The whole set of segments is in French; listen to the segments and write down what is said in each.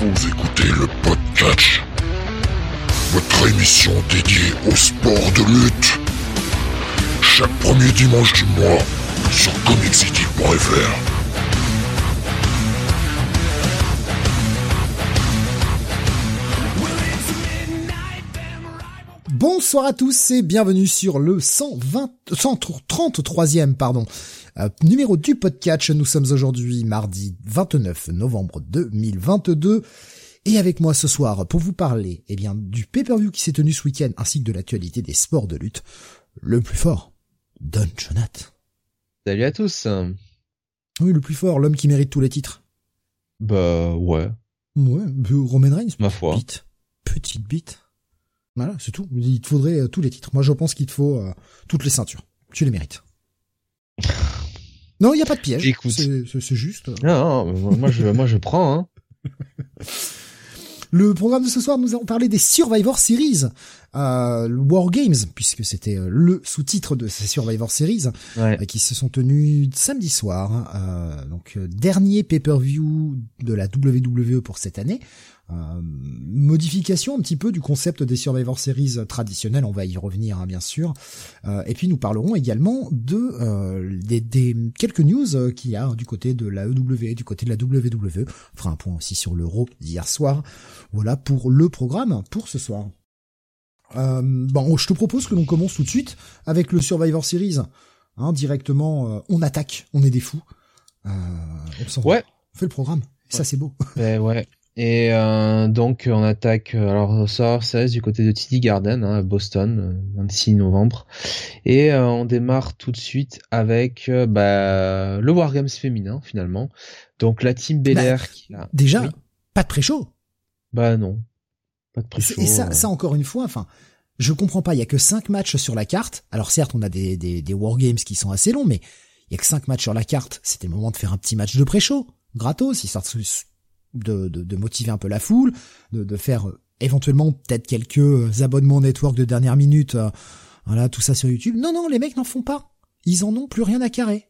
Vous écoutez le podcast, votre émission dédiée au sport de lutte. Chaque premier dimanche du mois sur comiccity.fr. Bonsoir à tous et bienvenue sur le 120, 133e pardon, euh, numéro du podcast. Nous sommes aujourd'hui mardi 29 novembre 2022 et avec moi ce soir pour vous parler eh bien du pay-per-view qui s'est tenu ce week-end ainsi que de l'actualité des sports de lutte, le plus fort, Don Jonat. Salut à tous. Oui, le plus fort, l'homme qui mérite tous les titres. Bah ouais. Ouais, Roman Reigns. Ma foi. Bite. Petite bite. Voilà, c'est tout. Il te faudrait euh, tous les titres. Moi, je pense qu'il te faut euh, toutes les ceintures. Tu les mérites. Non, il n'y a pas de piège. Écoute. C'est juste. Non, non, moi je, moi je prends. Hein. Le programme de ce soir, nous allons parler des Survivor Series, euh, War Games, puisque c'était euh, le sous-titre de ces Survivor Series, Ouais. euh, qui se sont tenus samedi soir. hein, euh, donc dernier pay-per-view de la WWE pour cette année. Euh, modification un petit peu du concept des Survivor Series traditionnels, on va y revenir hein, bien sûr. Euh, et puis nous parlerons également de euh, des, des quelques news qu'il y a du côté de la EW, du côté de la WWE. On fera un point aussi sur l'Euro d'hier soir. Voilà pour le programme pour ce soir. Euh, bon, je te propose que l'on commence tout de suite avec le Survivor Series. Hein, directement, euh, on attaque, on est des fous. Euh, on s'en. Ouais. On fait le programme. Ça c'est beau. Ben ouais. Et euh, donc on attaque euh, alors ça ça reste du côté de TD Garden hein, à Boston euh, 26 novembre et euh, on démarre tout de suite avec euh, bah, le Wargames féminin finalement donc la team Belair qui a Déjà, Oui. pas de pré-show. bah non pas de pré-show Et ça, euh. ça encore une fois, enfin, je comprends pas. Il y a que cinq matchs sur la carte. Alors certes, on a des des, des wargames qui sont assez longs, mais il y a que cinq matchs sur la carte. C'était le moment de faire un petit match de pré-show, gratos, histoire de, de, de motiver un peu la foule, de, de faire euh, éventuellement peut-être quelques euh, abonnements network de dernière minute. euh, voilà, tout ça sur YouTube. Non, non, les mecs n'en font pas. Ils en ont plus rien à carrer.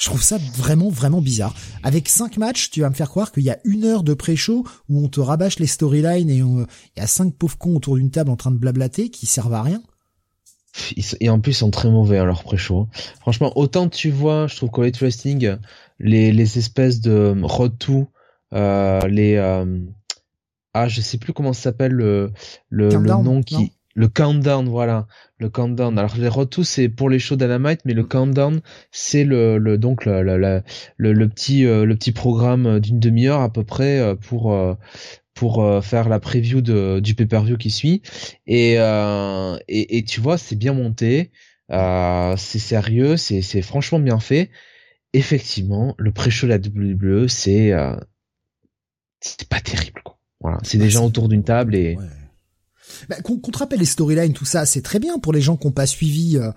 Je trouve ça vraiment, vraiment bizarre. Avec cinq matchs, tu vas me faire croire qu'il y a une heure de pré-show où on te rabâche les storylines et on, il y a cinq pauvres cons autour d'une table en train de blablater qui servent à rien. Et en plus, ils sont très mauvais à leur pré-show. Franchement, autant tu vois, je trouve qu'au Wrestling, les, les espèces de Road to, les, euh, ah, je sais plus comment ça s'appelle le, le, le Countdown, nom qui, non? le countdown, voilà, le countdown. Alors les Road to, c'est pour les shows d'Anamite, mais le countdown, c'est le, le, donc le, le, le, petit, euh, le petit programme d'une demi-heure à peu près euh, pour, euh, pour euh, faire la preview de, du pay-per-view qui suit. Et, euh, et, et tu vois, c'est bien monté, euh, c'est sérieux, c'est, c'est franchement bien fait. Effectivement, le pré-show de la WWE, c'est, euh, c'est pas terrible, quoi. Voilà, c'est des gens autour d'une table et Ouais. Bah, qu'on te rappelle les storylines, tout ça, c'est très bien pour les gens qui n'ont pas suivi. euh,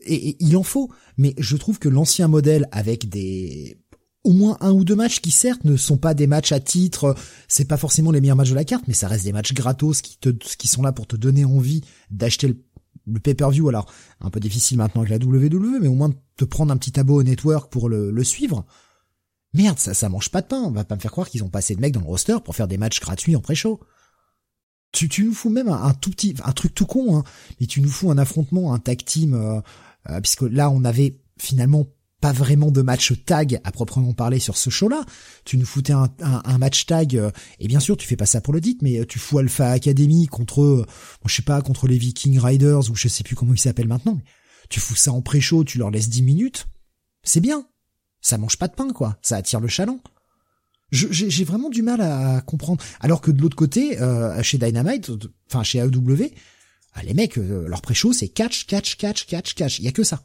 et, et il en faut. Mais je trouve que l'ancien modèle avec des au moins un ou deux matchs qui certes ne sont pas des matchs à titre, euh, c'est pas forcément les meilleurs matchs de la carte, mais ça reste des matchs gratos qui te qui sont là pour te donner envie d'acheter le, le pay-per-view. Alors un peu difficile maintenant avec la WWE, mais au moins de te prendre un petit abo au network pour le, le suivre. Merde, ça ça mange pas de pain. On va pas me faire croire qu'ils ont passé de mecs dans le roster pour faire des matchs gratuits en pré-show. Tu, tu nous fous même un, tout petit, un truc tout con, hein, mais tu nous fous un affrontement, un tag team, euh, euh, puisque là on avait finalement pas vraiment de match tag à proprement parler sur ce show-là. Tu nous foutais un, un, un match tag, euh, et bien sûr tu fais pas ça pour le dit, mais euh, tu fous Alpha Academy contre, euh, je sais pas, contre les Viking Riders ou je sais plus comment ils s'appellent maintenant. Mais tu fous ça en pré-show, tu leur laisses 10 minutes, c'est bien. Ça mange pas de pain quoi, ça attire le chaland. J'ai vraiment du mal à comprendre. Alors que de l'autre côté, euh, chez Dynamite, enfin chez AEW, ah, les mecs, euh, leur pré-show c'est catch, catch, catch, catch, catch. Il y a que ça.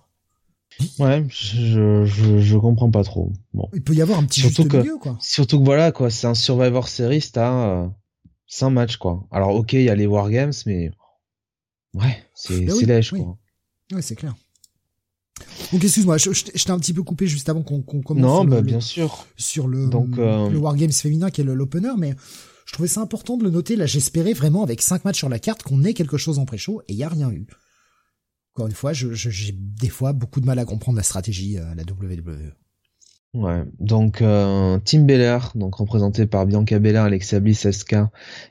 ouais, je, je, je comprends pas trop. Bon. Il peut y avoir un petit Surtout juste que- milieu quoi. Surtout que voilà, quoi, c'est un Survivor Series, t'as euh, 100 matchs, quoi. Alors, ok, il y a les Wargames, mais ouais, c'est c'est oui, lèche, oui. quoi. Ouais, c'est clair. Donc excuse-moi, je, je t'ai je t'ai un petit peu coupé juste avant qu'on commence Non, sur, bah, le, bien sûr. sur le, Donc, euh, le Wargames féminin qui est l'opener, mais je trouvais ça important de le noter. Là, j'espérais vraiment avec cinq matchs sur la carte qu'on ait quelque chose en pré-show et il y a rien eu. Encore une fois, je- j'ai des fois beaucoup de mal à comprendre la stratégie euh, à la WWE. Ouais, donc euh, Team Belair, donc représenté par Bianca Belair, Alexa Bliss, SK,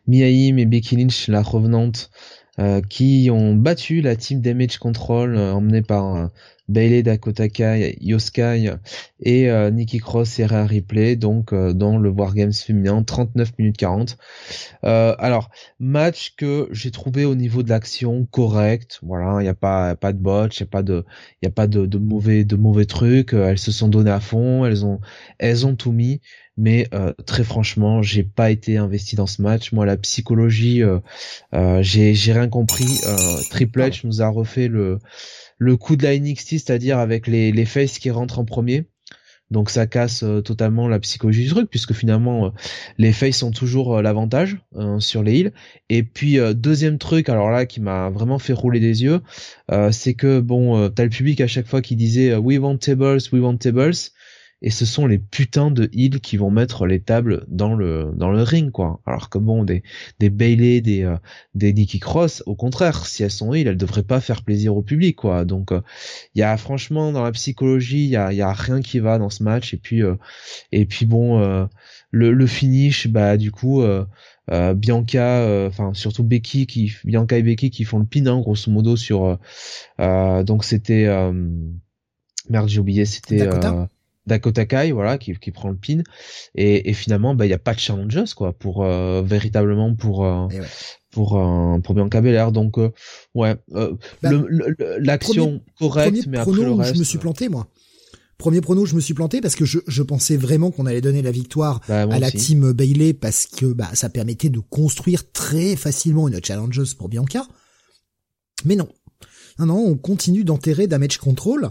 Miaim et Becky Lynch, la revenante, euh, qui ont battu la team Damage Control euh, emmenée par Bailey Dakota Kai, Yoskai et euh, Nikki Cross et Rhea Ripley donc euh, dans le Wargames féminin 39 minutes 40. Euh, alors match que j'ai trouvé au niveau de l'action correct. Voilà, il y a pas pas de botch, il y a pas de il y a pas de, de, mauvais de mauvais trucs. Elles se sont données à fond, elles ont elles ont tout mis. Mais euh, très franchement, j'ai pas été investi dans ce match. Moi, la psychologie, euh, j'ai j'ai rien compris. Triple H nous a refait le le coup de la NXT, c'est-à-dire avec les, les faces qui rentrent en premier. Donc ça casse euh, totalement la psychologie du truc puisque finalement euh, les faces ont toujours euh, l'avantage sur les heals. Et puis deuxième truc, alors là qui m'a vraiment fait rouler des yeux, c'est que bon, t'as le public à chaque fois qui disait we want tables, we want tables et ce sont les putains de heals qui vont mettre les tables dans le dans le ring quoi. Alors que bon des des Bailey, des euh, des Nikki Cross, au contraire, si elles sont heal, elles devraient pas faire plaisir au public quoi. Donc il euh, y a franchement dans la psychologie, il y a y a rien qui va dans ce match et puis euh, et puis bon le le finish bah du coup Bianca, enfin surtout Becky qui Bianca et Becky qui font le pin hein, grosso modo sur donc c'était merde j'ai oublié c'était Dakota? Kai, voilà, qui, qui prend le pin, et, et finalement, bah, il y a pas de challenges quoi, pour euh, véritablement pour euh, pour euh, pour Bianca Belair. Donc ouais, bah, l'action correcte, mais après le reste. Je me suis planté moi. Premier prono, je me suis planté parce que je, je pensais vraiment qu'on allait donner la victoire bah, à la team Bailey parce que bah, ça permettait de construire très facilement une challenges pour Bianca. Mais non. Non, non, on continue d'enterrer Damage Control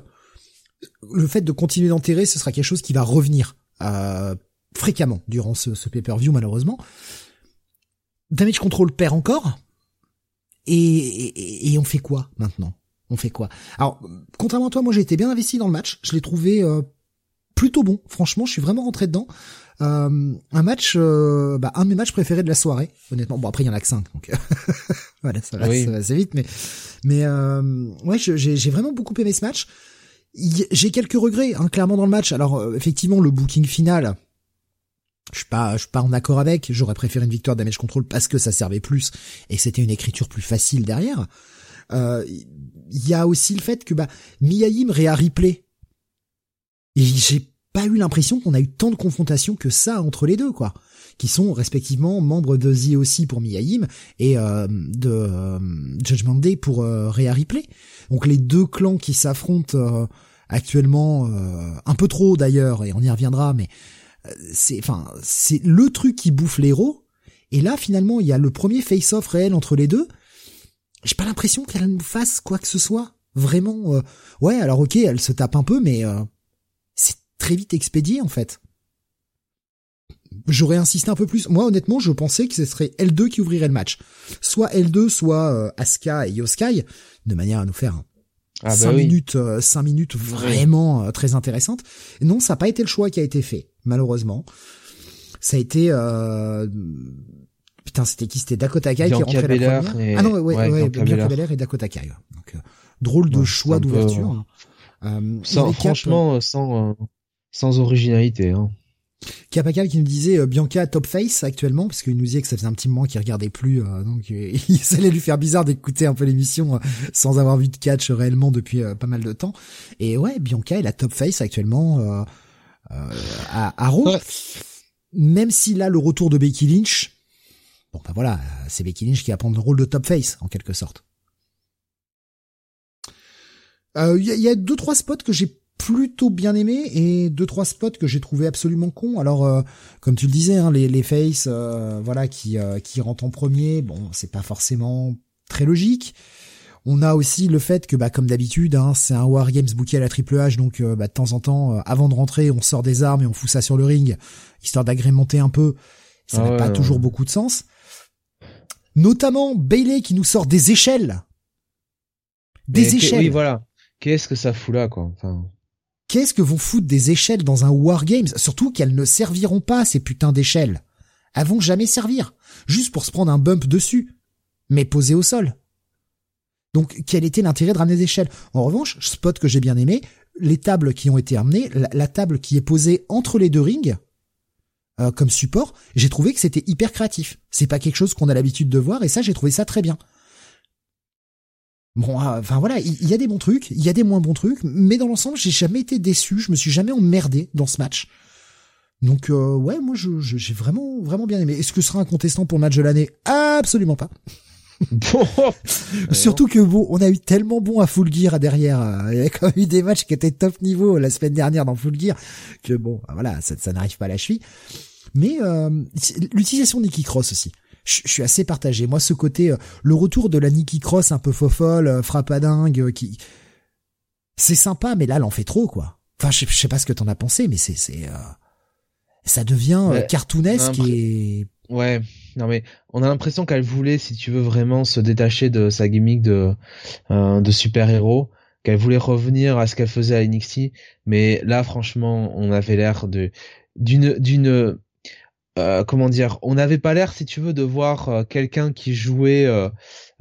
le fait de continuer d'enterrer, ce sera quelque chose qui va revenir euh, fréquemment durant ce, ce pay-per-view malheureusement. Damage Control perd encore. Et, et, on fait quoi maintenant? On fait quoi? Alors, contrairement à toi, moi j'ai été bien investi dans le match. Je l'ai trouvé euh, plutôt bon. Franchement, je suis vraiment rentré dedans. Euh, un match, bah, un de mes matchs préférés de la soirée, honnêtement. Bon après il y en a que cinq, donc voilà, ça va, ça va assez vite, mais mais ouais, j'ai vraiment beaucoup aimé ce match j'ai quelques regrets, hein, clairement dans le match. Alors euh, effectivement, le booking final, je suis pas, je suis pas en accord avec. J'aurais préféré une victoire Damage Control parce que ça servait plus et c'était une écriture plus facile derrière. Il euh, y a aussi le fait que bah Ripley. Et j'ai pas eu l'impression qu'on a eu tant de confrontations que ça entre les deux, quoi. Qui sont respectivement membres de The aussi pour Miyaim et euh, de Judgment Day pour Réa Ripley. Donc les deux clans qui s'affrontent actuellement euh, un peu trop d'ailleurs et on y reviendra mais euh, c'est enfin c'est le truc qui bouffe l'héros et là finalement il y a le premier face off réel entre les deux j'ai pas l'impression qu'elle nous fasse quoi que ce soit vraiment euh, ouais alors ok elle se tape un peu mais c'est très vite expédié en fait J'aurais insisté un peu plus. Moi, honnêtement, je pensais que ce serait L2 qui ouvrirait le match. Soit L2, soit Asuka et Yoskai, de manière à nous faire ah 5 bah minutes, euh, cinq minutes vraiment euh, très intéressantes. non, ça n'a pas été le choix qui a été fait, malheureusement. Ça a été euh... putain, c'était qui? C'était Dakota Kai qui rentrait la première. Et... Ah non, ouais, ouais, ouais Bianca Belair et Dakota Kai. Donc euh, drôle de choix d'ouverture. Hein. sans, franchement, sans sans originalité. Hein. Capacal qui nous disait euh, Bianca top face actuellement parce qu'il nous disait que ça faisait un petit moment qu'il regardait plus euh, donc euh, ça allait lui faire bizarre d'écouter un peu l'émission sans avoir vu de catch réellement depuis pas mal de temps. Et ouais Bianca est la top face actuellement à, à Raw. Même si là le retour de Becky Lynch bon bah voilà c'est Becky Lynch qui va prendre le rôle de top face en quelque sorte. Il y, y, a deux trois spots que j'ai plutôt bien aimé et deux trois spots que j'ai trouvé absolument cons. Alors euh, comme tu le disais, hein, les, les faces, euh, voilà, qui euh, qui rentrent en premier, bon, c'est pas forcément très logique. On a aussi le fait que, bah, comme d'habitude, hein, c'est un War Games booké à la Triple H, donc bah, de temps en temps, avant de rentrer, on sort des armes et on fout ça sur le ring, histoire d'agrémenter un peu. Ça n'a ah pas toujours beaucoup de sens. Notamment Bailey qui nous sort des échelles. Des échelles. Oui, voilà. Qu'est-ce que ça fout là, quoi. Enfin qu'est-ce que vont foutre des échelles dans un Wargames? Surtout qu'elles ne serviront pas, ces putains d'échelles. Elles vont jamais servir. Juste pour se prendre un bump dessus. Mais posé au sol. Donc, quel était l'intérêt de ramener des échelles? En revanche, spot que j'ai bien aimé, les tables qui ont été amenées, la, table qui est posée entre les deux rings, euh, comme support, j'ai trouvé que c'était hyper créatif. C'est pas quelque chose qu'on a l'habitude de voir et ça j'ai trouvé ça très bien. Bon, euh, enfin voilà, il y, a des bons trucs, il y a des moins bons trucs, mais dans l'ensemble, j'ai jamais été déçu, je me suis jamais emmerdé dans ce match. Donc euh, ouais, moi j'ai vraiment vraiment bien aimé. Est-ce que ce sera un contestant pour le match de l'année? Absolument pas. Bon. Surtout que bon, on a eu tellement bon à Full Gear derrière. Euh, il y a quand même eu des matchs qui étaient top niveau la semaine dernière dans Full Gear que bon, voilà, ça, ça n'arrive pas à la cheville. Mais euh, l'utilisation de Nikki Cross aussi. Je, suis assez partagé. Moi, ce côté, euh, le retour de la Nikki Cross un peu fofolle, frappe à dingue, qui, c'est sympa, mais là, elle en fait trop, quoi. Enfin, je, sais pas ce que t'en as pensé, mais c'est, c'est, ça devient cartoonesque et Ouais, non mais on a l'impression qu'elle voulait, si tu veux vraiment se détacher de sa gimmick de euh, de super héros, qu'elle voulait revenir à ce qu'elle faisait à NXT, mais là franchement, on avait l'air de d'une d'une euh, comment dire, on n'avait pas l'air, si tu veux, de voir euh, quelqu'un qui jouait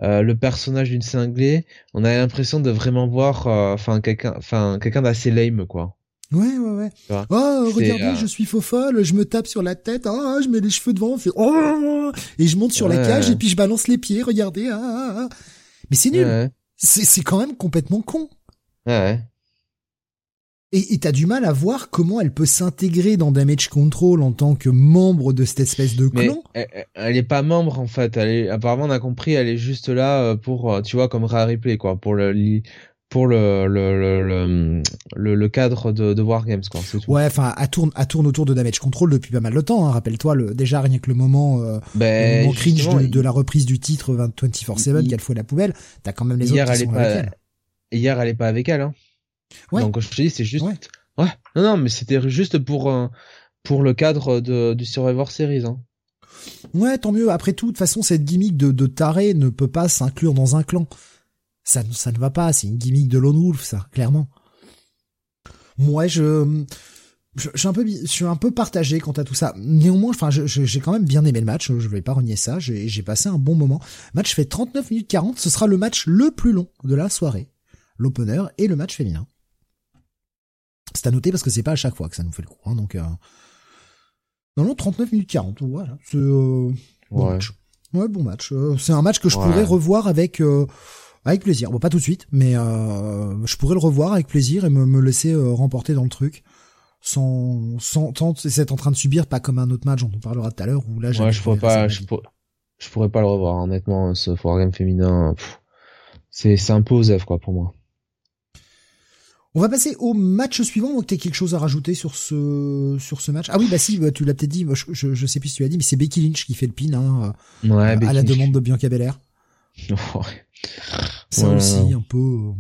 le personnage d'une cinglée. On avait l'impression de vraiment voir, enfin quelqu'un, enfin quelqu'un d'assez lame quoi. Ouais, ouais, ouais. Oh, regardez, euh, je suis faux folle, je me tape sur la tête, ah, je mets les cheveux devant, fait, oh, et je monte sur la cage et puis je balance les pieds, regardez, ah, ah, ah. Mais c'est nul. C'est, c'est quand même complètement con. Ouais. Et t'as du mal à voir comment elle peut s'intégrer dans Damage Control en tant que membre de cette espèce de clan. elle, est pas membre en fait. Elle est, apparemment on a compris, elle est juste là euh, pour, euh, tu vois, comme Rare Replay quoi, pour le, pour le le, le, le, cadre de, de Wargames quoi tout. ouais enfin à tourne à tourne autour de Damage Control depuis pas mal de temps hein. rappelle-toi le déjà rien que le moment euh, ben, moment cringe de, la reprise du titre 24/7 qu'elle fout la poubelle t'as quand même les hier, autres qui elle sont est pas, hier elle est pas avec elle hein ouais. donc je te dis c'est juste ouais. non non mais c'était juste pour euh, pour le cadre de du Survivor Series hein ouais tant mieux après tout de toute façon cette gimmick de, de taré ne peut pas s'inclure dans un clan ça, ça ne va pas, c'est une gimmick de Lone Wolf, ça, clairement. Moi, je, je, suis un peu, je suis un peu partagé quant à tout ça. Néanmoins, enfin, j'ai quand même bien aimé le match. Je vais pas renier ça. J'ai passé un bon moment. Le match fait 39 minutes 40. Ce sera le match le plus long de la soirée. L'opener et le match féminin. C'est à noter parce que c'est pas à chaque fois que ça nous fait le coup. Hein, donc, euh... non, non, 39 minutes 40. Voilà. C'est euh... bon match. Ouais, bon match. Euh, c'est un match que je pourrais revoir avec. Euh, avec plaisir. Bon, pas tout de suite, mais euh, je pourrais le revoir avec plaisir et me, me laisser euh, remporter dans le truc sans sans tant c'est en train de subir pas comme un autre match dont on parlera tout à l'heure où là ouais, je pourrais pas je, je, pourrais pas le revoir honnêtement ce game féminin c'est c'est un peu osef quoi pour moi on va passer au match suivant. Donc, t'as quelque chose à rajouter sur ce sur ce match? Ah oui, bah si, bah, tu l'as peut-être dit. Je, je, je, sais plus si tu l'as dit, mais c'est Becky Lynch qui fait le pin hein, ouais, à la demande de Bianca Belair. Ça aussi, un peu. Euh.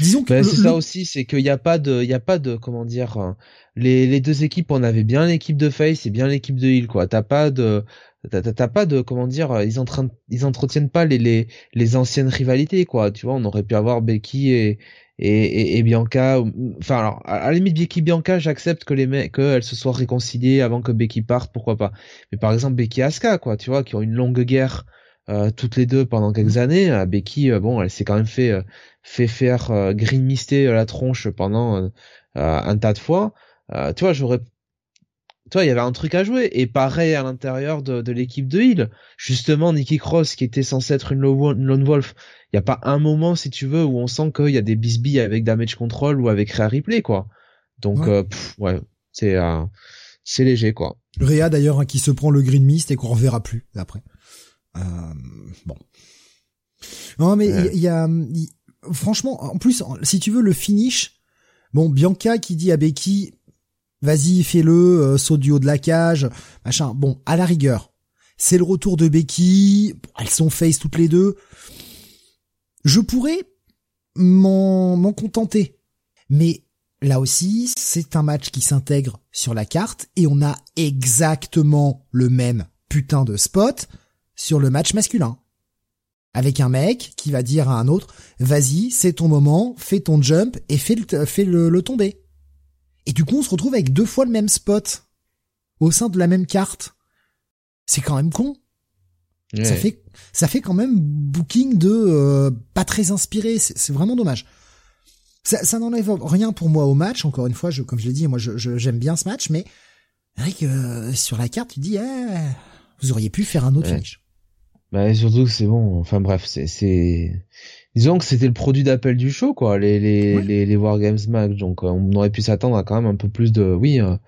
Disons que. Bah, c'est ça aussi, c'est qu'il n'y a pas de, il y a pas de, comment dire, euh, les, les deux équipes, on avait bien l'équipe de face et bien l'équipe de Hill, quoi. T'as pas de, t'as pas de, comment dire, euh, ils, en train, ils entretiennent pas les, les, les anciennes rivalités, quoi. Tu vois, on aurait pu avoir Becky et, et, et, Bianca. Enfin, alors, à la limite, Becky Bianca, j'accepte que les mecs, qu'elles se soient réconciliées avant que Becky parte, pourquoi pas. Mais par exemple, Becky Asuka, quoi, tu vois, qui ont une longue guerre euh, toutes les deux pendant quelques années. Euh, Becky, euh, bon, elle s'est quand même fait fait faire green mister la tronche pendant un tas de fois. tu vois, j'aurais tu vois, il y avait un truc à jouer. Et pareil à l'intérieur de, de l'équipe de Hill. Justement, Nikki Cross, qui était censée être une lone wolf, il n'y a pas un moment, si tu veux, où on sent qu'il y a des bisbilles avec Damage Control ou avec Rhea Ripley, quoi. Donc, ouais, ouais c'est c'est léger, quoi. Rhea, d'ailleurs, hein, qui se prend le Green Mist et qu'on reverra plus après. Euh, bon. Non, mais il y, a, franchement, en plus, si tu veux le finish, bon, Bianca qui dit à Becky, vas-y, fais-le, euh, saute du haut de la cage, machin. Bon, à la rigueur, c'est le retour de Becky. elles sont face toutes les deux. Je pourrais m'en contenter, mais là aussi, c'est un match qui s'intègre sur la carte et on a exactement le même putain de spot sur le match masculin. Avec un mec qui va dire à un autre, vas-y, c'est ton moment, fais ton jump et fais le, fais le, tomber. Et du coup, on se retrouve avec deux fois le même spot au sein de la même carte. C'est quand même con. Ça fait, ça fait quand même booking de euh, pas très inspiré. C'est vraiment dommage. Ça, ça n'enlève rien pour moi au match. Encore une fois, je, comme je l'ai dit, moi, je, j'aime bien ce match, mais vrai que euh, sur la carte, tu dis, eh, vous auriez pu faire un autre match. Bah surtout que c'est bon. Enfin bref, c'est disons que c'était le produit d'appel du show quoi, les les les, les Wargames match. Donc euh, on aurait pu s'attendre à quand même un peu plus de oui. Euh...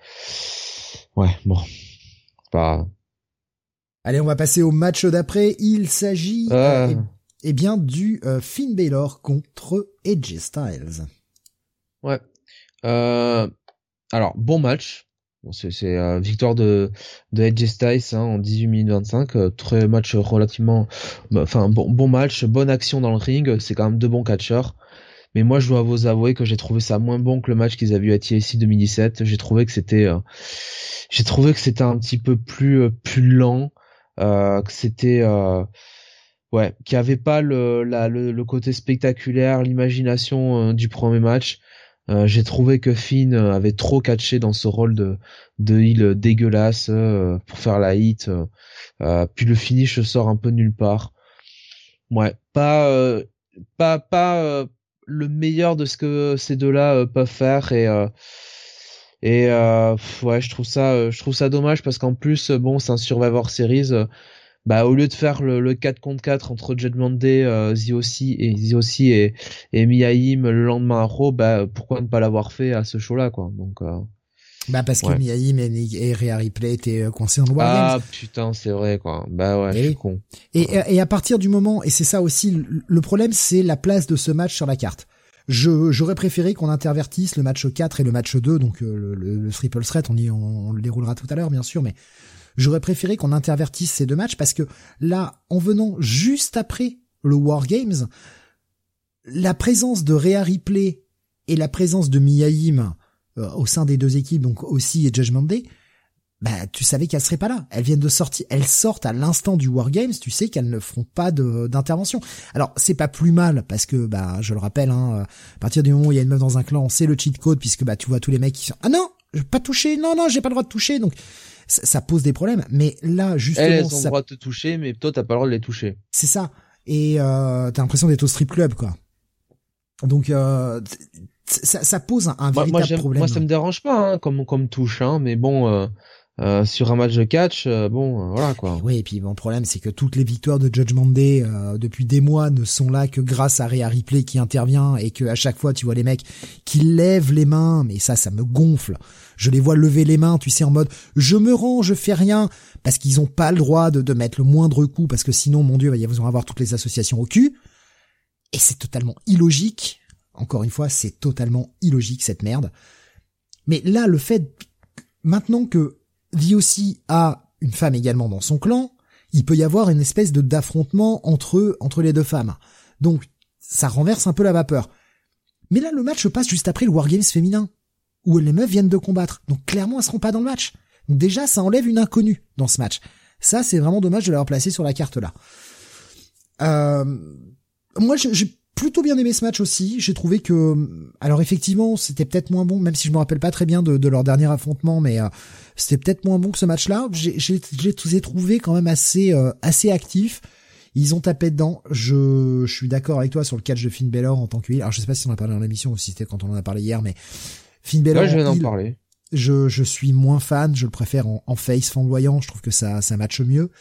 Ouais bon, pas. Allez, on va passer au match d'après. Il s'agit ah. euh, eh, bien du euh, Finn Balor contre Edge Styles. Ouais. Euh, alors bon match. Bon, c'est euh, victoire de de Edge Styles hein, en 18 minutes 25, euh, très match relativement, bah, enfin bon bon match, bonne action dans le ring, c'est quand même deux bons catcheurs. Mais moi, je dois vous avouer que j'ai trouvé ça moins bon que le match qu'ils avaient eu à TLC 2017. J'ai trouvé que c'était, euh, j'ai trouvé que c'était un petit peu plus plus lent, que c'était ouais, qu'il n'y avait pas le, la, le, le, côté spectaculaire, l'imagination du premier match. Euh, j'ai trouvé que Finn euh, avait trop catché dans ce rôle de de heal dégueulasse euh, pour faire la hit. puis le finish sort un peu nulle part. Ouais, pas pas pas le meilleur de ce que ces deux-là peuvent faire et et ouais, je trouve ça je trouve ça dommage parce qu'en plus bon, c'est un Survivor Series bah au lieu de faire le, le 4 contre 4 entre Judgment Day, euh, Ziosi et Ziosi et et Miaim le lendemain à Raw, bah pourquoi ne pas l'avoir fait à ce show-là quoi. Donc euh, bah parce que Miaim et, et Rhea Ripley étaient euh, coincés dans le War Ah putain, c'est vrai quoi. Bah ouais, et, je suis con. Et, et à partir du moment et c'est ça aussi le problème, c'est la place de ce match sur la carte. J'aurais préféré qu'on intervertisse le match 4 et le match 2 donc euh, le, le, triple threat, on y on, on le déroulera tout à l'heure bien sûr mais J'aurais préféré qu'on intervertisse ces deux matchs parce que là, en venant juste après le War Games, la présence de Rhea Ripley et la présence de Miyaim euh, au sein des deux équipes, donc aussi et Judgment Day, bah tu savais qu'elles seraient pas là. Elles viennent de sortir, elles sortent à l'instant du War Games. Tu sais qu'elles ne feront pas d'intervention. Alors c'est pas plus mal parce que bah je le rappelle, hein, à partir du moment où il y a une meuf dans un clan, c'est le cheat code puisque bah tu vois tous les mecs qui sont ah non, pas touché, non non j'ai pas le droit de toucher donc ça, pose des problèmes. Mais là, justement, elles, ont le droit de te toucher, mais toi, t'as pas le droit de les toucher. C'est ça. Et euh, t'as l'impression d'être au strip club, quoi. Donc, euh, ça, ça pose un, un véritable problème. Moi, ça me dérange pas, hein, comme comme touche, hein, mais bon. Euh... Euh, sur un match de catch, euh, bon, euh, voilà quoi. Oui, et puis bon, le problème c'est que toutes les victoires de Judgment Day depuis des mois ne sont là que grâce à Rhea Ripley qui intervient et que à chaque fois tu vois les mecs qui lèvent les mains, mais ça, ça me gonfle. Je les vois lever les mains, tu sais, en mode je me rends, je fais rien, parce qu'ils ont pas le droit de, de mettre le moindre coup, parce que sinon, mon Dieu, il va y avoir toutes les associations au cul. Et c'est totalement illogique. Encore une fois, c'est totalement illogique cette merde. Mais là, le fait maintenant que aussi a une femme également dans son clan, il peut y avoir une espèce de d'affrontement entre entre les deux femmes. Donc ça renverse un peu la vapeur. Mais là le match passe juste après le Wargames féminin où les meufs viennent de combattre. Donc clairement elles seront pas dans le match. Donc déjà ça enlève une inconnue dans ce match. Ça c'est vraiment dommage de l'avoir placé sur la carte là. Euh, moi j'ai plutôt bien aimé ce match aussi. J'ai trouvé que, alors effectivement, c'était peut-être moins bon, même si je me rappelle pas très bien de, leur dernier affrontement, mais euh, c'était peut-être moins bon que ce match-là. J'ai, j'ai, j'ai trouvé quand même assez, euh, assez actif. Ils ont tapé dedans. Je, je suis d'accord avec toi sur le catch de Finn Balor en tant que Alors je sais pas si on en a parlé dans l'émission ou si c'était quand on en a parlé hier, mais Finn Balor. Ouais, je d'en parler. Je, je suis moins fan. Je le préfère en, en face flamboyant. Je trouve que ça, ça matche mieux.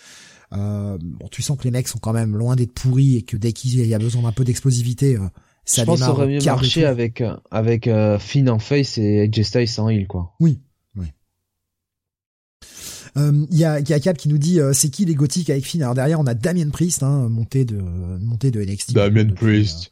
Euh, bon, tu sens que les mecs sont quand même loin d'être pourris et que dès qu'il y a besoin d'un peu d'explosivité, euh, ça Je pense que ça aurait mieux marché avec euh, avec euh, Finn en face et AJ Styles en heal quoi. Oui, oui. Il y, a, y a Cap qui nous dit c'est qui les gothiques avec Finn? Alors derrière on a Damien Priest, hein, monté de monté de NXT. Damien Priest.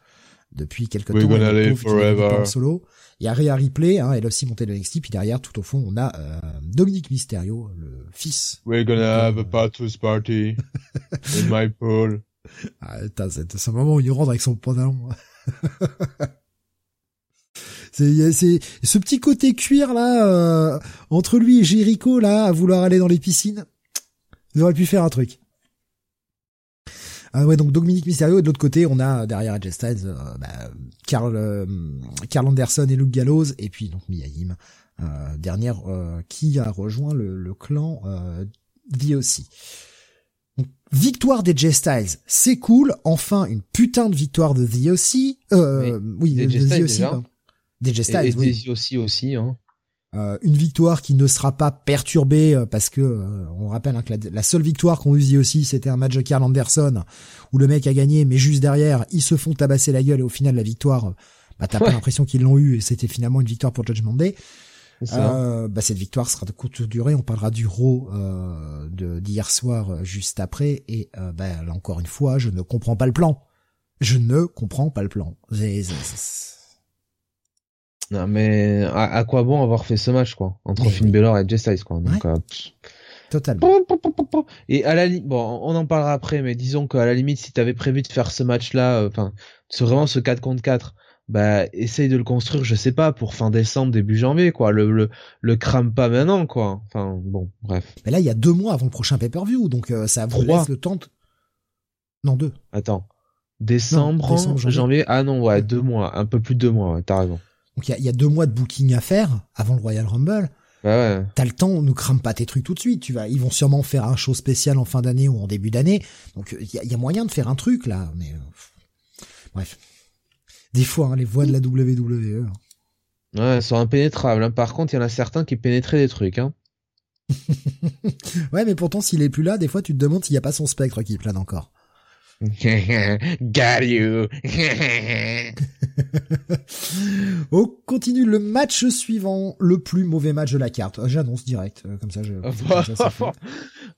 depuis quelques We're temps. Gonna live forever. Solo. Il y a Rhea Ripley, hein, elle aussi montée de NXT, puis derrière, tout au fond, on a euh, Dominique Mysterio, le fils. We're gonna have a patous party in my pool. Ah, c'est un moment où il rentre avec son pantalon. c'est c'est ce petit côté cuir là euh, entre lui et Jericho là à vouloir aller dans les piscines. Ils auraient pu faire un truc. Ah ouais, donc Dominique Mysterio et de l'autre côté, on a derrière AJ Styles, euh, bah, Carl, euh, Carl Anderson et Luke Gallows, et puis donc Miyaim, euh, dernière euh, qui a rejoint le, le clan euh, VOC. Donc, victoire des J Styles, c'est cool. Enfin, une putain de victoire de The OC. Euh, oui, de The OC. DJ Styles, et, oui. aussi aussi. Hein. Euh, une victoire qui ne sera pas perturbée euh, parce que euh, on rappelle hein, que la, seule victoire qu'on eut aussi c'était un match de Carl Anderson où le mec a gagné mais juste derrière ils se font tabasser la gueule et au final la victoire bah t'as pas l'impression qu'ils l'ont eu et c'était finalement une victoire pour Judgment Day. Euh, bah, cette victoire sera de courte durée. On parlera du Raw de d'hier soir juste après. Et bah, là encore une fois je ne comprends pas le plan. Je ne comprends pas le plan non, mais à, quoi bon avoir fait ce match, quoi, entre Finn Balor et Styles, quoi. Donc, euh, Totalement. Et à la bon, on en parlera après, mais disons qu'à la limite, si t'avais prévu de faire ce match-là, euh, enfin, euh, vraiment ce 4 contre 4, bah, essaye de le construire, je sais pas, pour fin décembre, début janvier, quoi. Le, le, le crame pas maintenant, quoi. Enfin, bon, bref. Mais là, il y a deux mois avant le prochain pay-per-view, donc euh, ça vous laisse le temps de... Non, deux. Attends. Décembre, janvier. Ah non, ouais, deux mois, un peu plus de deux mois, ouais, t'as raison. Donc il y a, deux mois de booking à faire avant le Royal Rumble. ouais. T'as le temps, ne crame pas tes trucs tout de suite. Tu vas, ils vont sûrement faire un show spécial en fin d'année ou en début d'année. Donc il y a, moyen de faire un truc là. Mais euh, bref, des fois hein, les voix de la WWE. Hein. Ouais, elles sont impénétrables. Hein. Par contre, il y en a certains qui pénétraient des trucs. Hein. ouais, mais pourtant s'il est plus là, des fois tu te demandes s'il n'y a pas son spectre qui plane encore. Got you. On continue le match suivant, le plus mauvais match de la carte. Ah, j'annonce direct, euh, comme ça je.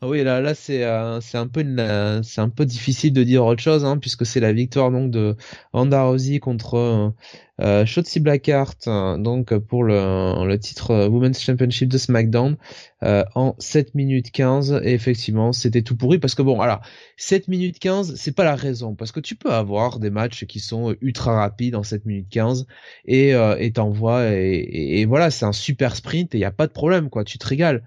Ah oui, là, là, c'est, euh, c'est un peu, une, c'est un peu difficile de dire autre chose, hein, puisque c'est la victoire donc de Ronda Rousey contre euh, Shotzi Blackheart, donc pour le, le titre Women's Championship de SmackDown euh, en 7 minutes 15. Et effectivement, c'était tout pourri parce que bon, alors 7 minutes 15, c'est pas la raison, parce que tu peux avoir des matchs qui sont ultra rapides en 7 minutes 15 et et t'envoies et, et, voilà, c'est un super sprint et y a pas de problème quoi, tu te régales.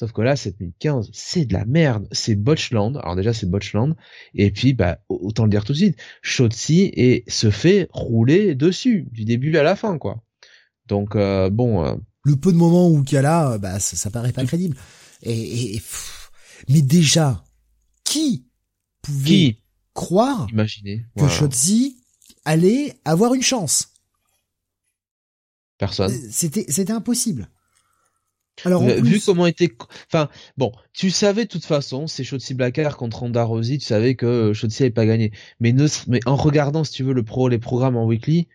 Sauf que là, 7015, c'est de la merde. C'est Botchland. Alors déjà, c'est Botchland. Et puis, bah, autant le dire tout de suite, Shotzi et se fait rouler dessus du début à la fin, quoi. Donc euh, bon. Euh, le peu de moments où qu'il y a là, bah, ça, paraît pas crédible. Et, mais déjà, qui pouvait croire que Shotzi allait avoir une chance? Personne. C'était, c'était impossible. Alors, vu comment était, enfin, bon, tu savais de toute façon, c'est Shotzi Blackheart contre Ronda Rousey, tu savais que euh, Shotzi n'avait pas gagné. Mais ne, mais en regardant, si tu veux, le pro, les programmes en weekly,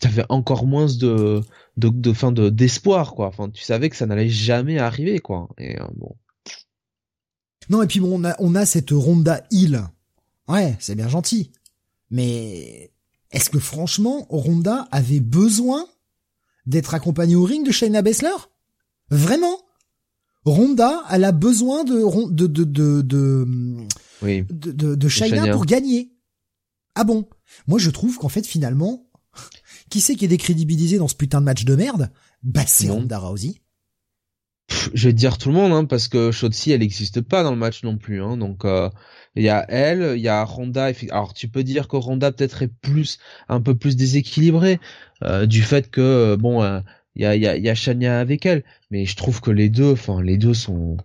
t'avais encore moins de, de, de, fin de, d'espoir, quoi. Enfin, tu savais que ça n'allait jamais arriver, quoi. Et, euh, bon. Non, et puis bon, on a, on a cette Ronda Hill. Ouais, c'est bien gentil. Mais, est-ce que franchement, Ronda avait besoin d'être accompagnée au ring de Shayna Baszler? Vraiment? Ronda, elle a besoin de de de de de, oui. de, de, pour gagner. Ah bon? Moi, je trouve qu'en fait, finalement, qui c'est qui est décrédibilisé dans ce putain de match de merde? Bah, c'est Ronda Rousey. je vais te dire tout le monde, hein, parce que Shotzi, elle n'existe pas dans le match non plus. Hein, donc, euh, il y a elle, il y a Ronda. Alors, tu peux dire que Ronda peut-être est plus, un peu plus déséquilibrée euh, du fait que, bon, euh, il y a, y, a, y a Shania avec elle, mais je trouve que les deux, enfin les deux sont,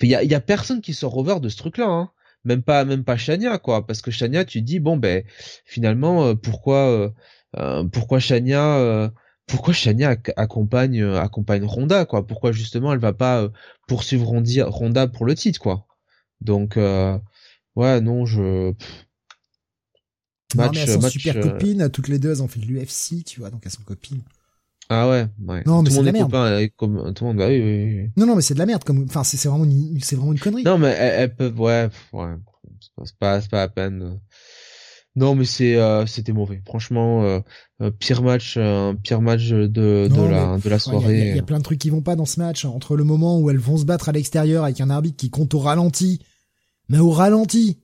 il y a, y a personne qui sort over de ce truc-là, hein. même pas même pas Shania quoi, parce que Shania tu dis bon ben finalement euh, pourquoi euh, euh, pourquoi Shania pourquoi Shania accompagne accompagne Ronda quoi, pourquoi justement elle va pas poursuivre Ronda, pour le titre quoi, donc ouais non je match, non, mais elles sont super copines, toutes les deux elles ont fait de l'UFC, tu vois, donc elles sont copines. Ah ouais, ouais. Non, mais tout le monde est copain, comme tout le monde, bah oui, oui, Non, non, mais c'est de la merde, comme, enfin, c'est vraiment une, c'est vraiment une connerie. Non, mais elles, peuvent, ouais, ouais, c'est pas, c'est pas la peine. Non, mais c'est, euh, c'était mauvais. Franchement, euh, euh pire match, euh, pire match de, de la, de la soirée. Il y, a plein de trucs qui vont pas dans ce match. Entre le moment où elles vont se battre à l'extérieur avec un arbitre qui compte au ralenti, mais au ralenti.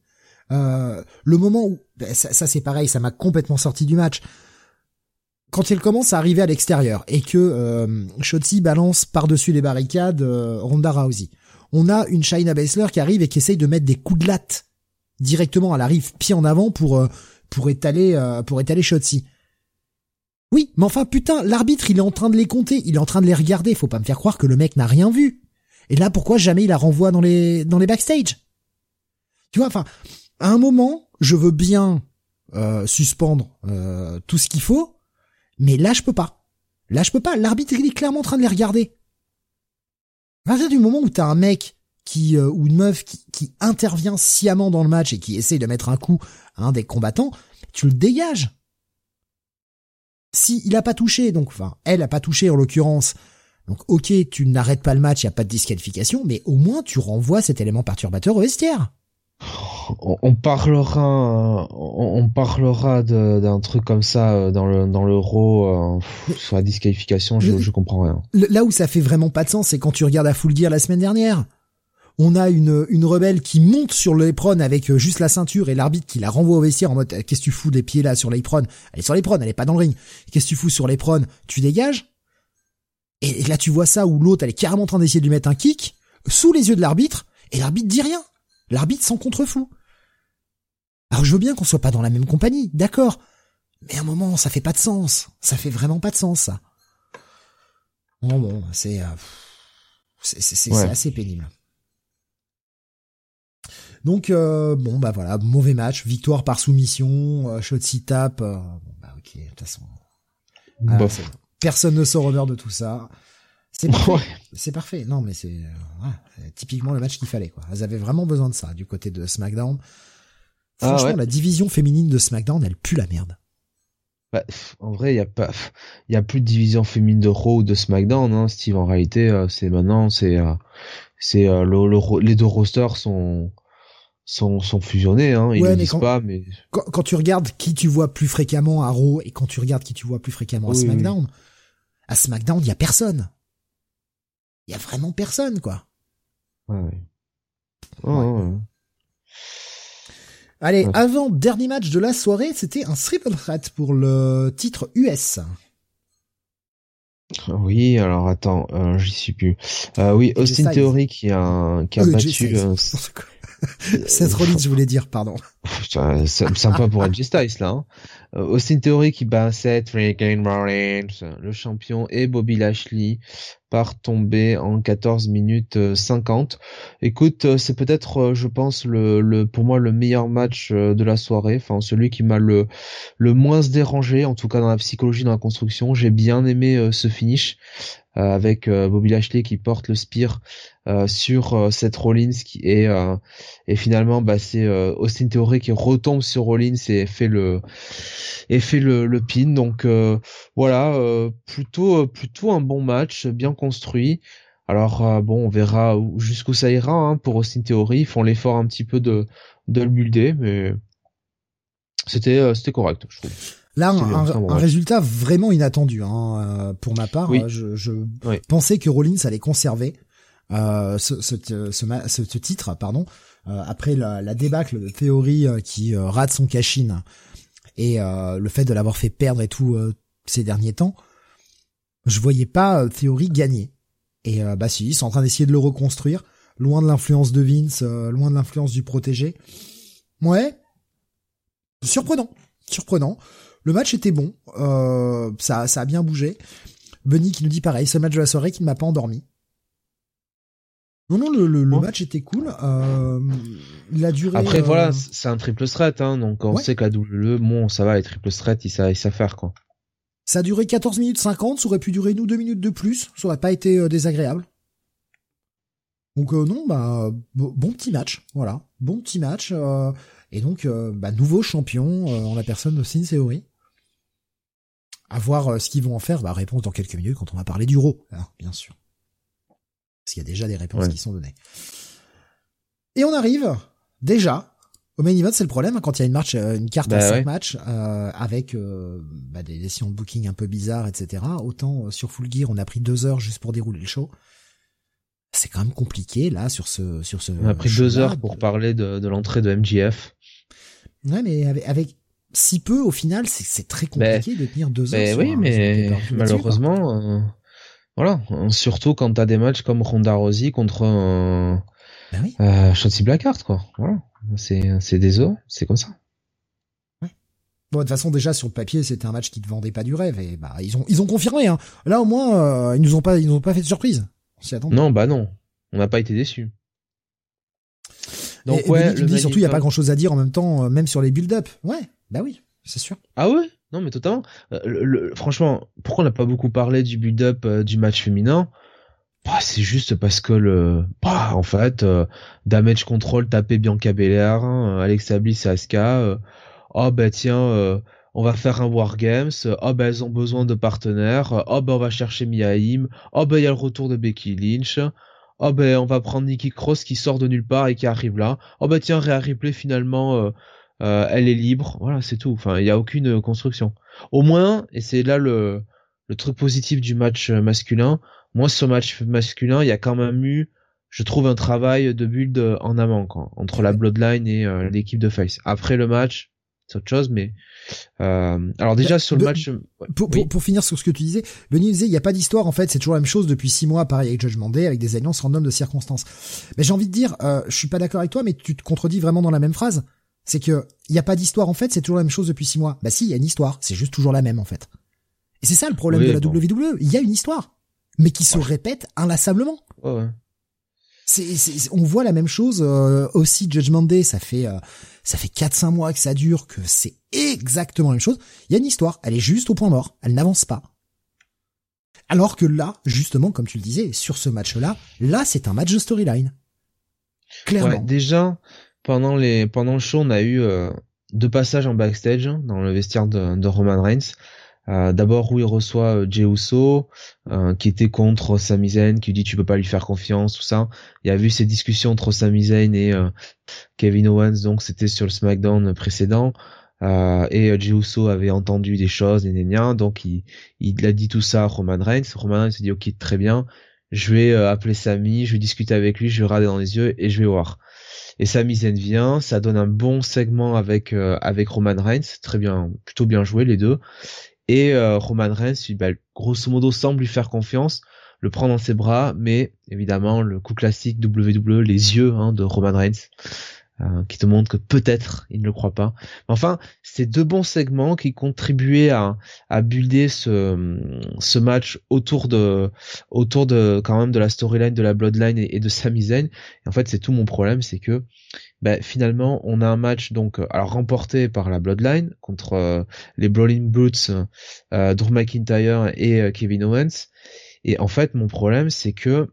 Euh, le moment où, ça, ça c'est pareil, ça m'a complètement sorti du match quand il commence à arriver à l'extérieur et que euh, Shotzi balance par-dessus les barricades euh, Ronda Rousey, on a une Shayna Baszler qui arrive et qui essaye de mettre des coups de latte directement. Elle arrive pied en avant pour euh, pour étaler euh, pour étaler Shotzi. Oui, mais enfin putain, l'arbitre il est en train de les compter, il est en train de les regarder. Faut pas me faire croire que le mec n'a rien vu. Et là, pourquoi jamais il la renvoie dans les dans les backstage? Tu vois, enfin, à un moment, je veux bien suspendre tout ce qu'il faut, mais là, je peux pas. Là, je peux pas. L'arbitre il est clairement en train de les regarder. À partir du moment où t'as un mec qui euh, ou une meuf qui, intervient sciemment dans le match et qui essaye de mettre un coup à un des combattants, tu le dégages. Si il a pas touché, donc enfin elle a pas touché en l'occurrence, donc ok tu n'arrêtes pas le match, il y a pas de disqualification, mais au moins tu renvoies cet élément perturbateur au vestiaire. On, parlera, on, parlera d'un truc comme ça euh, dans le dans l'euro euh, sur la disqualification. Je, je comprends rien. Là où ça fait vraiment pas de sens, c'est quand tu regardes à Full Gear la semaine dernière on a une, une rebelle qui monte sur l'éprone avec euh, juste la ceinture et l'arbitre qui la renvoie au vestiaire en mode euh, qu'est-ce que tu fous des pieds là sur l'éprone Elle est sur l'éprone, elle est pas dans le ring. Qu'est-ce que tu fous sur l'éprone Tu dégages? Et, là tu vois ça où l'autre elle est carrément en train d'essayer de lui mettre un kick sous les yeux de l'arbitre et l'arbitre dit rien. L'arbitre s'en contrefou. Alors je veux bien qu'on soit pas dans la même compagnie, d'accord. Mais à un moment, ça fait pas de sens. Ça fait vraiment pas de sens, ça. Bon, bon, c'est, euh, c'est, assez pénible. Donc euh, bon bah voilà, mauvais match, victoire par soumission, euh, Shotzi tape. Euh, bon bah ok, de toute façon. Ah, personne ne sort honneur de tout ça. C'est parfait. C'est parfait. Non mais c'est typiquement le match qu'il fallait quoi. Elles avaient vraiment besoin de ça du côté de SmackDown. Ah Franchement, la division féminine de SmackDown, elle pue la merde. Bah, en vrai, il y a pas, il y a plus de division féminine de Raw ou de SmackDown, hein, Steve. En réalité, c'est maintenant, c'est, c'est le, les deux rosters sont sont, sont fusionnés, hein. Ils disent pas, mais quand, tu regardes qui tu vois plus fréquemment à Raw et quand tu regardes qui tu vois plus fréquemment à SmackDown, à SmackDown, il y a personne. Il y a vraiment personne, quoi. Ouais. ouais. Allez, avant dernier match de la soirée, c'était un triple threat pour le titre US. Oui, alors attends, euh, j'y suis plus. Euh, oui, Austin Theory qui a qui a euh, battu. Seth Rollins, je voulais dire, pardon. C'est sympa pour Edge Styles, là. Hein. Euh, Austin Theory qui bat Seth Rollins, le champion, et Bobby Lashley par tomber en 14 minutes 50. Euh, Écoute, euh, c'est peut-être, je pense, le, le, pour moi, le meilleur match de la soirée. Enfin, celui qui m'a le, le moins dérangé, en tout cas dans la psychologie, dans la construction. J'ai bien aimé ce finish. Avec Bobby Lashley qui porte le spear euh, sur euh, Seth Rollins qui est euh, et finalement bah c'est Austin Theory qui retombe sur Rollins et fait le et fait le, le pin. Donc voilà plutôt plutôt un bon match bien construit. Alors bon on verra jusqu'où ça ira hein, pour Austin Theory. Ils font l'effort un petit peu de de le builder mais c'était c'était correct je trouve Là, un, résultat vraiment inattendu hein, pour ma part. Je, je pensais que Rollins allait conserver euh, ce, ce, ce, titre, pardon, euh, après la, la, débâcle de Théorie euh, qui rate son cachine et le fait de l'avoir fait perdre et tout ces derniers temps, je voyais pas Théorie gagner. Et bah si, ils sont en train d'essayer de le reconstruire, loin de l'influence de Vince, loin de l'influence du protégé. Ouais, surprenant, surprenant. Le match était bon, ça, ça a bien bougé. Bunny qui nous dit pareil, ce match de la soirée qui ne m'a pas endormi. Non, non, le, le, match était cool. Euh, il a duré. Après, voilà, euh, c'est un triple threat, hein, donc on sait qu'à WWE, bon, ça va, les triple threat, ils savent, faire, quoi. Ça a duré 14 minutes 50, ça aurait pu durer ou deux minutes de plus, ça aurait pas été euh, désagréable. Donc euh, non, bah bon petit match, voilà, bon petit match. et donc, bah, nouveau champion en la personne de Sin Theory. À voir ce qu'ils vont en faire, bah réponse dans quelques minutes quand on va parler du Raw, hein, bien sûr. Parce qu'il y a déjà des réponses qui sont données. Et on arrive déjà au main event, c'est le problème hein, quand il y a une match, euh, une carte à bah 5 matchs euh, avec euh, bah, des décisions de booking un peu bizarres, etc. Autant sur Full Gear, on a pris deux heures juste pour dérouler le show. C'est quand même compliqué là sur ce sur ce. On a pris deux heures pour parler de, l'entrée de MGF. Ouais, mais avec, si peu au final, c'est très compliqué de tenir deux heures. oui, mais malheureusement. Voilà, surtout quand t'as des matchs comme Ronda Rousey contre ben oui. euh, Shotzi Blackheart, quoi. Voilà, c'est os, c'est comme ça. Bon, de toute façon, déjà sur le papier, c'était un match qui te vendait pas du rêve et bah ils ont ils ont confirmé. Hein. Là au moins, euh, ils nous ont pas ils nous ont pas fait de surprise. Non, bah non, on n'a pas été déçus. Donc ouais, le surtout il y a pas grand chose à dire en même temps, euh, même sur les build-up. Ouais, bah oui, c'est sûr. Ah ouais? Non, mais totalement. le, franchement, pourquoi on n'a pas beaucoup parlé du build-up du match féminin? Bah, c'est juste parce que le bah en fait damage control taper Bianca Belair hein, Alexa Bliss et Asuka oh bah tiens on va faire un wargames, oh ben elles ont besoin de partenaires, oh ben on va chercher Miaim, oh ben il y a le retour de Becky Lynch, oh ben on va prendre Nikki Cross qui sort de nulle part et qui arrive là, oh ben tiens Rhea Ripley finalement euh, euh, elle est libre, voilà c'est tout, enfin il n'y a aucune construction. Au moins, et c'est là le, le truc positif du match masculin, moi ce match masculin il y a quand même eu je trouve un travail de build en amont quoi, entre la Bloodline et euh, l'équipe de Face. Après le match, c'est autre chose, mais euh, alors déjà sur le match. Pour, pour, finir sur ce que tu disais, Benny disait il n'y a pas d'histoire en fait, c'est toujours la même chose depuis six mois, pareil avec Judgment Day, avec des alliances random de circonstances. Mais j'ai envie de dire, euh, je suis pas d'accord avec toi, mais tu te contredis vraiment dans la même phrase. C'est que il n'y a pas d'histoire en fait, c'est toujours la même chose depuis six mois. Bah si, il y a une histoire, c'est juste toujours la même en fait. Et c'est ça le problème de la WWE, il y a une histoire, mais qui se répète inlassablement. ouais on voit la même chose euh, aussi Judgment Day, ça fait euh, ça fait 4-5 mois que ça dure, que c'est exactement la même chose. Il y a une histoire, elle est juste au point mort, elle n'avance pas. Alors que là, justement, comme tu le disais, sur ce match-là, là, c'est un match de storyline. Clairement. déjà, pendant les pendant le show, on a eu euh, deux passages en backstage hein, dans le vestiaire de Roman Reigns. Euh, d'abord où il reçoit euh, Jey Uso, euh, qui était contre Sami Zayn, qui dit tu peux pas lui faire confiance, tout ça. Il y a vu ces discussions entre Sami Zayn et Kevin Owens, donc c'était sur le SmackDown précédent. et Jey Uso avait entendu des choses, et donc il, il a dit tout ça à Roman Reigns. Roman Reigns s'est dit ok très bien, je vais appeler Sami, je vais discuter avec lui, je vais regarder dans les yeux et je vais voir. Et Sami Zayn vient, ça donne un bon segment avec avec Roman Reigns, très bien, plutôt bien joué les deux. Et euh, Roman Reigns, bah, grosso modo, semble lui faire confiance, le prend dans ses bras, mais évidemment, le coup classique WWE, les yeux hein, de Roman Reigns, euh, qui te montre que peut-être il ne le croit pas. enfin, c'est deux bons segments qui contribuaient à, à builder ce, ce match autour de autour de quand même de la storyline de la Bloodline et, de Sami Zayn. Et en fait, c'est tout mon problème, c'est que ben, finalement, on a un match donc euh, alors remporté par la Bloodline contre euh, les Brawling Brutes, euh, Drew McIntyre et Kevin Owens. Et en fait, mon problème, c'est que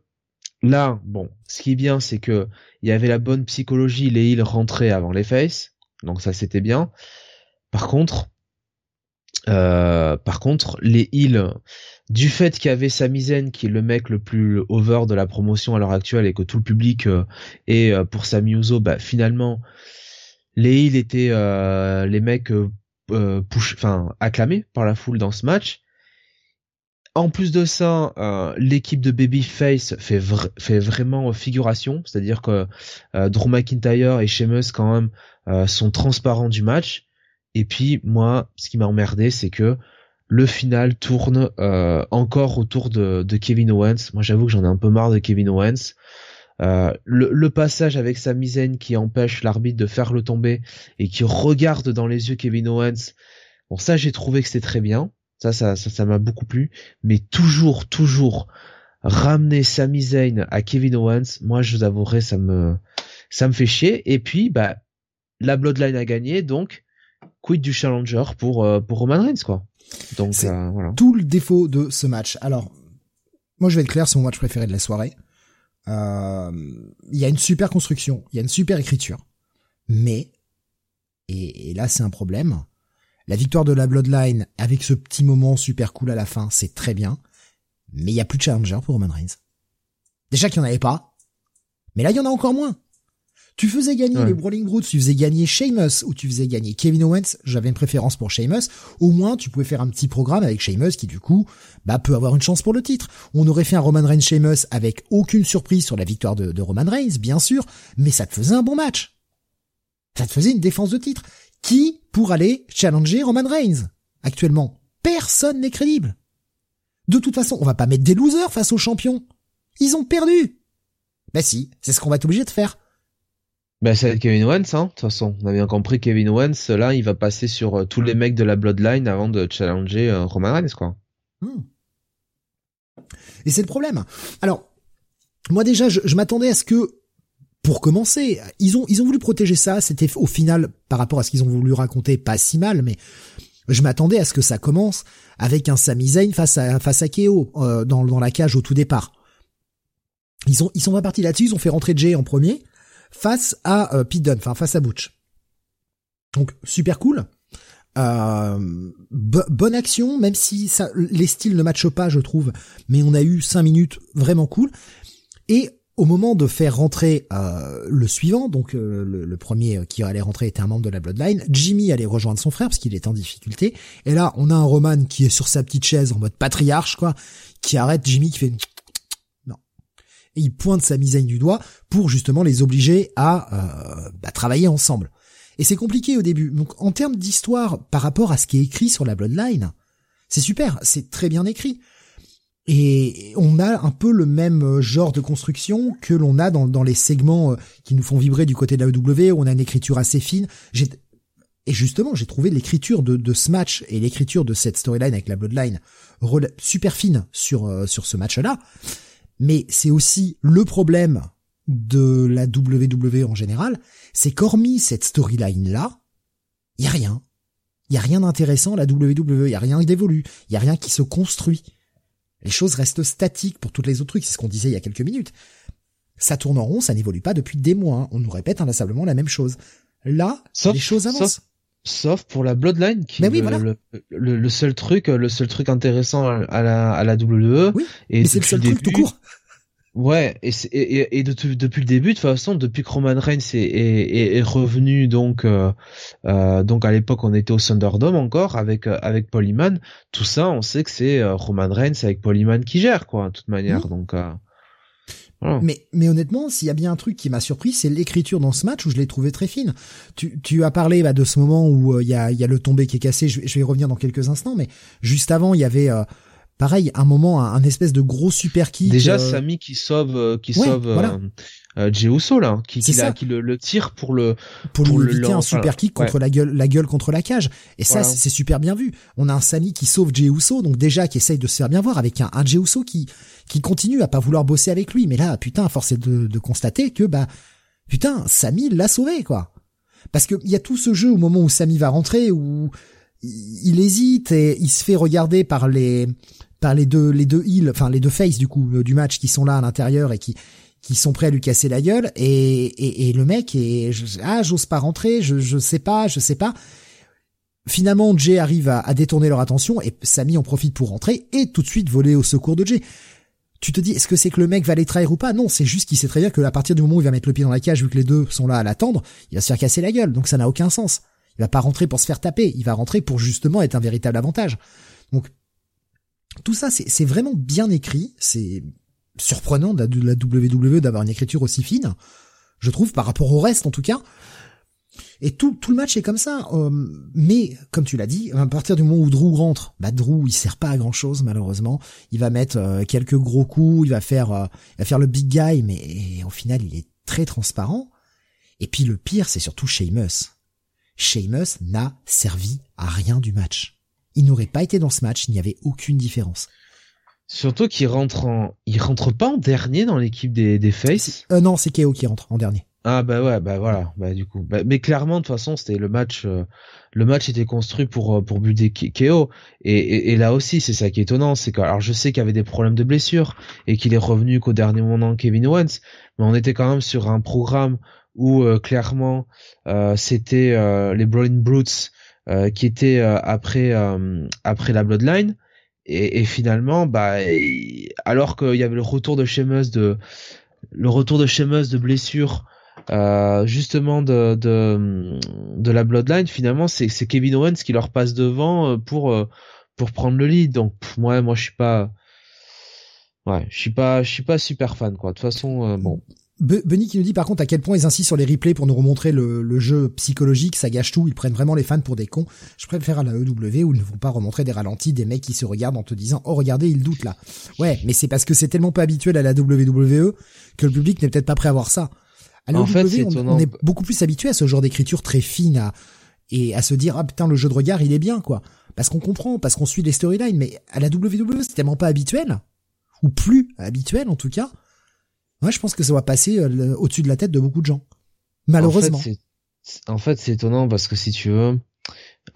là, bon, ce qui est bien, c'est que il y avait la bonne psychologie, les heals rentraient avant les faces, donc ça c'était bien. Par contre, par contre, les heals du fait qu'il y avait Sami Zayn qui est le mec le plus over de la promotion à l'heure actuelle et que tout le public euh, est euh, pour Sami Uso, bah finalement les heels étaient euh, les mecs push, enfin acclamés par la foule dans ce match. En plus de ça, l'équipe de Babyface fait, fait vraiment figuration, c'est-à-dire que Drew McIntyre et Sheamus quand même sont transparents du match. Et puis moi, ce qui m'a emmerdé, c'est que le final tourne euh, encore autour de, Kevin Owens. Moi, j'avoue que j'en ai un peu marre de Kevin Owens. Euh, le, passage avec sa misaine qui empêche l'arbitre de faire le tomber et qui regarde dans les yeux Kevin Owens. Bon, ça, j'ai trouvé que c'était très bien. Ça, ça, ça, m'a beaucoup plu. Mais toujours, toujours ramener Sami Zayn à Kevin Owens, moi, je vous avouerai, ça me, ça me fait chier. Et puis, bah, la Bloodline a gagné, donc quid du challenger pour euh, pour Roman Reigns, quoi. Donc c'est euh, voilà. tout le défaut de ce match. Alors, moi je vais être clair, c'est mon match préféré de la soirée. Euh, il y a une super construction, il y a une super écriture, mais et, là c'est un problème. La victoire de la Bloodline avec ce petit moment super cool à la fin, c'est très bien, mais il y a plus de challenger pour Roman Reigns. Déjà qu'il n'y en avait pas, mais là il y en a encore moins. Tu faisais gagner les Brawling Brutes, tu faisais gagner Sheamus ou tu faisais gagner Kevin Owens. J'avais une préférence pour Sheamus. Au moins, tu pouvais faire un petit programme avec Sheamus qui, du coup, bah, peut avoir une chance pour le titre. On aurait fait un Roman Reigns Sheamus avec aucune surprise sur la victoire de, de Roman Reigns, bien sûr, mais ça te faisait un bon match. Ça te faisait une défense de titre. Qui pour aller challenger Roman Reigns? Actuellement, personne n'est crédible. De toute façon, on va pas mettre des losers face aux champions. Ils ont perdu. Bah si, c'est ce qu'on va être obligé de faire. Ben c'est Kevin Owens, hein, de toute façon. On a bien compris Kevin Owens, là, il va passer sur euh, tous les mecs de la Bloodline avant de challenger euh, Roman Reigns, quoi. Hmm. Et c'est le problème. Alors, moi déjà, je, m'attendais à ce que, pour commencer, ils ont ils ont voulu protéger ça. C'était au final, par rapport à ce qu'ils ont voulu raconter, pas si mal, mais Je m'attendais à ce que ça commence avec un Sami Zayn face à face à Keo euh, dans dans la cage au tout départ. Ils ont ils sont pas partis là-dessus, ils ont fait rentrer Jay en premier face à euh, Pete enfin face à Butch. Donc super cool. Euh, bonne action, même si ça, les styles ne matchent pas, je trouve. Mais on a eu cinq minutes vraiment cool. Et au moment de faire rentrer euh, le suivant, donc euh, le, premier qui allait rentrer était un membre de la Bloodline, Jimmy allait rejoindre son frère parce qu'il est en difficulté. Et là, on a un Roman qui est sur sa petite chaise en mode patriarche, quoi, qui arrête Jimmy, qui fait non. Et il pointe sa misaine du doigt pour justement les obliger à bah, travailler ensemble. Et c'est compliqué au début. Donc en termes d'histoire par rapport à ce qui est écrit sur la Bloodline, c'est super, c'est très bien écrit. Et on a un peu le même genre de construction que l'on a dans, les segments euh, qui nous font vibrer du côté de la EW, où on a une écriture assez fine. Et justement, j'ai trouvé l'écriture de, ce match et l'écriture de cette storyline avec la Bloodline super fine sur, euh, sur ce match-là. Mais c'est aussi le problème de la WWE en général, c'est qu'hormis cette storyline-là, il y a rien. Il y a rien d'intéressant à la WWE, il y a rien d'évolu, il y a rien qui se construit. Les choses restent statiques pour toutes les autres trucs, c'est ce qu'on disait il y a quelques minutes. Ça tourne en rond, ça n'évolue pas depuis des mois, hein. on nous répète inlassablement la même chose. Là, les choses avancent. Sauf, pour la Bloodline qui est le, seul truc le seul truc intéressant à la à la WWE oui, et mais c'est le seul truc tout court Ouais, et, et, et, depuis le début, de toute façon, depuis que Roman Reigns est, est, revenu, donc euh, euh, donc à l'époque on était au Thunderdome encore avec euh, avec Paul tout ça, on sait que c'est Roman Reigns avec Paul qui gère quoi, de toute manière. Donc Mais, mais honnêtement, s'il y a bien un truc qui m'a surpris, c'est l'écriture dans ce match où je l'ai trouvé très fine. Tu, tu as parlé bah, de ce moment où il y, a, y a le tombé qui est cassé, je, je, vais y revenir dans quelques instants, mais juste avant, il y avait pareil, un moment, un, espèce de gros super kick. Déjà, euh... Samy qui sauve, euh, qui sauve voilà. euh, euh là, qui, qui, qui le, le, tire pour le pour, pour lui éviter un super kick contre la gueule, la gueule contre la cage. Et ça, c'est super bien vu. On a un Samy qui sauve Jey donc déjà qui essaye de se faire bien voir avec un, un Jey qui qui continue à pas vouloir bosser avec lui. Mais là, putain, force est de, de constater que bah putain, Samy l'a sauvé quoi. Parce que il y a tout ce jeu au moment où Samy va rentrer où il hésite et il se fait regarder par les par les deux les deux heals, enfin les deux faces du coup euh, du match qui sont là à l'intérieur et qui qui sont prêts à lui casser la gueule et et, et le mec est ah j'ose pas rentrer, je je sais pas, je sais pas. Finalement Jay arrive à, à détourner leur attention et Samy en profite pour rentrer et tout de suite voler au secours de Jay. Tu te dis est-ce que c'est que le mec va les trahir ou pas? Non, c'est juste qu'il sait très bien que à partir du moment où il va mettre le pied dans la cage vu que les deux sont là à l'attendre, il va se faire casser la gueule. Donc ça n'a aucun sens. Il va pas rentrer pour se faire taper, il va rentrer pour justement être un véritable avantage. Donc tout ça, c'est vraiment bien écrit. C'est surprenant de la, WWE d'avoir une écriture aussi fine, je trouve, par rapport au reste en tout cas. Et tout, tout le match est comme ça. Euh, mais, comme tu l'as dit, à partir du moment où Drew rentre, bah Drew, il sert pas à grand chose, malheureusement. Il va mettre euh, quelques gros coups, il va faire, euh, il va faire le big guy, mais au final, il est très transparent. Et puis le pire, c'est surtout Sheamus. Sheamus n'a servi à rien du match il n'aurait pas été dans ce match, il n'y avait aucune différence. Surtout qu'il rentre en, il rentre pas en dernier dans l'équipe des, des Face. Euh, non, c'est KO qui rentre en dernier. Ah bah ouais, bah voilà, bah du coup, bah, mais clairement de toute façon c'était le match, euh, le match était construit pour euh, pour buter KO et, et, là aussi c'est ça qui est étonnant, c'est que alors je sais qu'il y avait des problèmes de blessure et qu'il est revenu qu'au dernier moment Kevin Owens, mais on était quand même sur un programme où euh, clairement c'était les Brawling Brutes qui était euh, après euh, après la Bloodline et, finalement bah alors qu'il y avait le retour de Sheamus de le retour de Sheamus de blessure euh, justement de, de, la Bloodline, finalement c'est Kevin Owens qui leur passe devant pour pour prendre le lead. Donc moi moi je suis pas ouais je suis pas je suis pas super fan quoi. De toute façon bon Benny qui nous dit par contre à quel point ils insistent sur les replays pour nous remontrer le, jeu psychologique, ça gâche tout, ils prennent vraiment les fans pour des cons. Je préfère à la EW où ils ne vont pas remontrer des ralentis, des mecs qui se regardent en te disant oh regardez ils doutent là. Ouais, mais c'est parce que c'est tellement pas habituel à la WWE que le public n'est peut-être pas prêt à voir ça. À la WWE, on, est beaucoup plus habitué à ce genre d'écriture très fine à, et à se dire ah putain le jeu de regard il est bien quoi. Parce qu'on comprend, parce qu'on suit les storylines, mais à la WWE c'est tellement pas habituel ou plus habituel en tout cas Ouais, je pense que ça va passer euh, au-dessus de la tête de beaucoup de gens. Malheureusement. En fait, c'est étonnant parce que si tu veux,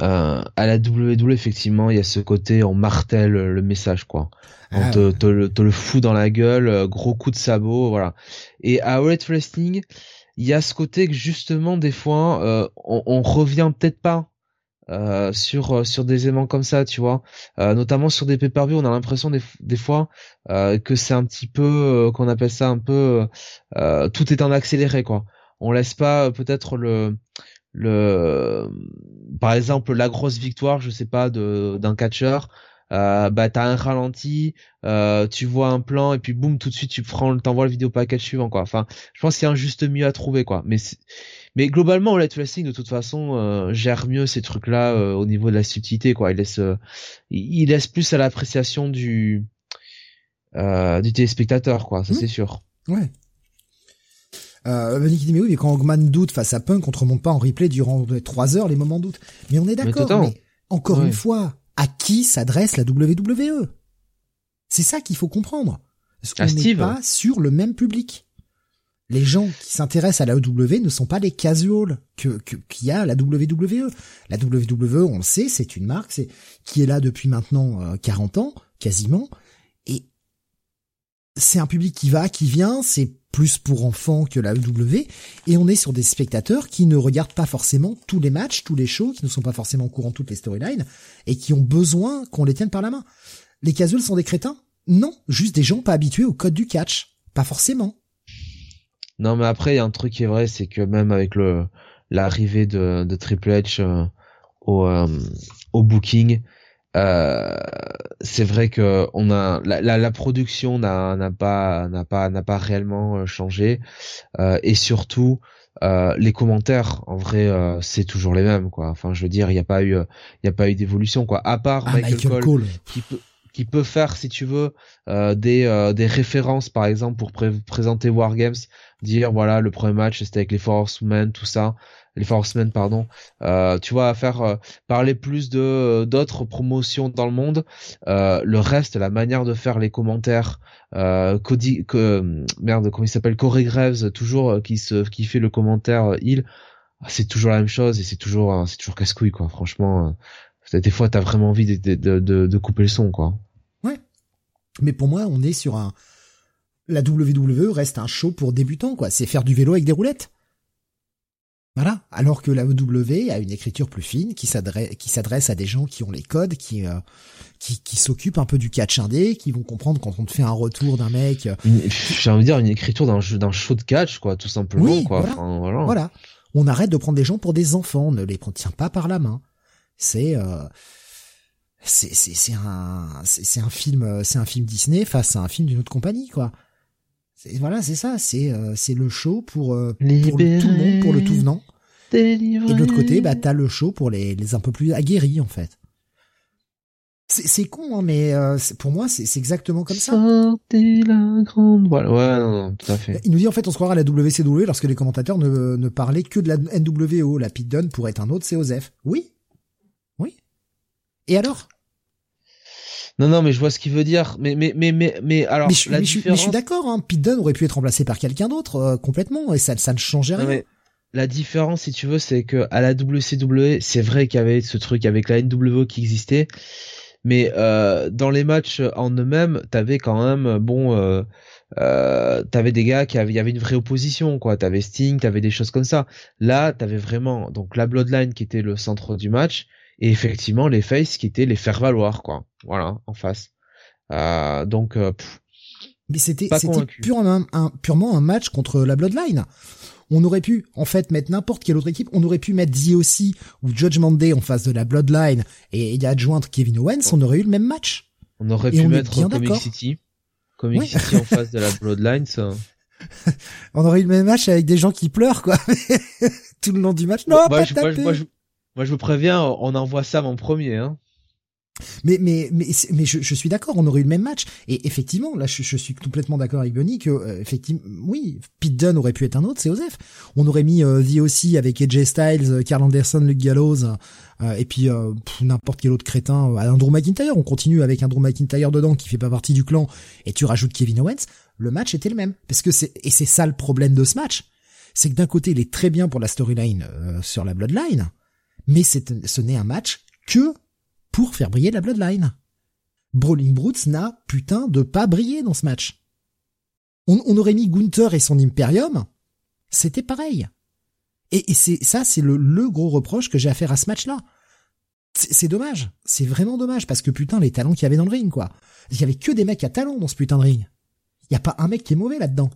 euh, à la WWE effectivement il y a ce côté on martèle le message quoi on Ah, te, te, le, te le fout dans la gueule euh, gros coup de sabot voilà et à Elite Wrestling il y a ce côté que justement des fois euh, on, on revient peut-être pas euh, sur euh, sur des éléments comme ça tu vois. Euh, notamment sur des pay-per-view on a l'impression des, des fois euh, que c'est un petit peu euh, qu'on appelle ça un peu tout est en accéléré quoi. On laisse pas peut-être le le par exemple la grosse victoire je sais pas de d'un catcheur. Euh, bah t'as un ralenti euh, tu vois un plan et puis boum tout de suite tu prends t'envoies le vidéo package suivant quoi. Enfin je pense qu'il y a un juste mieux à trouver quoi. Mais mais globalement Let Wrestling de toute façon euh, gère mieux ces trucs là au niveau de la subtilité quoi il laisse euh, il laisse plus à l'appréciation du euh, du téléspectateur quoi ça Mhm. c'est sûr Ouais. Euh, Benny qui dit, mais oui, mais quand Hogman doute face à Punk, on te remonte pas en replay durant trois heures les moments doute. Mais on est d'accord. Mais encore Ouais. une fois, à qui s'adresse la WWE C'est ça qu'il faut comprendre. Parce qu'on n'est pas sur le même public? Les gens qui s'intéressent à la WWE ne sont pas les casuals que qu'il y a à la WWE. La WWE, on le sait, c'est une marque, c'est qui est là depuis maintenant euh, 40 ans, quasiment, et c'est un public qui va, qui vient, c'est plus pour enfants que la EW, et on est sur des spectateurs qui ne regardent pas forcément tous les matchs, tous les shows, qui ne sont pas forcément au courant de toutes les storylines, et qui ont besoin qu'on les tienne par la main. Les casuals sont des crétins? Non, juste des gens pas habitués au code du catch. Pas forcément. Non, mais après, il y a un truc qui est vrai, c'est que même avec le l'arrivée de, de Triple H euh, au, euh, au booking, euh, c'est vrai que on a la, la, la production n'a n'a pas n'a pas n'a pas réellement euh, changé Euh, et surtout euh, les commentaires en vrai euh, c'est toujours les mêmes quoi. Enfin, je veux dire, il n'y a pas eu il y a pas eu d'évolution quoi. À part Ah, Michael, Michael Cole, Cole. qui peut qui peut faire si tu veux euh, des euh, des références par exemple pour pré- présenter Wargames dire voilà le premier match c'était avec les Four Horsemen tout ça les Four Horsemen pardon. Euh, tu vois faire euh, parler plus de euh, d'autres promotions dans le monde. Euh, le reste la manière de faire les commentaires Cody que merde comment il s'appelle Corey Graves toujours qui se qui fait le commentaire il ah, c'est toujours la même chose et c'est toujours c'est toujours casse-couille quoi franchement des fois, t'as vraiment envie de, de, de, de, couper le son, quoi. Mais pour moi, on est sur un. La WWE reste un show pour débutants, quoi. C'est faire du vélo avec des roulettes. Voilà. Alors que la WWE a une écriture plus fine qui s'adresse, qui s'adresse à des gens qui ont les codes, qui, euh, qui, qui s'occupent un peu du catch indé, qui vont comprendre quand on te fait un retour d'un mec. euh, J'ai envie de dire une écriture d'un jeu, d'un show de catch, quoi, tout simplement, Oui, quoi. voilà. Enfin, voilà. Voilà. On arrête de prendre des gens pour des enfants, on ne les tient pas par la main. C'est, euh, c'est, c'est, c'est un, c'est, c'est un film, euh, c'est un film Disney face à un film d'une autre compagnie, quoi. C'est, voilà, c'est ça, c'est, euh, c'est le show pour, euh, pour le, tout le monde, pour le tout venant. Délivré. Et de l'autre côté, bah, t'as le show pour les, les un peu plus aguerris, en fait. C'est, c'est con, hein, mais euh, c'est- pour moi, c'est, c'est exactement comme ça. Sortez la grande. Voilà, ouais, non, non, tout à fait. Il nous dit en fait on se croirait à la WCW lorsque les commentateurs ne, ne parlaient que de la NWO. La Pete Dunne pourrait être un autre COZF. Oui. Oui. Et alors? Non, non, mais je vois ce qu'il veut dire. Mais, mais, mais, mais, mais, alors, mais, je, la mais je- mais je différence. suis d'accord, hein, Pete Dunne aurait pu être remplacé par quelqu'un d'autre euh, complètement et ça, ça ne changeait rien. mais la différence, si tu veux, c'est que à la WCW, c'est vrai qu'il y avait ce truc avec la NWO qui existait, mais euh, dans les matchs en eux-mêmes, t'avais quand même, bon, euh, euh, t'avais des gars qui avaient, il y avait une vraie opposition, quoi. T'avais Sting, t'avais des choses comme ça. Là, t'avais vraiment donc la Bloodline qui était le centre du match et effectivement les Faces qui étaient les faire valoir, quoi. Voilà, en face. Euh, donc, euh, pff, Mais c'était purement un, purement un match contre la Bloodline. On aurait pu, en fait, mettre n'importe quelle autre équipe. On aurait pu mettre DOC ou Judgment Day en face de la Bloodline et y adjoindre Kevin Owens. On aurait eu le même match. on aurait Et pu on mettre Comic. City. Comic Ouais. City en face de la Bloodline, ça. On aurait eu le même match avec des gens qui pleurent, quoi. Tout le long du match. Non, pas je, moi, je- taper. moi, je, moi, je vous préviens, on envoie Sam en premier. Hein. Mais mais mais mais je, je suis d'accord, on aurait eu le même match et effectivement là je, je suis complètement d'accord avec Benny que euh, effectivement oui Pete Dunne aurait pu être un autre, c'est Osef. On aurait mis euh, The aussi avec AJ Styles, euh, Carl Anderson, Luke Gallows euh, et puis euh, n'importe quel autre crétin, euh, Andrew McIntyre. On continue avec Andrew McIntyre dedans qui fait pas partie du clan et tu rajoutes Kevin Owens. Le match était le même parce que c'est et c'est ça le problème de ce match, c'est que d'un côté il est très bien pour la storyline euh, sur la Bloodline. Mais ce n'est un match que pour faire briller la Bloodline. Brawling Brutes n'a putain de pas brillé dans ce match. On, aurait mis Gunther et son Imperium, c'était pareil. Et, ça, c'est le, gros reproche que j'ai à faire à ce match-là. C'est dommage, c'est vraiment dommage parce que putain les talents qu'il y avait dans le ring quoi. Il y avait que des mecs à talent dans ce putain de ring. Il y a pas un mec qui est mauvais là-dedans.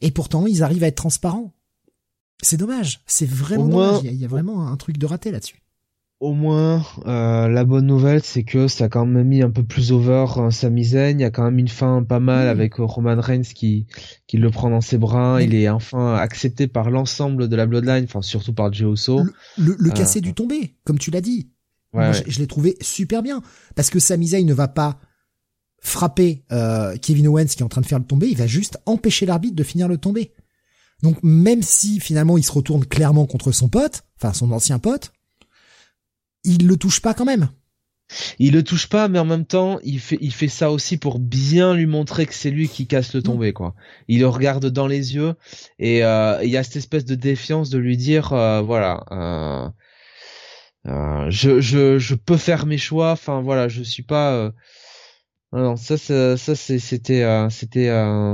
Et pourtant ils arrivent à être transparents. C'est dommage, c'est vraiment dommage. Il y, a, vraiment un truc de raté là-dessus. Au moins, euh, la bonne nouvelle, c'est que ça a quand même mis un peu plus over euh, sa misaine. Il y a quand même une fin pas mal avec euh, Roman Reigns qui qui le prend dans ses bras. Il est enfin accepté par l'ensemble de la Bloodline, enfin surtout par Jey Uso. Le, le, casser du tombé, comme tu l'as dit. Je, l'ai trouvé super bien parce que Sami Zayn ne va pas frapper Kevin Owens qui est en train de faire le tombé, il va juste empêcher l'arbitre de finir le tombé. Donc même si finalement il se retourne clairement contre son pote, enfin son ancien pote, il le touche pas quand même. Il le touche pas, mais en même temps, il fait, il ça aussi pour bien lui montrer que c'est lui qui casse le tombé, quoi. Il le regarde dans les yeux et euh, il y a cette espèce de défiance de lui dire, euh, voilà, euh, je, peux faire mes choix. Enfin voilà, je suis pas. non, ça, ça, ça c'était, c'était,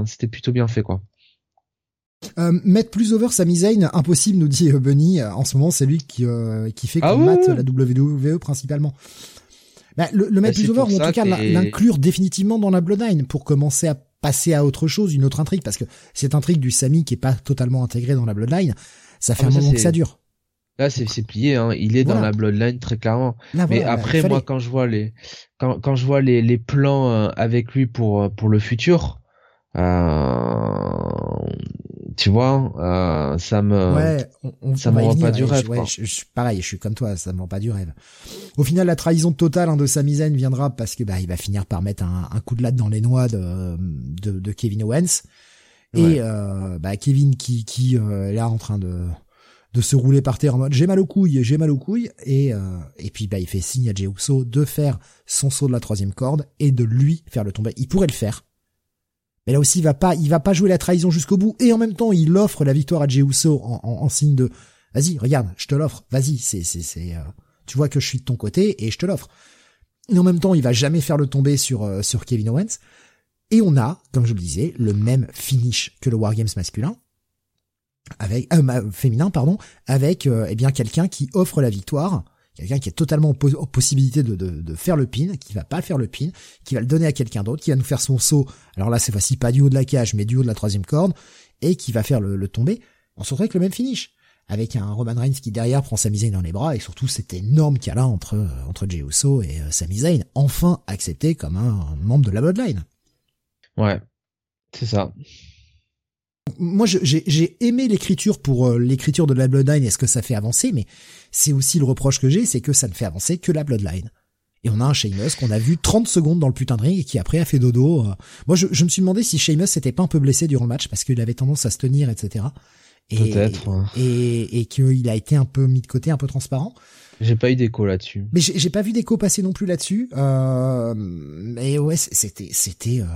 c'était plutôt bien fait, quoi. Euh, mettre plus over Sami Zayn, impossible, nous dit euh, Bunny. Euh, en ce moment, c'est lui qui, qui fait ah comme la WWE principalement. Bah, le, le mettre bah, plus over, ou en tout cas l'inclure définitivement dans la Bloodline pour commencer à passer à autre chose, une autre intrigue, parce que cette intrigue du Sami qui est pas totalement intégrée dans la Bloodline, ça fait ah, un moment que ça dure. Là, c'est plié, hein. il est dans la Bloodline très clairement. Mais après, moi, quand je vois les, quand, quand je vois les, les plans avec lui pour pour le futur, euh, tu vois, euh, ça me, ouais, on, ça me rend pas du rêve. Ouais, je, je, pareil, je suis comme toi, ça me rend pas du rêve. Au final, la trahison totale hein, de Sami Zayn viendra parce que bah il va finir par mettre un, un coup de latte dans les noix de, de, de Kevin Owens et euh, bah Kevin qui qui euh, est là en train de de se rouler par terre en mode j'ai mal aux couilles, j'ai mal aux couilles et euh, et puis bah il fait signe à Jey de faire son saut de la troisième corde et de lui faire le tomber. Il pourrait le faire mais là aussi, il va pas, il va pas jouer la trahison jusqu'au bout. Et en même temps, il offre la victoire à Jey Uso en, en, signe de, vas-y, regarde, je te l'offre. Vas-y, c'est, c'est, c'est, euh, tu vois que je suis de ton côté et je te l'offre. Et en même temps, il va jamais faire le tomber sur, euh, sur Kevin Owens. Et on a, comme je le disais, le même finish que le Wargames masculin. Avec, euh, féminin, pardon, avec, eh bien, quelqu'un qui offre la victoire quelqu'un qui est totalement en, possibilité de, faire le pin, qui va pas faire le pin, qui va le donner à quelqu'un d'autre, qui va nous faire son saut. Alors là, c'est fois pas du haut de la cage, mais du haut de la troisième corde, et qui va faire le, tomber. On se retrouve avec le même finish, avec un Roman Reigns qui derrière prend Sami Zayn dans les bras, et surtout cet énorme là entre entre Jey Uso et euh, Sami Zayn, enfin accepté comme un membre de la Bloodline. Ouais, c'est ça moi j'ai aimé l'écriture pour euh, l'écriture de la Bloodline et ce que ça fait avancer, mais c'est aussi le reproche que j'ai, c'est que ça ne fait avancer que la Bloodline. Et on a un Sheamus qu'on a vu 30 secondes dans le putain de ring et qui après a fait dodo. Euh. Moi je, me suis demandé si Sheamus s'était pas un peu blessé durant le match parce qu'il avait tendance à se tenir, etc. Et, Peut-être. Et, et qu'il a été un peu mis de côté, un peu transparent. J'ai pas eu d'écho là-dessus. Mais j'ai pas vu d'écho passer non plus là-dessus. Euh, mais ouais, c'était c'était euh,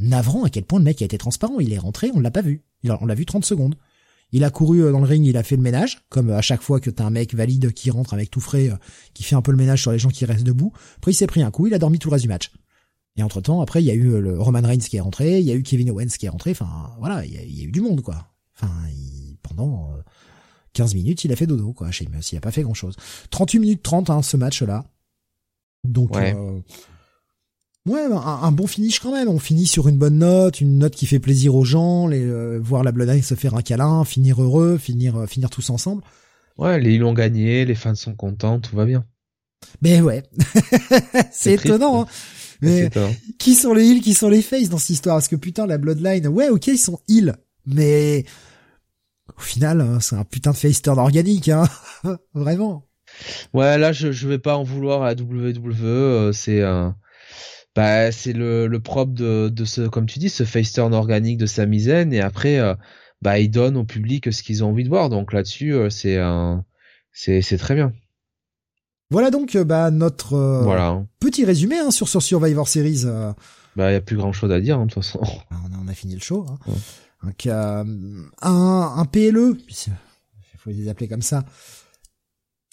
navrant à quel point le mec a été transparent. Il est rentré, on l'a pas vu. On l'a vu 30 secondes. Il a couru euh, dans le ring, il a fait le ménage, comme à chaque fois que t'as un mec valide qui rentre avec tout frais, euh, qui fait un peu le ménage sur les gens qui restent debout. Après, il s'est pris un coup, il a dormi tout le reste du match. Et entre temps, après, il y a eu le Roman Reigns qui est rentré, il y a eu Kevin Owens qui est rentré. Enfin, voilà, il y a, eu du monde, quoi. Enfin, pendant 15 minutes, il a fait dodo, quoi, Sheamus. Il a pas fait grand chose. 38 minutes 30, hein, ce match-là. Donc, ouais. Euh, ouais un, bon finish quand même. On finit sur une bonne note, une note qui fait plaisir aux gens, les, euh, voir la Bloodline se faire un câlin, finir heureux, finir, euh, finir tous ensemble. Ouais, les ils ont gagné, les fans sont contents, tout va bien. Mais ouais, c'est étonnant. Hein. Mais qui sont les heals, qui sont les faces dans cette histoire? Parce que putain, la Bloodline, ouais, ok, ils sont heals, mais au final, hein, c'est un putain de face turn organique, hein. Vraiment. Ouais, là, je, je vais pas en vouloir à la WWE. Euh, c'est un, bah, c'est le, le propre de, de ce, comme tu dis, ce face turn organique de sa misaine. Et après, euh, bah, ils donnent au public ce qu'ils ont envie de voir. Donc là-dessus, euh, c'est un, c'est, c'est très bien. Voilà donc, bah, notre voilà. petit résumé hein, sur, sur Survivor Series. Bah, y a plus grand chose à dire, hein, de toute façon. Ah, on a, on a fini le show. Hein. Donc euh, un, un PLE, il faut les appeler comme ça,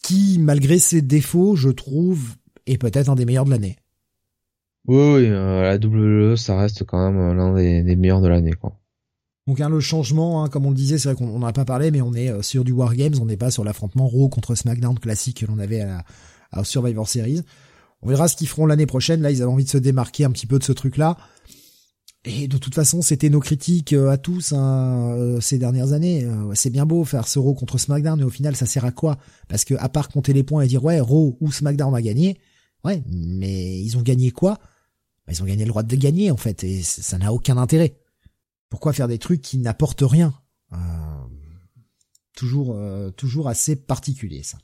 qui, malgré ses défauts, je trouve, est peut-être un des meilleurs de l'année. Oui, oui euh, la WWE, ça reste quand même l'un des, meilleurs de l'année, quoi. Donc hein, le changement, hein, comme on le disait, c'est vrai qu'on n'en a pas parlé, mais on est euh, sur du War Games, on n'est pas sur l'affrontement Raw contre SmackDown classique que l'on avait à, à, Survivor Series. On verra ce qu'ils feront l'année prochaine. Là, ils avaient envie de se démarquer un petit peu de ce truc-là. Et de toute façon, c'était nos critiques euh, à tous hein, euh, ces dernières années. Euh, c'est bien beau faire ce Raw contre SmackDown, mais au final, ça sert à quoi? Parce que à part compter les points et dire ouais, Raw ou SmackDown a gagné, ouais, mais ils ont gagné quoi? Bah, Ils ont gagné le droit de gagner en fait, et ça n'a aucun intérêt. Pourquoi faire des trucs qui n'apportent rien? Toujours, toujours assez particulier ça.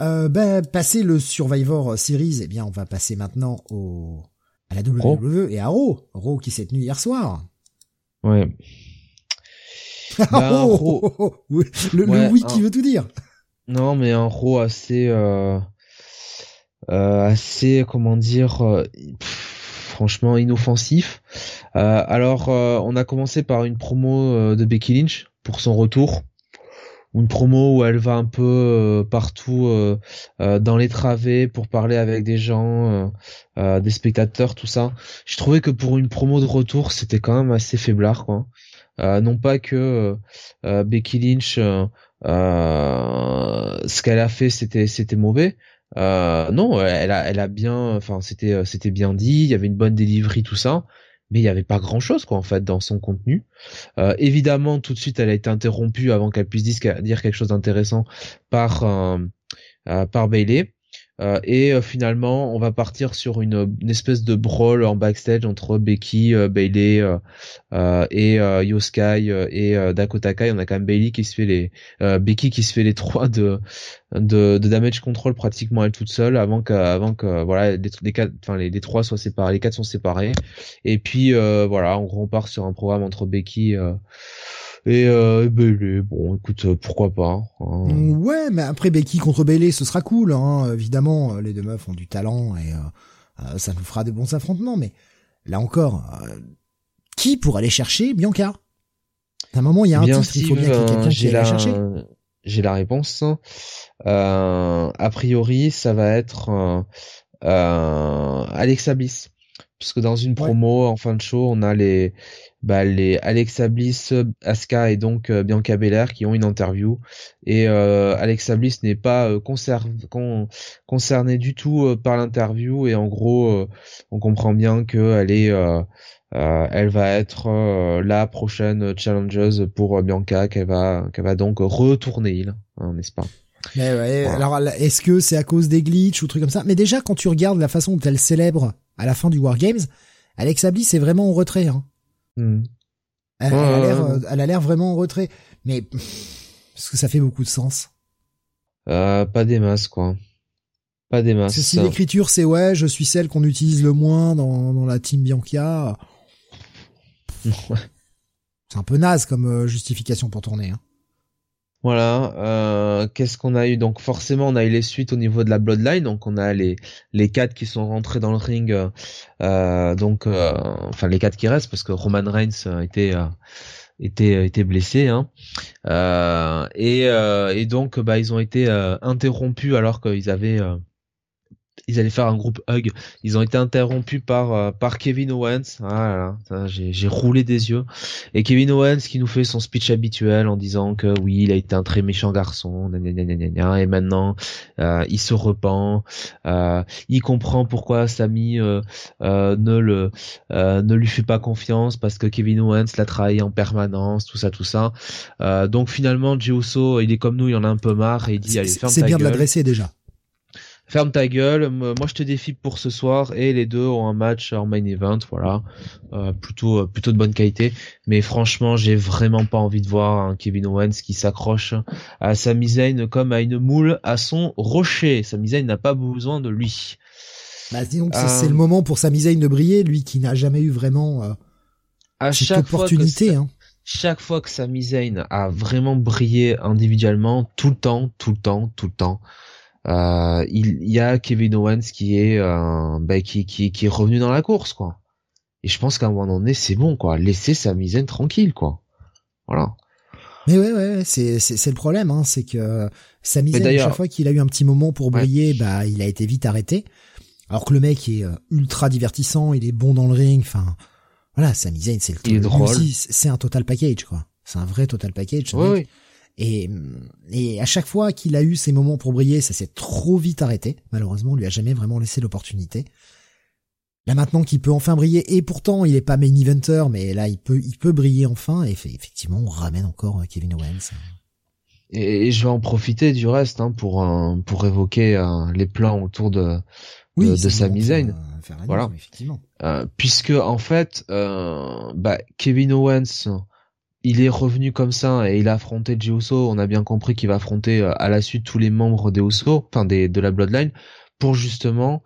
Euh, ben, passer le Survivor Series, eh bien, on va passer maintenant au à la WWE et à Raw. Raw qui s'est tenu hier soir. Ouais. Ben, oh, le, oui qui veut tout dire. Non, mais un Raw assez, euh, euh, assez, comment dire, euh, franchement inoffensif. Euh, alors, on a commencé par une promo de Becky Lynch pour son retour une promo où elle va un peu euh, partout euh, euh, dans les travées pour parler avec des gens, des spectateurs, tout ça. Je trouvais que pour une promo de retour, c'était quand même assez faiblard, quoi. non pas que Becky Lynch, ce qu'elle a fait, c'était mauvais. Non, elle a elle a bien, enfin c'était c'était bien dit, il y avait une bonne delivery, tout ça mais il n'y avait pas grand chose quoi en fait dans son contenu. Euh, évidemment, tout de suite, elle a été interrompue avant qu'elle puisse dire quelque chose d'intéressant par euh, euh, par Bailey. Euh, et euh, finalement, on va partir sur une, espèce de brawl en backstage entre Becky, euh, Bailey et Yoskai et Dakota Kai. On a quand même Bailey qui se fait les Becky qui se fait les trois de, de, de damage control pratiquement elle toute seule avant que avant que voilà les, les quatre enfin les, les, trois soient séparés, les quatre sont séparés. Et puis voilà, on repart sur un programme entre Becky et euh, Bailey, bon, écoute, euh, pourquoi pas. Hein. Ouais, mais après Becky contre Bailey, ce sera cool, hein. Évidemment, euh, les deux meufs ont du talent et euh, ça nous fera des bons affrontements. Mais là encore, qui pour aller chercher Bianca? À un moment, il y a un titre, il faut bien qu'il y ait quelqu'un qui aille chercher. J'ai la réponse. a priori, ça va être Alexa Bliss parce que dans une promo en fin de show, on a les bah, les Alexa Bliss, Asuka et donc euh, Bianca Belair qui ont une interview. Et euh, Alexa Bliss n'est pas euh, concernée du tout euh, par l'interview. Et en gros on comprend bien qu'elle est elle va être la prochaine challengeuse pour Bianca qu'elle va qu'elle va donc retourner hein, n'est-ce pas? Mais ouais, alors est-ce que c'est à cause des glitches ou trucs comme ça? Mais déjà quand tu regardes la façon dont elle célèbre à la fin du War Games, Alexa Bliss est vraiment en retrait hein. Elle, elle, a l'air vraiment en retrait. Mais est-ce que ça fait beaucoup de sens euh, Pas des masses, quoi. Pas des masses. Si l'écriture c'est ouais, je suis celle qu'on utilise le moins dans, dans la team Bianca. c'est un peu naze comme euh, justification pour tourner. Hein. Voilà, euh, qu'est-ce qu'on a eu? Donc forcément, on a eu les suites au niveau de la Bloodline. Donc on a les les quatre qui sont rentrés dans le ring. Euh, donc euh, enfin les quatre qui restent parce que Roman Reigns était était était blessé. Hein. et et donc bah ils ont été interrompus alors qu'ils avaient ils allaient faire un groupe hug. Ils ont été interrompus par euh, par Kevin Owens. Ah j'ai roulé des yeux. Et Kevin Owens qui nous fait son speech habituel en disant que oui, il a été un très méchant garçon, et maintenant euh, il se repent. Euh, il comprend pourquoi Samy euh, ne le ne lui fait pas confiance parce que Kevin Owens l'a travaillé en permanence, tout ça, tout ça. donc finalement, Jey il est comme nous, il en a un peu marre et il dit allez ferme ta gueule. C'est bien de l'adresser déjà ferme ta gueule, moi je te défie pour ce soir et les deux ont un match en main event, voilà, euh, plutôt euh, plutôt de bonne qualité. Mais franchement, j'ai vraiment pas envie de voir un Kevin Owens qui s'accroche à sa Zayn comme à une moule à son rocher. Sa Zayn n'a pas besoin de lui. Bah, disons que c'est le euh, moment pour Sami Zayn de briller, lui qui n'a jamais eu vraiment euh, à cette chaque opportunité. Fois que, hein. Chaque fois que Sami Zayn a vraiment brillé individuellement, tout le temps, tout le temps, tout le temps euh, il, y a Kevin Owens qui est euh, bah, qui, qui, qui est revenu dans la course quoi. Et je pense qu'à un moment donné c'est bon quoi, laissez sa misaine tranquille quoi. Voilà. Mais ouais, ouais, c'est c'est le problème, hein, c'est que Sami Zayn, chaque fois qu'il a eu un petit moment pour briller, bah il a été vite arrêté. Alors que le mec est euh, ultra divertissant, il est bon dans le ring, enfin voilà, Sami Zayn, c'est le il est drôle. c'est un total package quoi. C'est un vrai total package. Oui, Et, et à chaque fois qu'il a eu ses moments pour briller, ça s'est trop vite arrêté. Malheureusement, on lui a jamais vraiment laissé l'opportunité. Là maintenant qu'il peut enfin briller, et pourtant il est pas main eventer, mais là il peut, il peut briller enfin, et effectivement on ramène encore euh, Kevin Owens. Et, je vais en profiter du reste hein, pour euh, pour évoquer euh, les plans autour de oui, de, Sami Zayn. Voilà. Effectivement. puisque en fait, bah, Kevin Owens, il est revenu comme ça et il a affronté Uso. On a bien compris qu'il va affronter à la suite tous les membres des Uso, enfin de la Bloodline pour justement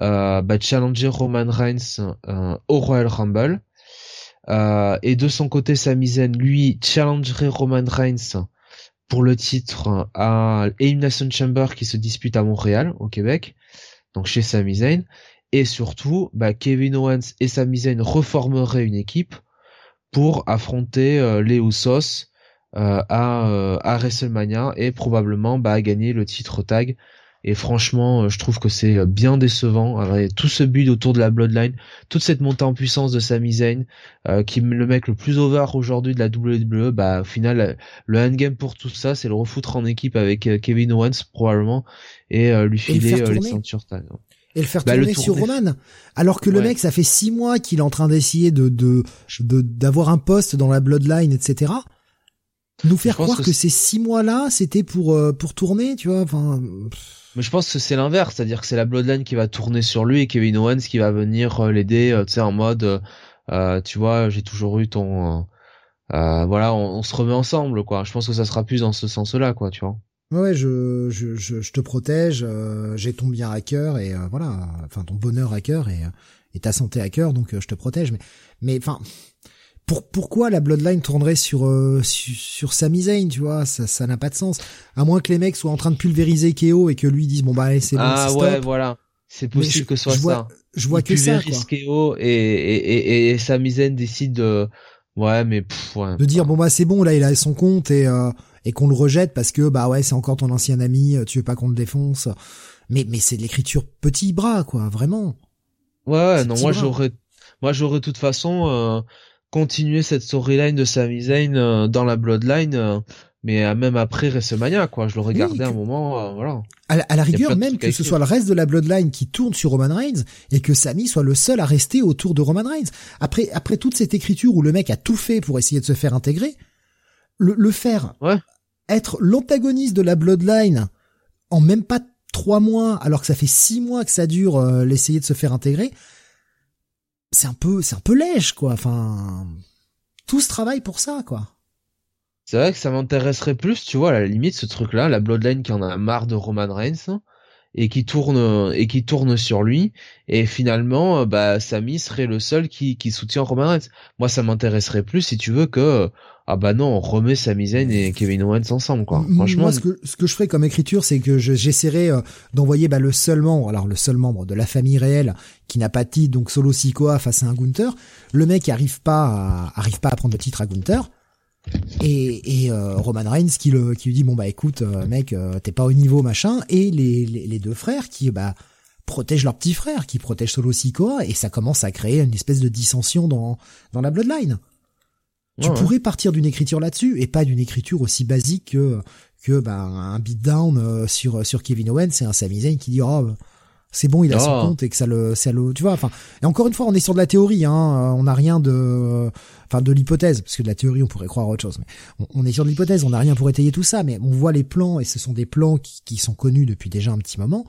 euh, bah, challenger Roman Reigns euh, au Royal Rumble. Euh, et de son côté, Sami Zayn, lui, challengerait Roman Reigns pour le titre à Elimination Chamber qui se dispute à Montréal, au Québec, donc chez Sami Zayn. Et surtout, bah, Kevin Owens et Sami Zayn reformeraient une équipe pour affronter les Usos à, à WrestleMania et probablement bah, gagner le titre tag. Et franchement, euh, je trouve que c'est euh, bien décevant. tout ce but autour de la Bloodline, toute cette montée en puissance de Sami Zayn, euh, qui est le mec le plus over aujourd'hui de la WWE, bah au final, le endgame pour tout ça, c'est le refoutre en équipe avec Kevin Owens probablement et lui filer les ceintures et le faire bah, tourner sur Roman. Alors que le mec, ça fait six mois qu'il est en train d'essayer de d'avoir un poste dans la Bloodline, etc. Nous faire croire que, ces six mois-là, c'était pour pour tourner, tu vois. Enfin. Mais je pense que c'est l'inverse, c'est-à-dire que c'est la Bloodline qui va tourner sur lui et Kevin Owens qui va venir euh, l'aider, euh, tu sais, en mode, euh, tu vois, j'ai toujours eu ton, voilà, on, se remet ensemble, quoi. Je pense que ça sera plus dans ce sens-là, quoi, tu vois. Ouais, je, je, je, te protège, j'ai ton bien à cœur et voilà, enfin ton bonheur à cœur et, et ta santé à cœur, donc je te protège. Mais, mais enfin, pourquoi la Bloodline tournerait sur euh, sur, sur Sami Zayn, tu vois? Ça ça n'a pas de sens. À moins que les mecs soient en train de pulvériser KO et que lui dise bon bah allez c'est bon, Ah ouais, voilà. C'est possible que ce soit je vois, ça. Je vois que ça quoi. KO et et et, et Sami Zayn décide de ouais mais pff, ouais. De dire bon bah c'est bon là il a son compte et euh, et qu'on le rejette parce que bah ouais c'est encore ton ancien ami, tu veux pas qu'on le défonce. Mais mais c'est de l'écriture petit bras quoi, vraiment. Ouais, ouais non moi j'aurais moi j'aurais de toute façon euh, continuer cette storyline de Sami Zayn euh, dans la Bloodline, euh, mais même après WrestleMania, quoi. Je le regardais un moment, euh, voilà. À la, rigueur, même que ce soit le reste de la Bloodline qui tourne sur Roman Reigns et que Sami soit le seul à rester autour de Roman Reigns. Après, après toute cette écriture où le mec a tout fait pour essayer de se faire intégrer, le, le faire être l'antagoniste de la Bloodline en même pas trois mois, alors que ça fait six mois que ça dure l'essayer de se faire intégrer, c'est un peu, c'est un peu lèche, quoi. Enfin, tout ce travail pour ça, quoi. C'est vrai que ça m'intéresserait plus, tu vois, à la limite, ce truc-là, la Bloodline qui en a marre de Roman Reigns et qui tourne et qui tourne sur lui et finalement bah Sami serait le seul qui, qui soutient Roman Reigns. Moi ça m'intéresserait plus si tu veux que ah bah non, on remet Sami Zayn et Kevin Owens ensemble quoi. Franchement, moi ce que ce que je ferais comme écriture, c'est que j'essaierais euh, d'envoyer bah, le seul membre, alors le seul membre de la famille réelle qui n'a pas de titre, donc solo Sikoa face à un Gunther. Le mec arrive pas à, arrive pas à prendre le titre à Gunther. Et, et euh, Roman Reigns qui le qui lui dit bon bah écoute euh, mec t'es pas au niveau machin et les, les, les deux frères qui bah protègent leur petit frère qui protège Solo Sikoa et ça commence à créer une espèce de dissension dans dans la bloodline. Tu pourrais partir d'une écriture là-dessus et pas d'une écriture aussi basique que que bah, un beatdown euh, sur sur Kevin Owens c'est un Sami Zayn qui dit oh c'est bon il a son oh. compte et que ça le ça le tu vois enfin et encore une fois on est sur de la théorie hein on n'a rien de enfin de l'hypothèse parce que de la théorie on pourrait croire autre chose mais on, est sur de l'hypothèse on n'a rien pour étayer tout ça mais on voit les plans et ce sont des plans qui, qui sont connus depuis déjà un petit moment.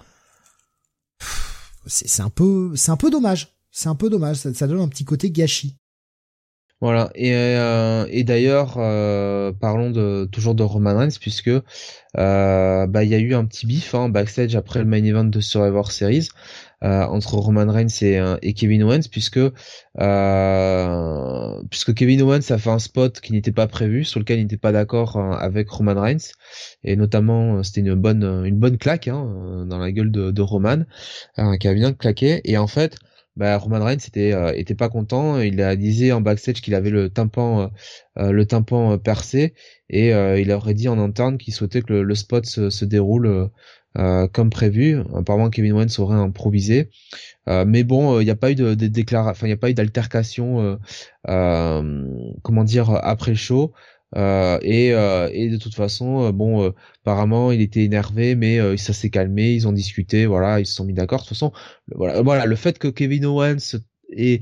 C'est un peu c'est un peu dommage. C'est un peu dommage ça, ça donne un petit côté gâchis voilà. Et, euh, et d'ailleurs euh, parlons de toujours de Roman Reigns puisque euh, bah il y a eu un petit bif hein, backstage après le main event de Survivor Series entre Roman Reigns et, et Kevin Owens puisque puisque Kevin Owens a fait un spot qui n'était pas prévu sur lequel il n'était pas d'accord avec Roman Reigns. Et notamment c'était une bonne une bonne claque hein, dans la gueule de, de Roman qui a bien claqué. Et en fait bah, Roman Reigns était euh, était pas content. Il a disé en backstage qu'il avait le tympan euh, le tympan percé et il aurait dit en interne qu'il souhaitait que le, spot se, déroule comme prévu. Apparemment Kevin Owens aurait improvisé. mais bon, il n'y a pas eu de, de enfin il n'y a pas eu d'altercation, comment dire, après le show. Euh, et, euh, et de toute façon, euh, bon, apparemment, il était énervé, mais ça s'est calmé. Ils ont discuté, voilà, ils se sont mis d'accord. De toute façon, voilà, voilà, le fait que Kevin Owens et,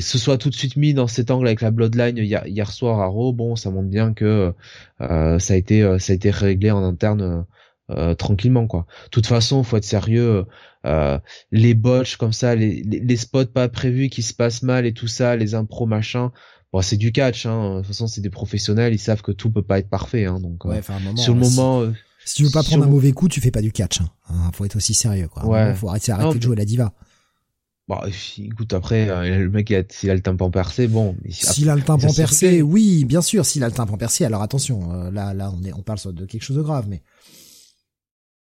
se soit tout de suite mis dans cet angle avec la Bloodline hier, hier soir à Raw, bon, ça montre bien que ça a été, ça a été réglé en interne. tranquillement quoi. De toute façon, faut être sérieux. les botches comme ça, les, les, les, spots pas prévus qui se passent mal et tout ça, les impros machin, Bon, c'est du catch, hein. De toute façon, c'est des professionnels, ils savent que tout peut pas être parfait, hein. Donc, ouais, euh, moment, sur le moment, euh, si tu veux pas prendre un mauvais coup, tu fais pas du catch. Hein. hein faut être aussi sérieux, quoi. Ouais. Faut arrêter, arrêter de jouer la diva. Bon, écoute, après, euh, le mec, s'il a le tympan percé, bon. S'il a le tympan percé, oui, bien sûr, s'il a le tympan percé, alors attention, là, là, on est, on parle de quelque chose de grave, mais.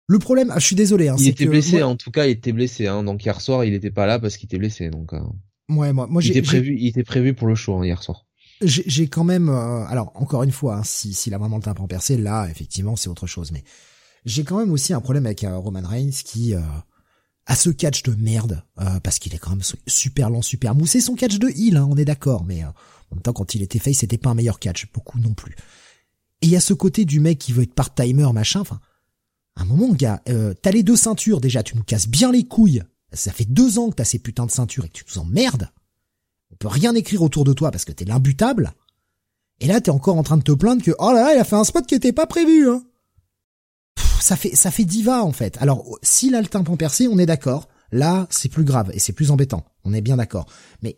Le problème, ah, je suis désolé. Hein, il était blessé, en tout cas, il était blessé. Hein, donc hier soir, il était pas là parce qu'il était blessé. Donc. Ouais, moi, moi il était prévu, il était prévu pour le show hein, hier soir. J'ai quand même, euh, alors encore une fois, hein, si s'il a vraiment le tympan percé, là, effectivement, c'est autre chose. Mais j'ai quand même aussi un problème avec euh, Roman Reigns qui euh, a ce catch de merde parce qu'il est quand même super lent, super mou. C'est son catch de heal, hein, on est d'accord. Mais en même temps, quand il était face, c'était pas un meilleur catch, beaucoup non plus. Et il y a ce côté du mec qui veut être part-timer, machin. Enfin, un moment, gars, t'as les deux ceintures déjà, tu nous casses bien les couilles ça fait deux ans que t'as ces putains de ceintures et que tu nous emmerdes. On peut rien écrire autour de toi parce que t'es l'imbutable. Et là, t'es encore en train de te plaindre que, oh là là, il a fait un spot qui était pas prévu, hein. ça fait, ça fait diva, en fait. Alors, s'il a le tympan percé, on est d'accord. Là, c'est plus grave et c'est plus embêtant. On est bien d'accord. Mais,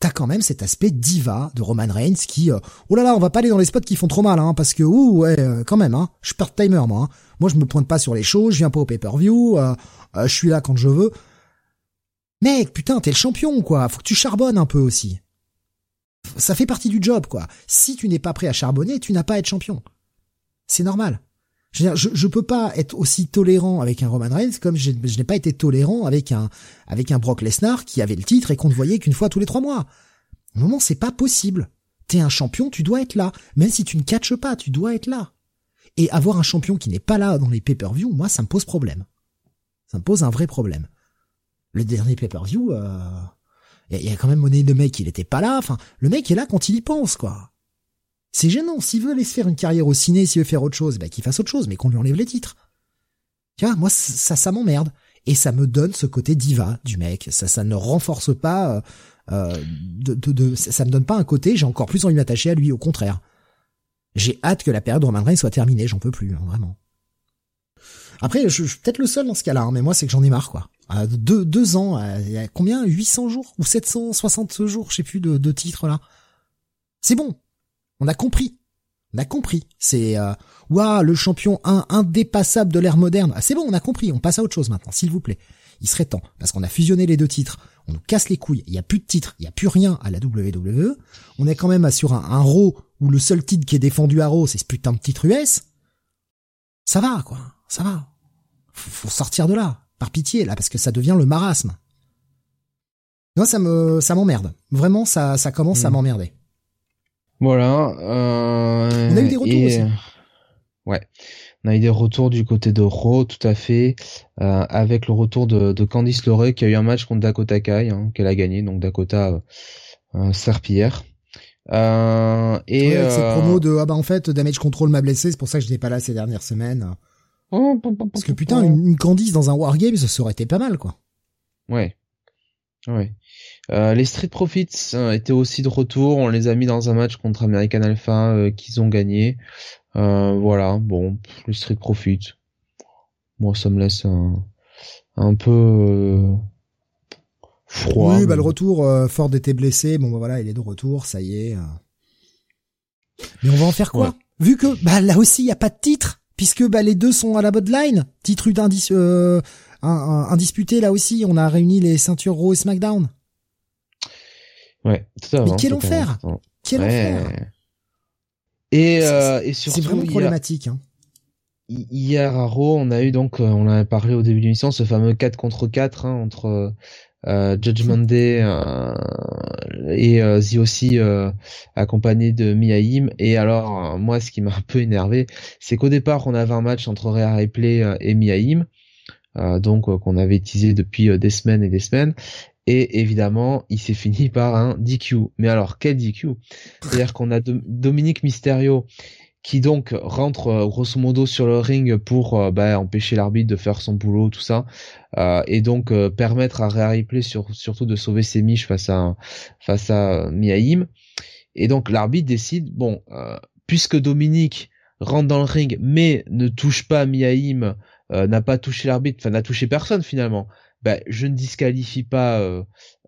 t'as quand même cet aspect diva de Roman Reigns qui, euh, oh là là, on va pas aller dans les spots qui font trop mal, hein, parce que, ouh, ouais, euh, quand même, hein. Je suis part-timer, moi, hein. Moi, je me pointe pas sur les shows, je viens pas au pay-per-view, euh, je suis là quand je veux. Mec, putain, t'es le champion, quoi. Faut que tu charbonnes un peu aussi. Ça fait partie du job, quoi. Si tu n'es pas prêt à charbonner, tu n'as pas à être champion. C'est normal. Je, veux dire, je, peux pas être aussi tolérant avec un Roman Reigns comme je, n'ai pas été tolérant avec un avec un Brock Lesnar qui avait le titre et qu'on ne voyait qu'une fois tous les trois mois. Au moment, c'est pas possible. T'es un champion, tu dois être là. Même si tu ne catches pas, tu dois être là. Et avoir un champion qui n'est pas là dans les pay-per-view, moi, ça me pose problème. Ça me pose un vrai problème le dernier pay-per-view, euh, il y, a quand même monnaie de mec, il était pas là. Enfin, le mec est là quand il y pense, quoi. C'est gênant. S'il veut aller se faire une carrière au ciné, s'il veut faire autre chose, bah, qu'il fasse autre chose, mais qu'on lui enlève les titres. Tu vois, moi, ça, ça m'emmerde. Et ça me donne ce côté diva du mec. Ça, ça ne renforce pas, euh, euh de, de, ça me donne pas un côté, j'ai encore plus envie de m'attacher à lui, au contraire. J'ai hâte que la période de Roman Reigns soit terminée, j'en peux plus, hein, vraiment. Après, je, suis peut-être le seul dans ce cas-là, hein, mais moi, c'est que j'en ai marre, quoi. Euh, deux, deux ans, euh, il y a combien? 800 jours ou 760 jours, je sais plus, de, de titres là. C'est bon. On a compris. On a compris. C'est euh, waouh, le champion indépassable de l'ère moderne. Ah, c'est bon, on a compris. On passe à autre chose maintenant, s'il vous plaît. Il serait temps parce qu'on a fusionné les deux titres. On nous casse les couilles. Il y a plus de titres, il y a plus rien à la WWE. On est quand même sur un, un Raw où le seul titre qui est défendu à Raw, c'est ce putain de titre US. Ça va quoi, ça va. faut sortir de là. Par pitié, là, parce que ça devient le marasme. Moi, ça me, ça m'emmerde. Vraiment, ça, ça commence à hmm. m'emmerder. Voilà. Euh, on a eu des retours aussi. Ouais. On a eu des retours du côté de Raw, tout à fait, euh, avec le retour de, de Candice LeRae qui a eu un match contre Dakota Kai, hein, qu'elle a gagné, donc Dakota euh, euh Serpillère. Euh, et ouais, cette promo de ah bah en fait Damage Control m'a blessé, c'est pour ça que je n'étais pas là ces dernières semaines. Oh, Parce que putain, une, Candice dans un Wargame, ça aurait été pas mal, quoi. Ouais. Ouais. Euh, les Street Profits euh, étaient aussi de retour. On les a mis dans un match contre American Alpha euh, qu'ils ont gagné. voilà. Bon, les Street Profits. Moi, ça me laisse un, un peu froid. Oui, bah le retour. Ford était blessé. Bon, bah voilà, il est de retour. Ça y est. Mais on va en faire quoi? Vu que bah là aussi, il y a pas de titre puisque bah, les deux sont à la line. Titre indis euh, indisputé là aussi. On a réuni les ceintures Raw et SmackDown. Ouais, Mais quel enfer Quel enfer Et, euh, et surtout, c'est vraiment problématique. Hein. Hier à Raw, on a eu donc, euh, on en a parlé au début de l'émission, ce fameux 4 contre 4 hein, entre Judgment Day et euh, aussi accompagné de Miaim. Et alors, moi, ce qui m'a un peu énervé, c'est qu'au départ, on avait un match entre Rhea Ripley et Miaim. donc qu'on avait teasé depuis des semaines et des semaines et évidemment, il s'est fini par un DQ. Mais alors, quel DQ C'est-à-dire qu'on a Dominique Mysterio qui donc rentre euh, grosso modo sur le ring pour euh, bah, empêcher l'arbitre de faire son boulot, tout ça, euh, et donc permettre à Rhea Ripley surtout de sauver ses miches face à face à Miaim. Et donc l'arbitre décide, bon, puisque Dominique rentre dans le ring mais ne touche pas Miaim, n'a pas touché l'arbitre, enfin n'a touché personne finalement, bah, je ne disqualifie pas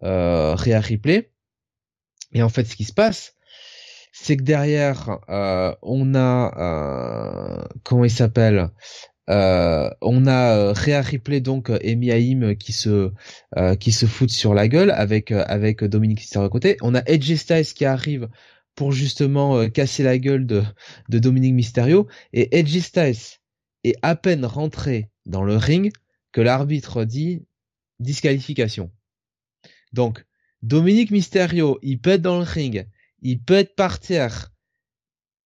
Rhea Ripley. Et en fait, ce qui se passe, c'est que derrière, euh, on a euh, comment il s'appelle euh, on a Rhea Ripley donc et Miaim qui se qui se foutent sur la gueule avec avec Dominique Mysterio à côté. On a Edge Styles qui arrive pour justement casser la gueule de de Dominique Mysterio et Edge Styles est à peine rentré dans le ring que l'arbitre dit disqualification. Donc, Dominique Mysterio, il être dans le ring, il peut être par terre,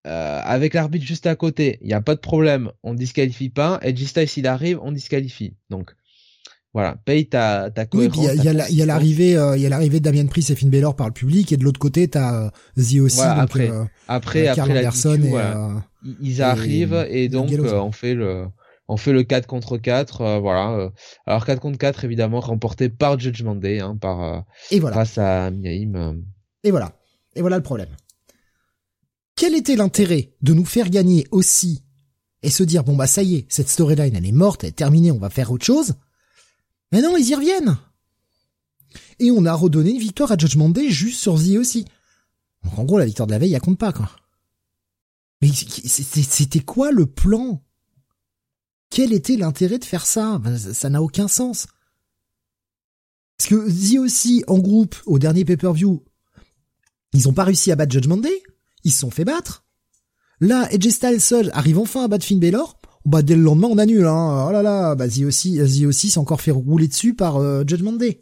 euh, avec l'arbitre juste à côté, il n'y a pas de problème, on disqualifie pas. Edge Styles, s'il arrive, on disqualifie. Donc, voilà, paye ta, ta. Oui, il y a, l'arrivée, euh, il y a l'arrivée de Damien Priest et Finn Balor par le public, et de l'autre côté, t'as euh, The aussi. après, après, après la DQ, ils arrivent et, donc on fait le on fait le 4 contre 4, euh, voilà. Euh. Alors 4 contre 4 évidemment remporté par Judgment Day, hein, par euh, et voilà. grâce à Miaim. Et voilà. Et voilà le problème. Quel était l'intérêt de nous faire gagner aussi et se dire bon bah ça y est, cette storyline elle est morte, elle est terminée, on va faire autre chose. Mais non, ils y reviennent. Et on a redonné une victoire à Judgment Day juste sur The aussi. Donc en gros la victoire de la veille elle compte pas quoi. Mais c'était quoi le plan? Quel était l'intérêt de faire ça? Ça n'a aucun sens. Parce que The aussi, en groupe, au dernier pay-per-view, ils ont pas réussi à battre Judgment Day. Ils se sont fait battre. Là, Edge Styles seul arrive enfin à battre Finn Balor. Bah, dès le lendemain, on annule, hein. Oh là là, bah, The aussi, The aussi s'est encore fait rouler dessus par euh, Judgment Day.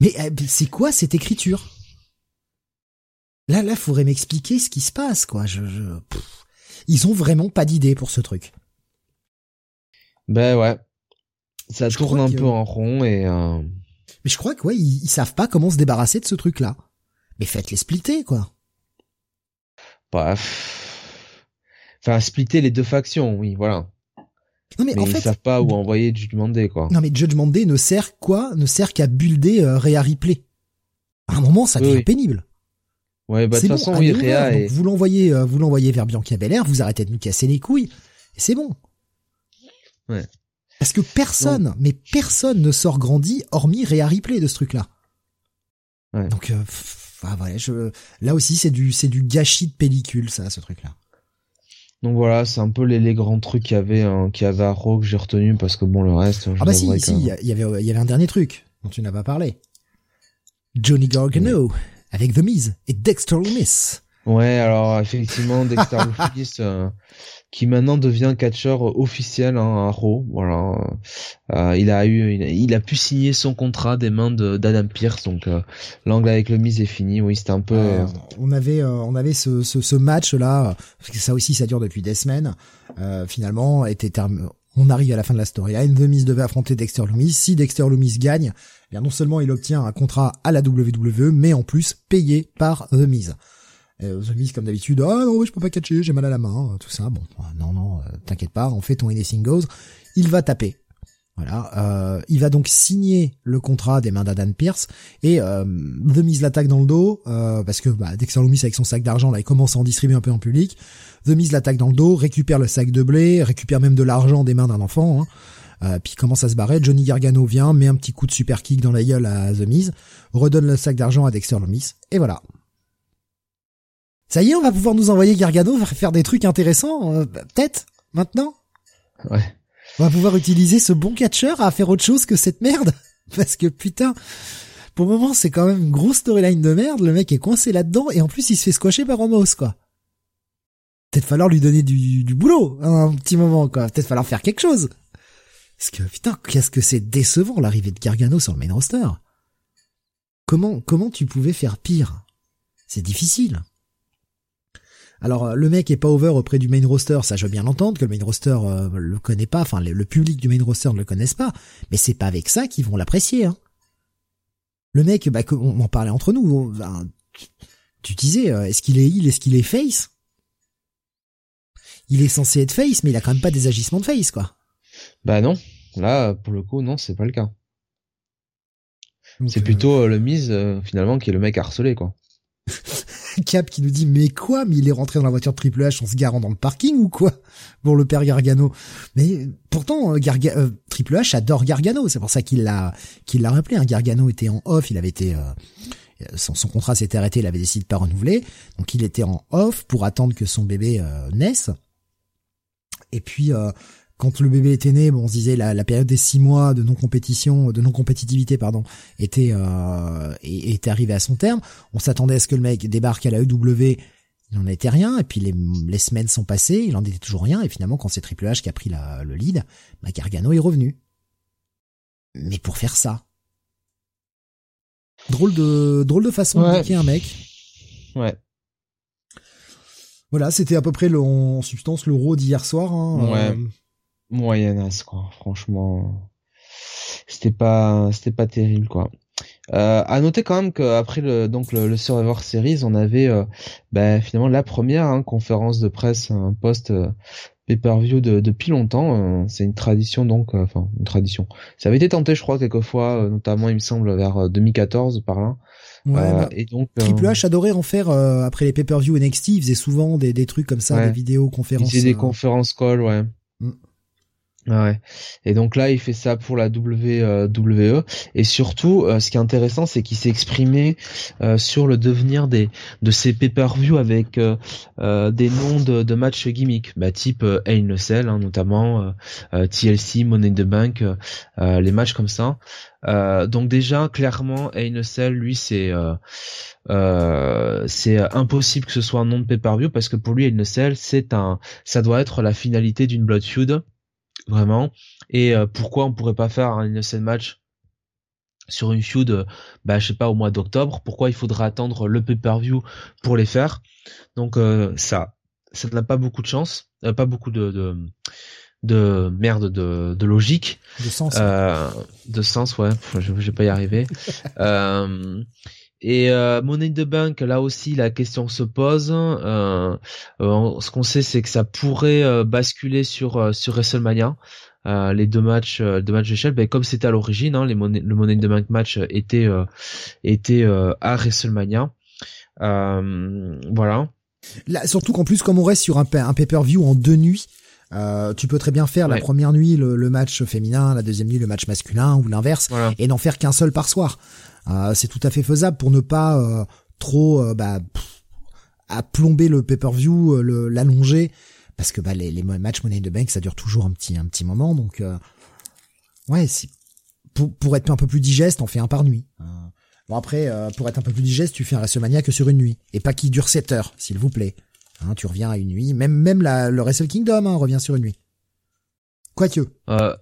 Mais euh, c'est quoi cette écriture? Là, là, faudrait m'expliquer ce qui se passe, quoi. Je, Ils ont vraiment pas d'idée pour ce truc. Ben ouais. Ça tourne un peu en rond et... Euh... Mais je crois que ouais, ils, savent pas comment se débarrasser de ce truc-là. Mais faites-les splitter, quoi. Bref. Enfin, splitter les deux factions, oui, voilà. Non mais, en ils savent pas où envoyer Judgment Day, quoi. Non mais Judgment Day ne sert quoi? Ne sert qu'à builder euh, Rhea Ripley. À un moment, ça devient pénible. Ouais, bah de toute façon, oui, Rhea Vous l'envoyez, euh, vous l'envoyez vers Bianca Belair, vous arrêtez de nous casser les couilles, et c'est bon. Ouais. Parce que personne, mais personne ne sort grandi hormis Rhea Ripley de ce truc-là. Ouais. Donc, euh, voilà, je, là aussi, c'est du, c'est du gâchis de pellicule, ça, ce truc-là. Donc voilà, c'est un peu les, les grands trucs qu'il y avait, hein, qu'il y avait à Raw que j'ai retenu parce que bon, le reste. Ah bah si, si, il y, avait, il y avait un dernier truc dont tu n'as pas parlé. Johnny Gargano avec The Miz et Dexter Loomis. Ouais, alors effectivement, Dexter. Euh, qui maintenant devient catcheur officiel hein, à Raw. Voilà, euh, il a eu, il a, pu signer son contrat des mains d'Adam Pierce. Donc euh, l'angle avec le mise est fini. Oui, c'était un peu. Euh, on avait, on avait ce, ce, ce, match là. Ça aussi, ça dure depuis des semaines. finalement, était on arrive à la fin de la storyline. The Miz devait affronter Dexter Loomis. Si Dexter Loomis gagne, eh bien non seulement il obtient un contrat à la WWE, mais en plus payé par The Miz. Euh, The Miz comme d'habitude, ah non je peux pas catcher, j'ai mal à la main, euh, tout ça. Bon, euh, non non, euh, t'inquiète pas, on fait ton Anything Goes. Il va taper. Voilà, euh, il va donc signer le contrat des mains d'Adam Pierce et euh, The Miz l'attaque dans le dos parce que bah, Dexter Loomis avec son sac d'argent là, il commence à en distribuer un peu en public. The Miz l'attaque dans le dos, récupère le sac de blé, récupère même de l'argent des mains d'un enfant. Hein. Euh, puis commence à se barrer. Johnny Gargano vient, met un petit coup de super kick dans la gueule à The Miz, redonne le sac d'argent à Dexter Loomis et voilà. Ça y est, on va pouvoir nous envoyer Gargano faire des trucs intéressants, euh, peut-être, maintenant Ouais. On va pouvoir utiliser ce bon catcheur à faire autre chose que cette merde. Parce que putain, pour le moment, c'est quand même une grosse storyline de merde. Le mec est coincé là-dedans et en plus, il se fait squasher par Homos, quoi. Peut-être falloir lui donner du, du boulot, hein, un petit moment, quoi. Peut-être falloir faire quelque chose. Parce que putain, qu'est-ce que c'est décevant l'arrivée de Gargano sur le main roster. Comment comment tu pouvais faire pire? C'est difficile. Alors le mec est pas over auprès du main roster, ça je veux bien l'entendre que le main roster euh, le connaît pas, enfin le, public du main roster ne le connaisse pas, mais c'est pas avec ça qu'ils vont l'apprécier. Hein. Le mec, bah, on en parlait entre nous, ben, tu disais, euh, est-ce qu'il est il, est-ce qu'il est face? Il est censé être face, mais il a quand même pas des agissements de face, quoi. Bah non, là pour le coup non, c'est pas le cas. C'est plutôt euh, le mise finalement qui est le mec harcelé quoi. Cap qui nous dit mais quoi? Mais il est rentré dans la voiture de Triple H en se garant dans le parking ou quoi? Pour le père Gargano. Mais pourtant euh, euh, Triple H adore Gargano. C'est pour ça qu'il l'a qu'il l'a rappelé hein. Gargano était en off. Il avait été euh, son, contrat s'était arrêté. Il avait décidé de pas renouveler. Donc il était en off pour attendre que son bébé naisse. Et puis quand le bébé était né, bon, on se disait la, la période des six mois de non compétition, de non compétitivité, pardon, était euh, était arrivée à son terme. On s'attendait à ce que le mec débarque à la EW, il n'en était rien. Et puis les, les semaines sont passées, il en était toujours rien. Et finalement, quand c'est Triple H qui a pris la, le lead, bah, Gargano est revenu. Mais pour faire ça, drôle de drôle de façon de de un mec. Ouais. Voilà, c'était à peu près le, en substance l'euro d'hier soir. Hein, ouais. Euh, moyennasse quoi. Franchement, c'était pas c'était pas terrible quoi. Euh, à noter quand même qu'après le donc le, Survivor Series, on avait euh, bah, finalement la première hein, conférence de presse, un post euh, pay-per-view de, depuis longtemps. Euh, c'est une tradition donc, euh, enfin une tradition. Ça avait été tenté, je crois, quelquefois, notamment il me semble vers 2014 par là. Ouais, bah, et donc Triple H adorait en faire après les pay-per-view NXT. Il faisait souvent des, des trucs comme ça, des vidéos conférences. Il faisait des conférences call, ouais. Mm. Ouais. Et donc là, il fait ça pour la WWE. Et surtout, euh, ce qui est intéressant, c'est qu'il s'est exprimé euh, sur le devenir des de ces pay-per-view avec euh, des noms de, de matchs gimmick, bah, type euh, hein, notamment TLC, Money in the Bank, les matchs comme ça. donc déjà, clairement, Hell lui, c'est c'est impossible que ce soit un nom de pay-per-view parce que pour lui, Hell c'est un, ça doit être la finalité d'une Blood Feud vraiment. Et euh, pourquoi on pourrait pas faire un innocent match sur une feud, euh, bah je sais pas au mois d'octobre? Pourquoi il faudra attendre le pay-per-view pour les faire? Donc euh, ça, ça n'a pas beaucoup de chance, pas beaucoup de, de de merde de, de logique. De sens. De sens ouais. Je, vais pas y arriver Et euh, Money in the Bank, là aussi, la question se pose. Euh, euh ce qu'on sait, c'est que ça pourrait euh, basculer sur euh, sur WrestleMania. les deux matchs, deux matchs d'échelle, ben, comme c'était à l'origine, hein, les le Money in the Bank match était était à WrestleMania. voilà. Là, surtout qu'en plus, comme on reste sur un, un pay-per-view en deux nuits, euh, tu peux très bien faire la première nuit le, le, match féminin, la deuxième nuit le match masculin ou l'inverse, et n'en faire qu'un seul par soir. Euh, c'est tout à fait faisable pour ne pas euh, trop euh, bah, à plomber le pay-per-view, l'allonger, parce que bah, les, matchs Money de Bank ça dure toujours un petit un petit moment, donc ouais, pour, pour être un peu plus digeste, on fait un par nuit. Bon après, pour être un peu plus digeste, tu fais un WrestleMania que sur une nuit, et pas qui dure 7 heures, s'il vous plaît. Hein, tu reviens à une nuit, même même la, le Wrestle Kingdom hein, revient sur une nuit. Quoique. Euh,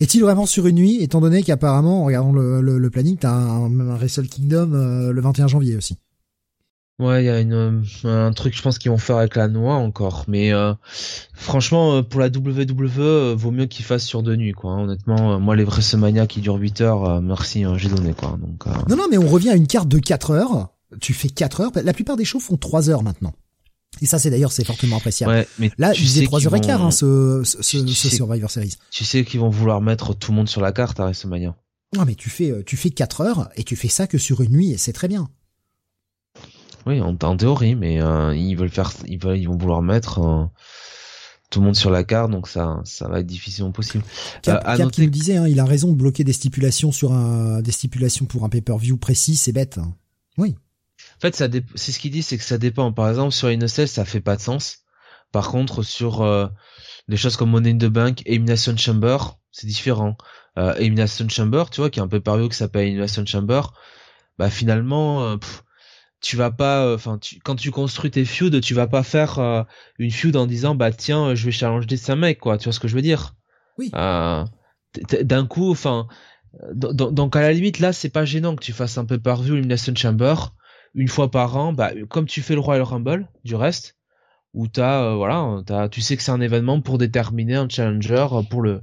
est-il vraiment sur une nuit, étant donné qu'apparemment, en regardant le, le, le, planning, t'as un, un Wrestle Kingdom euh, le 21 janvier aussi? Ouais, il y a une, un truc, je pense qu'ils vont faire avec la noix encore, mais euh, franchement, euh, pour la WWE, vaut mieux qu'ils fassent sur deux nuits, quoi. Hein. Honnêtement, moi, les WrestleMania qui durent 8 heures, merci, hein, j'ai donné, quoi. Donc. Non, non, mais on revient à une carte de 4 heures. Tu fais 4 heures. La plupart des shows font 3 heures maintenant. Et ça, c'est d'ailleurs, c'est fortement appréciable. Ouais, mais Là, tu disais 3h15, hein, ce, ce, ce, Survivor Series. Tu sais qu'ils vont vouloir mettre tout le monde sur la carte à WrestleMania. Non, mais tu fais, tu fais 4 heures et tu fais ça que sur une nuit et c'est très bien. Oui, en, en théorie, mais euh, ils veulent faire, ils veulent, ils vont vouloir mettre euh, tout le monde sur la carte, donc ça, ça va être difficilement possible. Cap, euh, Cap qui nous disait, hein, il a raison de bloquer des stipulations sur un, des stipulations pour un pay-per-view précis, c'est bête. Hein. Oui. En fait, ça c'est ce qu'il dit, c'est que ça dépend. Par exemple, sur Innocel, ça fait pas de sens. Par contre, sur euh, des choses comme Money in the Bank, Elimination Chamber, c'est différent. Euh, Elimination Chamber, tu vois, qui est un peu parieux qui s'appelle Elimination Chamber, bah finalement, euh, tu vas pas, euh, enfin, quand tu construis tes feuds, tu vas pas faire euh, une feud en disant, bah tiens, je vais challenger ces mecs, quoi. Tu vois ce que je veux dire? Oui. d'un coup, enfin, donc à la limite là, c'est pas gênant que tu fasses un peu par view Elimination Chamber une fois par an, bah comme tu fais le Royal Rumble, du reste, où t'as euh, voilà, as, tu sais que c'est un événement pour déterminer un challenger pour le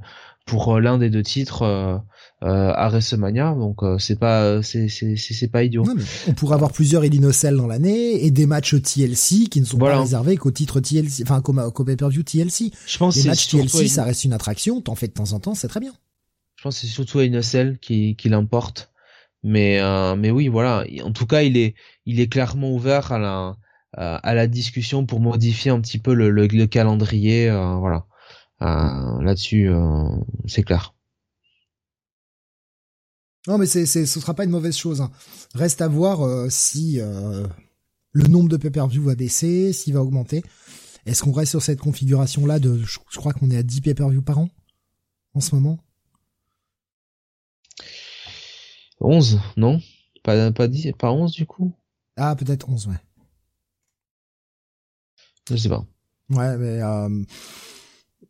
pour euh, l'un des deux titres euh, euh, à WrestleMania donc c'est pas c'est c'est c'est pas idiot. on pourrait avoir plusieurs Elinocell dans l'année et des matchs TLC qui ne sont pas réservés qu'au titre TLC enfin qu'au pay-per-view TLC. Je pense les matchs TLC ça reste une attraction, t'en fais de temps en temps, c'est très bien. Je pense que c'est surtout Elinocell qui qui l'emporte mais mais oui voilà, en tout cas, il est il est clairement ouvert à la à la discussion pour modifier un petit peu le, le, le calendrier voilà. Euh, là-dessus, euh, c'est clair. Non, mais c'est, c'est, ce sera pas une mauvaise chose. Hein. Reste à voir euh, si le nombre de pay-per-view va baisser, s'il va augmenter. Est-ce qu'on reste sur cette configuration-là de, je, crois qu'on est à 10 pay-per-view par an en ce moment? 11, non? Pas, pas 10, pas 11 du coup? Ah, peut-être 11, ouais. Je sais pas. Ouais, mais euh,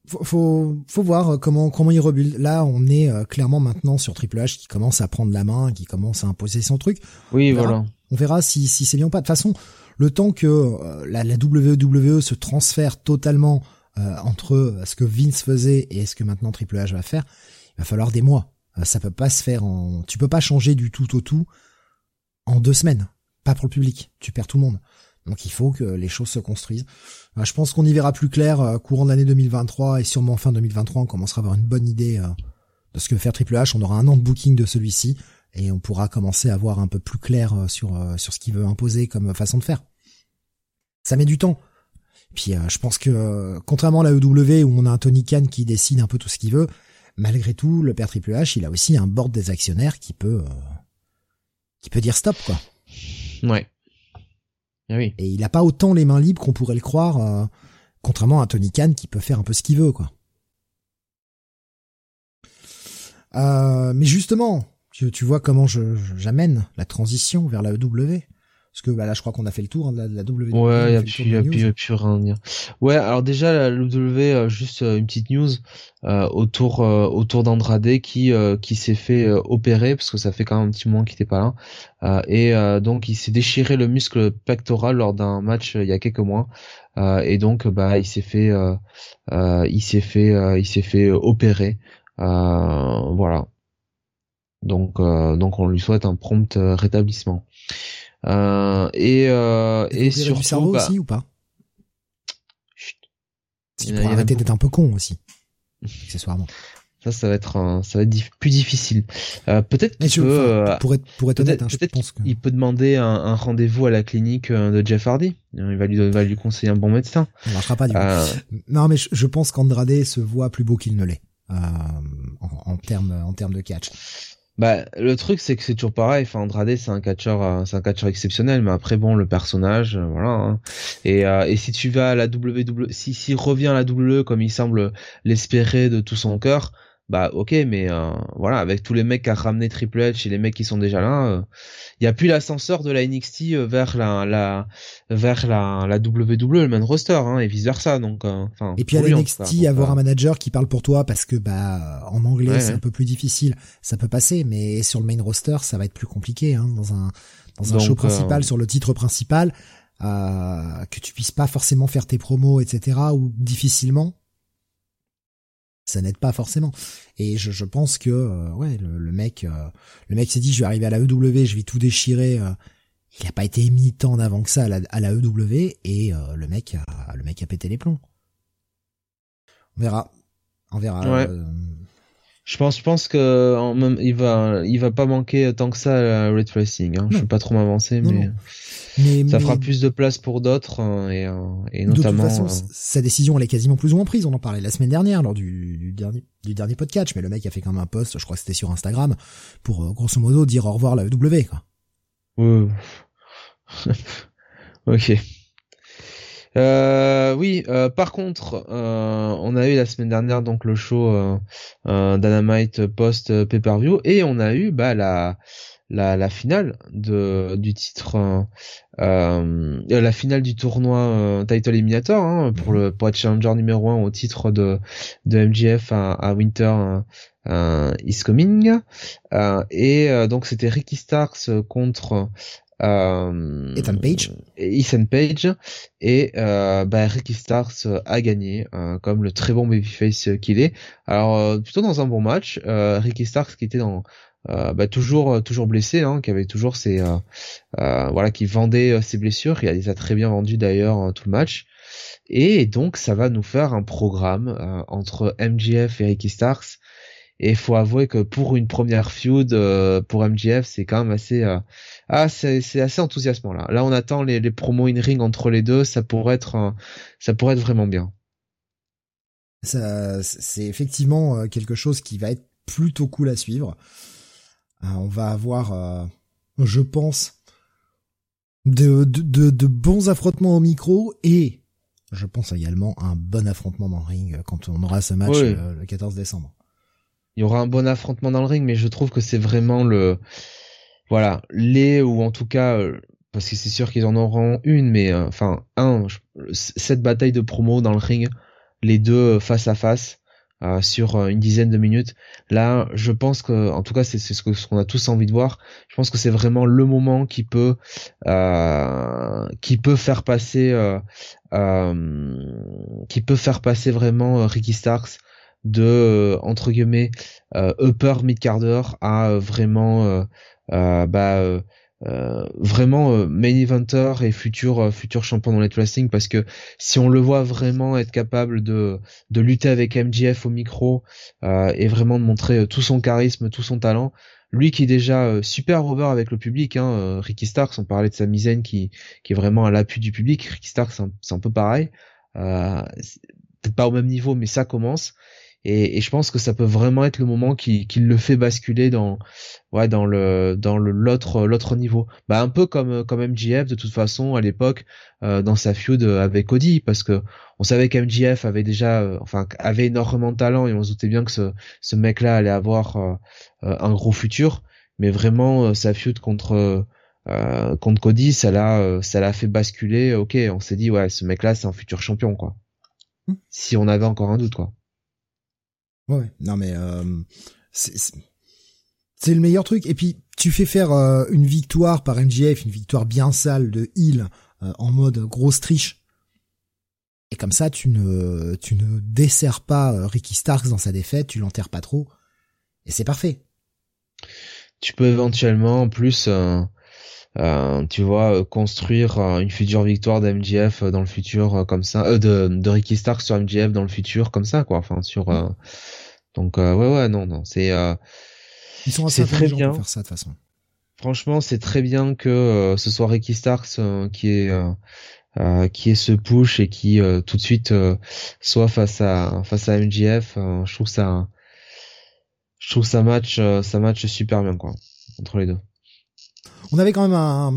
faut, faut, voir euh, comment comment il rebuild. Là, on est euh, clairement maintenant sur Triple H qui commence à prendre la main, qui commence à imposer son truc. Oui, on voilà. On verra si si c'est bien ou pas. De toute façon, le temps que euh, la, la, WWE se transfère totalement entre ce que Vince faisait et ce que maintenant Triple H va faire, il va falloir des mois. Ça peut pas se faire en. Tu peux pas changer du tout au tout en deux semaines. Pas pour le public. Tu perds tout le monde. Donc il faut que les choses se construisent. Euh, je pense qu'on y verra plus clair euh, courant de l'année 2023 et sûrement fin 2023, on commencera à avoir une bonne idée euh, de ce que veut faire Triple H. On aura un an de booking de celui-ci et on pourra commencer à voir un peu plus clair sur sur ce qu'il veut imposer comme façon de faire. Ça met du temps. Puis je pense que contrairement à la EW où on a un Tony Khan qui décide un peu tout ce qu'il veut, malgré tout, le père Triple H, il a aussi un board des actionnaires qui peut qui peut dire stop quoi. Ouais. Ah et il a pas autant les mains libres qu'on pourrait le croire, euh, contrairement à Tony Khan qui peut faire un peu ce qu'il veut, quoi. Euh, mais justement, tu, tu vois comment j'amène la transition vers la EW. Parce que bah, là, je crois qu'on a fait le tour hein, de, la, de la WWE. Ouais, il y a plus, y a plus, rien à dire. Ouais, alors déjà la WWE, euh, juste euh, une petite news euh, autour autour d'Andrade qui qui s'est fait opérer parce que ça fait quand même un petit moment qu'il était pas là et donc il s'est déchiré le muscle pectoral lors d'un match il y a quelques mois et donc bah il s'est fait il s'est fait il s'est fait opérer voilà. Donc donc on lui souhaite un prompt rétablissement. Euh, et euh, et, sur cerveau bah, aussi ou pas? Chut. Il pourrait arrêter d'être un peu con aussi, accessoirement. Ça, ça va être ça va être plus difficile. Euh, peut-être qu'il peut, euh, pour être pour être honnête, hein, peut-être qu'il peut demander un, un rendez-vous à la clinique de Jeff Hardy. Il va lui va lui conseiller un bon médecin. Ça marchera pas du coup. Euh, non, mais je, je pense qu'Andrade se voit plus beau qu'il ne l'est en, en termes en termes de catch. Bah, le truc, c'est que c'est toujours pareil. Enfin, Andrade, c'est un catcheur, euh, c'est un catcheur exceptionnel. Mais après, bon, le personnage, euh, voilà. Hein. Et, euh, et si tu vas à la WWE, si s'il revient à la WWE comme il semble l'espérer de tout son cœur, bah ok mais euh, voilà avec tous les mecs a ramené Triple H et les mecs qui sont déjà là il euh, y a plus l'ascenseur de la NXT euh, vers la, la vers la, la WWE le main roster hein, et vice versa donc enfin et puis à la NXT avoir un manager qui parle pour toi parce que bah en anglais c'est un peu plus difficile ça peut passer mais sur le main roster ça va être plus compliqué hein, dans un dans un show principal sur le titre principal que tu puisses pas forcément faire tes promos etc ou difficilement ça n'aide pas forcément. Et je, je pense que euh, ouais, le, mec, euh, le mec s'est dit je vais arriver à la EW, je vais tout déchirer. Euh. il n'a pas été émis tant avant que ça à la, à la EW et le mec, a, le mec a pété les plombs. On verra, on verra. Ouais. Je pense, je pense que il va, il va pas manquer tant que ça à Red Racing. Hein. Je vais pas trop m'avancer, mais, mais, ça fera plus de place pour d'autres hein, et, et notamment. De toute façon, euh, sa décision elle est quasiment plus ou moins prise. On en parlait la semaine dernière lors du, du dernier du dernier podcast, mais le mec a fait quand même un post, je crois que c'était sur Instagram, pour euh, grosso modo dire au revoir à la W quoi. ok. Euh, oui, euh, par contre, euh, on a eu la semaine dernière donc le show euh, Dynamite post pay-per-view et on a eu bah la la, la finale de du titre la finale du tournoi title eliminator hein, pour le pour être challenger numéro un au titre de de MGF à, à Winter is coming. et donc c'était Ricky Starks contre euh, Ethan Page. Ethan Page et euh, bah, Ricky Starks a gagné euh, comme le très bon babyface qu'il est. Alors euh, plutôt dans un bon match, euh, Ricky Starks qui était dans bah, toujours toujours blessé, hein, qui avait toujours ses voilà qui vendait ses blessures, il les a très bien vendu d'ailleurs tout le match. Et donc ça va nous faire un programme entre MGF et Ricky Starks et il faut avouer que pour une première feud euh, pour MJF, c'est quand même assez euh, ah c'est c'est assez enthousiasmant là. Là on attend les, les promos in ring entre les deux, ça pourrait être ça pourrait être vraiment bien. Ça c'est effectivement euh, quelque chose qui va être plutôt cool à suivre. on va avoir je pense de, de, de, bons affrontements au micro et je pense également un bon affrontement dans le ring quand on aura ce match le 14 décembre il y aura un bon affrontement dans le ring, mais je trouve que c'est vraiment le, voilà, les ou en tout cas, euh, parce que c'est sûr qu'ils en auront une, mais euh, enfin un, cette bataille de promo dans le ring, les deux euh, face à face. sur une dizaine de minutes. Là, je pense que, en tout cas, c'est ce qu'on a tous envie de voir. Je pense que c'est vraiment le moment qui peut, qui peut faire passer, qui peut faire passer vraiment Ricky Starks de euh, entre guillemets euh, upper mid carder à euh, vraiment bah vraiment main eventer et futur futur champion dans le wrestling parce que si on le voit vraiment être capable de de lutter avec MJF au micro et vraiment de montrer tout son charisme, tout son talent, lui qui est déjà super over avec le public, hein, Ricky Starks, on parlait de sa misaine qui qui est vraiment à l'appui du public, Ricky Starks c'est un, peu pareil, peut-être pas au même niveau mais ça commence et, et, je pense que ça peut vraiment être le moment qui, qui le fait basculer dans ouais dans le dans le l'autre l'autre niveau. Bah un peu comme comme MJF de toute façon à l'époque euh, dans sa feud avec Cody parce que on savait qu'MJF avait déjà euh, enfin avait énormément de talent et on se doutait bien que ce ce mec là allait avoir euh, un gros futur. Mais vraiment sa feud contre contre Cody ça l'a ça l'a fait basculer. Ok on s'est dit ouais ce mec là c'est un futur champion quoi. Hmm. si on avait encore un doute quoi Ouais, non mais euh, c'est le meilleur truc. Et puis tu fais faire euh, une victoire par MJF, une victoire bien sale de Hill euh, en mode grosse triche. Et comme ça, tu ne tu ne desserres pas Ricky Starks dans sa défaite, tu l'enterres pas trop, et c'est parfait. Tu peux éventuellement en plus, tu vois, construire une future victoire d'MJF dans le futur comme ça, de, de Ricky Starks sur MJF dans le futur comme ça, quoi. Enfin sur mm. Donc euh, ouais ouais non non c'est euh, ils sont assez très bien pour faire ça de façon. Franchement c'est très bien que euh, ce soit Ricky Starks qui est qui est ce push et qui tout de suite soit face à face à MJF. je trouve ça je trouve ça match ça match super bien quoi entre les deux. On avait quand même un,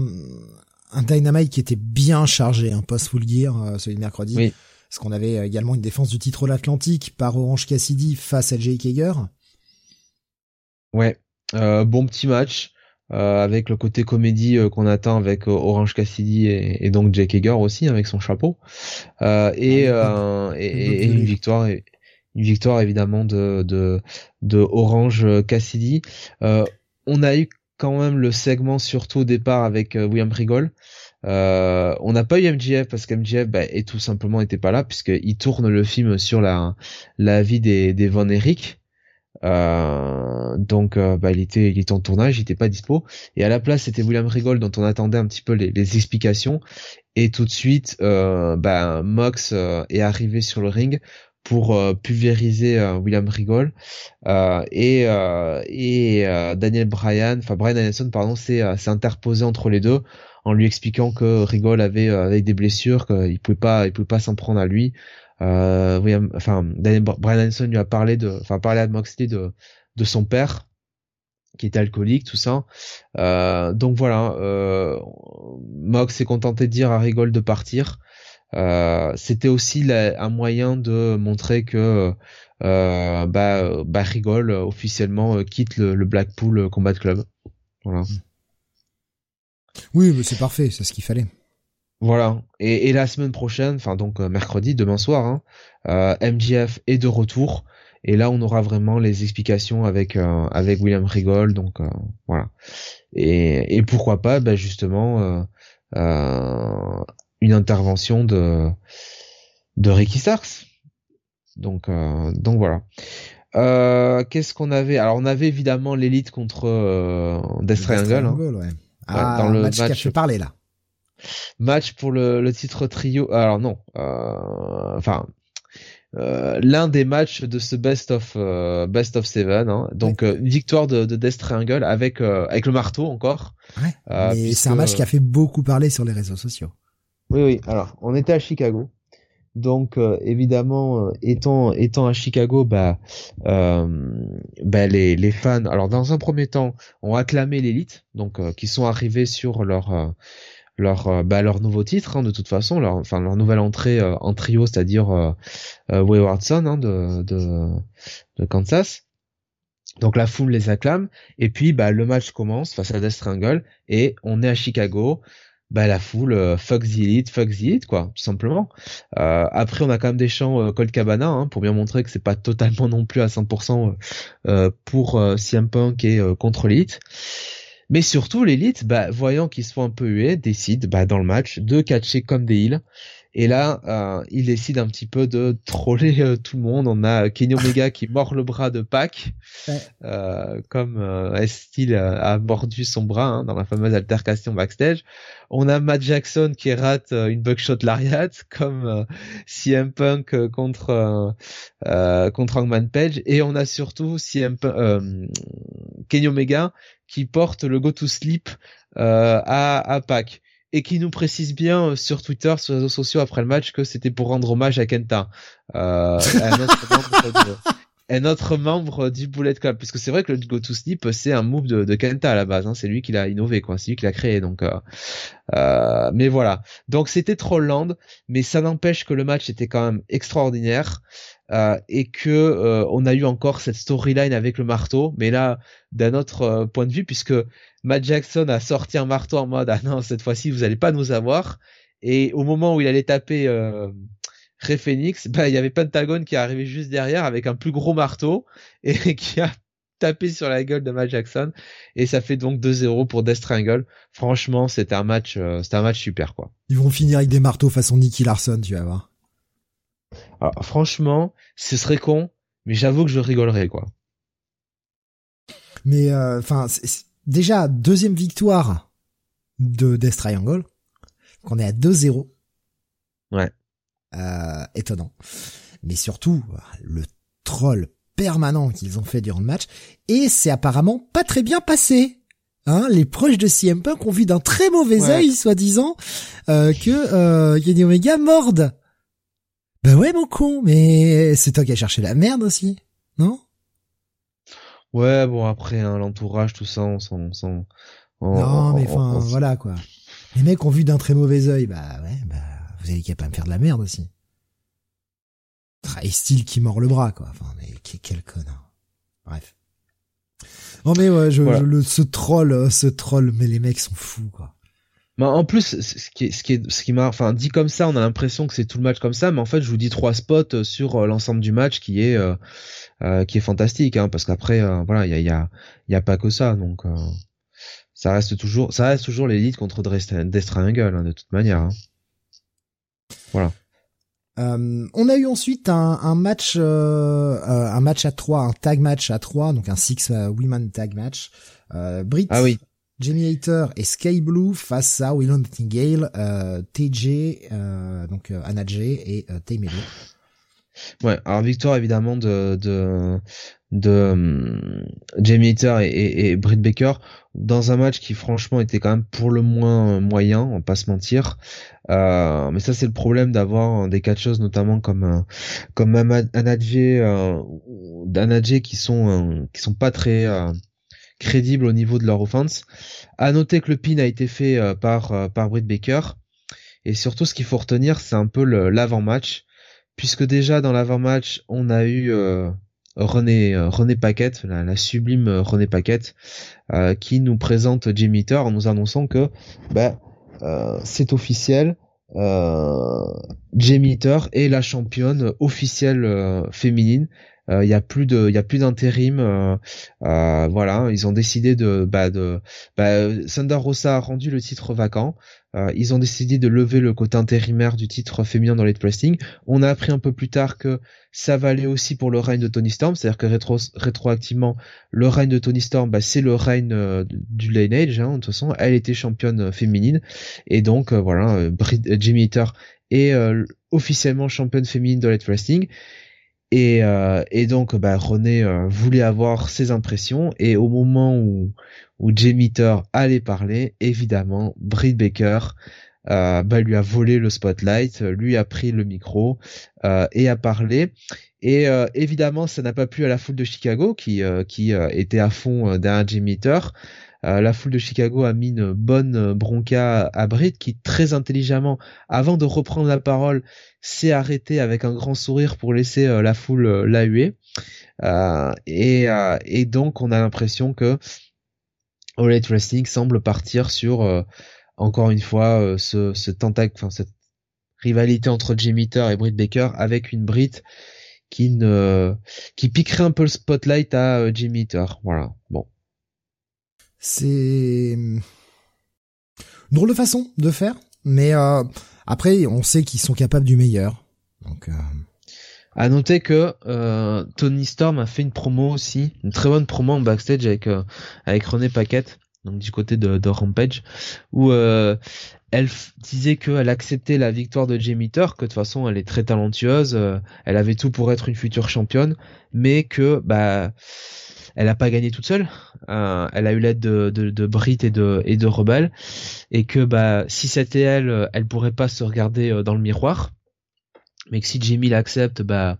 un Dynamite qui était bien chargé, un post full gear celui de mercredi. Oui. Parce qu'on avait euh, également une défense du titre de l'Atlantique par Orange Cassidy face à Jake Hager. Ouais, euh, bon petit match. Euh, avec le côté comédie qu'on attend avec Orange Cassidy et, donc Jake Hager aussi avec son chapeau et, ah, et, une victoire une victoire évidemment de de, de Orange Cassidy on a eu quand même le segment surtout au départ avec William Rigol euh, on n'a pas eu MJF parce qu'MJF bah, est tout simplement était pas là puisqu'il tourne le film sur la vie des, des Von Eric. Euh, donc euh, bah, il était en tournage, il était pas dispo. Et à la place c'était William Regal dont on attendait un petit peu les, les explications. Et tout de suite bah, Mox est arrivé sur le ring pour pulvériser William Regal et et Daniel Bryan enfin Brian Anderson pardon s'est interposé entre les deux en lui expliquant que Rigol avait euh, avec des blessures, qu'il pouvait pas, il pouvait pas s'en prendre à lui. Euh, enfin, Brian Hanson lui a parlé de, enfin, parlé à Moxley de, de son père qui était alcoolique, tout ça. Euh, donc voilà, euh, Mox s'est contenté de dire à Rigol de partir. Euh, C'était aussi un moyen de montrer que euh, bah, bah Rigol officiellement quitte le, le Blackpool Combat Club. Voilà. Mm. Oui, mais c'est parfait, c'est ce qu'il fallait. Voilà. Et, la semaine prochaine, enfin donc euh, mercredi, demain soir, hein, euh, MJF est de retour Et là, on aura vraiment les explications avec avec William Rigol, donc voilà. Et, et pourquoi pas, bah, justement, une intervention de de Ricky Starks. Donc donc voilà. Euh, Qu'est-ce qu'on avait? Alors on avait évidemment l'élite contre euh, Death Triangle. Hein. Ouais. Ah, dans le match, match qui a fait parler là. Match pour le, le titre trio. Alors non, euh, enfin euh, l'un des matchs de ce best of euh, best of seven. Hein. Donc euh, victoire de, de, Death Triangle avec avec le marteau encore. Ouais. c'est un match qui a fait beaucoup parler sur les réseaux sociaux. Oui oui. Alors on était à Chicago. Donc euh, évidemment, euh, étant étant à Chicago, bah, euh, bah les, les fans. Alors dans un premier temps, ont acclamé l'élite, donc euh, qui sont arrivés sur leur leur bah, leur nouveau titre hein, de toute façon, leur enfin leur nouvelle entrée en trio, c'est-à-dire euh, Wayward Son hein, de, de de Kansas. Donc la foule les acclame et puis bah le match commence face à Death Triangle et on est à Chicago bah la foule euh, fuck the elite, fuck the elite quoi, tout simplement. Euh, après on a quand même des chants euh, Cabana hein, pour bien montrer que c'est pas totalement non plus à 100% euh, pour euh, CM Punk et contre l'élite. Mais surtout l'élite, bah, voyant qu'ils se font un peu huer, décide bah, dans le match de catcher comme des heals et là, euh, il décide un petit peu de troller euh, tout le monde. On a Kenny Omega qui mord le bras de Pac, euh, comme euh, Steel a mordu son bras hein, dans la fameuse altercation backstage. On a Matt Jackson qui rate une buckshot lariat, comme CM Punk contre contre Hangman Page. Et on a surtout CM Kenny Omega qui porte le Go to Sleep à, à Pac et qui nous précise bien euh, sur Twitter, sur les réseaux sociaux après le match que c'était pour rendre hommage à Kenta, euh, un, autre membre du Bullet Club, puisque c'est vrai que le Go to Sleep c'est un move de, Kenta à la base, hein, c'est lui qui l'a innové, quoi, c'est lui qui l'a créé, donc. Euh, euh, mais voilà, donc c'était Trollland, mais ça n'empêche que le match était quand même extraordinaire. Euh, et que euh, on a eu encore cette storyline avec le marteau, mais là d'un autre euh, point de vue puisque Matt Jackson a sorti un marteau en mode ah non cette fois-ci vous allez pas nous avoir et au moment où il allait taper Ray Phoenix, bah il y avait Pentagon qui est arrivé juste derrière avec un plus gros marteau et qui a tapé sur la gueule de Matt Jackson et ça fait donc 2-0 pour Death Triangle. Franchement, c'était un match c'était un match super quoi. Ils vont finir avec des marteaux façon Nicky Larson, tu vas voir. Alors, franchement, ce serait con, mais j'avoue que je rigolerais, quoi. Mais, euh, enfin, déjà, deuxième victoire de Death Triangle. qu'on est à 2-0. Ouais. Euh, étonnant. Mais surtout, le troll permanent qu'ils ont fait durant le match. Et c'est apparemment pas très bien passé. Hein, les proches de CM Punk ont vu d'un très mauvais œil, soi-disant, euh, que euh, Kenny Omega morde bah ouais, mon con, mais c'est toi qui as cherché la merde aussi, non? Ouais, bon après hein, l'entourage, tout ça, on s'en, non, mais enfin, voilà quoi. Les mecs ont vu d'un très mauvais œil, bah ouais, bah vous avez qu'à pas me faire de la merde aussi. Et style qui mord le bras quoi? Enfin, mais quel connard. Bref. Non mais ouais, je, le, ce troll, ce troll, mais les mecs sont fous quoi. En plus, ce qui est, ce qui est, ce qui m'a, enfin, dit comme ça, on a l'impression que c'est tout le match comme ça, mais en fait, je vous dis trois spots euh, sur euh, l'ensemble du match qui est, euh, euh, qui est fantastique, hein, parce qu'après, voilà, il y a, y a, y a pas que ça, donc ça reste toujours, ça reste toujours l'élite contre Death Triangle, hein, de toute manière. Hein. Voilà. on a eu ensuite un, un match, un match à trois, un tag match à trois, donc un six women tag match. Brit ah oui. Jamie Hater et Sky Blue face à Willow Nightingale, euh, TJ, euh, donc euh, et euh. Ouais, alors victoire évidemment de de, de um, Jamie Hater et, et, Britt Baker dans un match qui franchement était quand même pour le moins moyen, on va pas se mentir. Euh, mais ça c'est le problème d'avoir des catcheuses notamment comme euh, comme Anna J, euh, qui sont qui sont pas très crédible au niveau de leur offense. À noter que le pin a été fait euh, par euh, par Britt Baker. Et surtout ce qu'il faut retenir c'est un peu l'avant-match. Puisque déjà dans l'avant-match on a eu euh, René René Paquette, la, sublime René Paquette qui nous présente Jimmy Thor en nous annonçant que bah, c'est officiel euh, Jamie Thor est la championne officielle féminine il y a plus de y a plus d'intérim voilà ils ont décidé de bah de bah, Rosa a rendu le titre vacant euh, ils ont décidé de lever le côté intérimaire du titre féminin dans les wrestling. On a appris un peu plus tard que ça valait aussi pour le règne de Tony Storm, c'est-à-dire que rétro rétroactivement, le règne de Tony Storm, bah, c'est le règne euh, du lineage. Hein, de toute façon, elle était championne euh, féminine et donc voilà, Jimmy Hitter est officiellement championne féminine de Light Wrestling. Et, et donc, bah, René voulait avoir ses impressions. Et au moment où, où Jamie allait parler, évidemment, Britt Baker euh, bah, lui a volé le spotlight, lui a pris le micro euh, et a parlé. Et euh, évidemment, ça n'a pas plu à la foule de Chicago qui qui était à fond derrière Jimmy la foule de Chicago a mis une bonne bronca à Britt qui très intelligemment, avant de reprendre la parole, s'est arrêté avec un grand sourire pour laisser la foule la huer. et, et donc on a l'impression que All Elite Wrestling semble partir sur euh, encore une fois euh, ce, ce tentacle, enfin cette rivalité entre Jimmy Hitter et Britt Baker avec une Britt qui ne qui piquerait un peu le spotlight à euh, Jimmy Hitter. Voilà. Bon. C'est une drôle de façon de faire, mais après on sait qu'ils sont capables du meilleur. Donc à noter que euh, Tony Storm a fait une promo aussi, une très bonne promo en backstage avec euh, avec René Paquette, donc du côté de, de Rampage, où euh, elle disait qu'elle acceptait la victoire de Jamie Thor, que de toute façon elle est très talentueuse, elle avait tout pour être une future championne, mais que bah elle a pas gagné toute seule. elle a eu l'aide de, de, de Brit et de et de Rebel, et que bah si c'était elle, elle pourrait pas se regarder dans le miroir mais que si Jimmy l'accepte, bah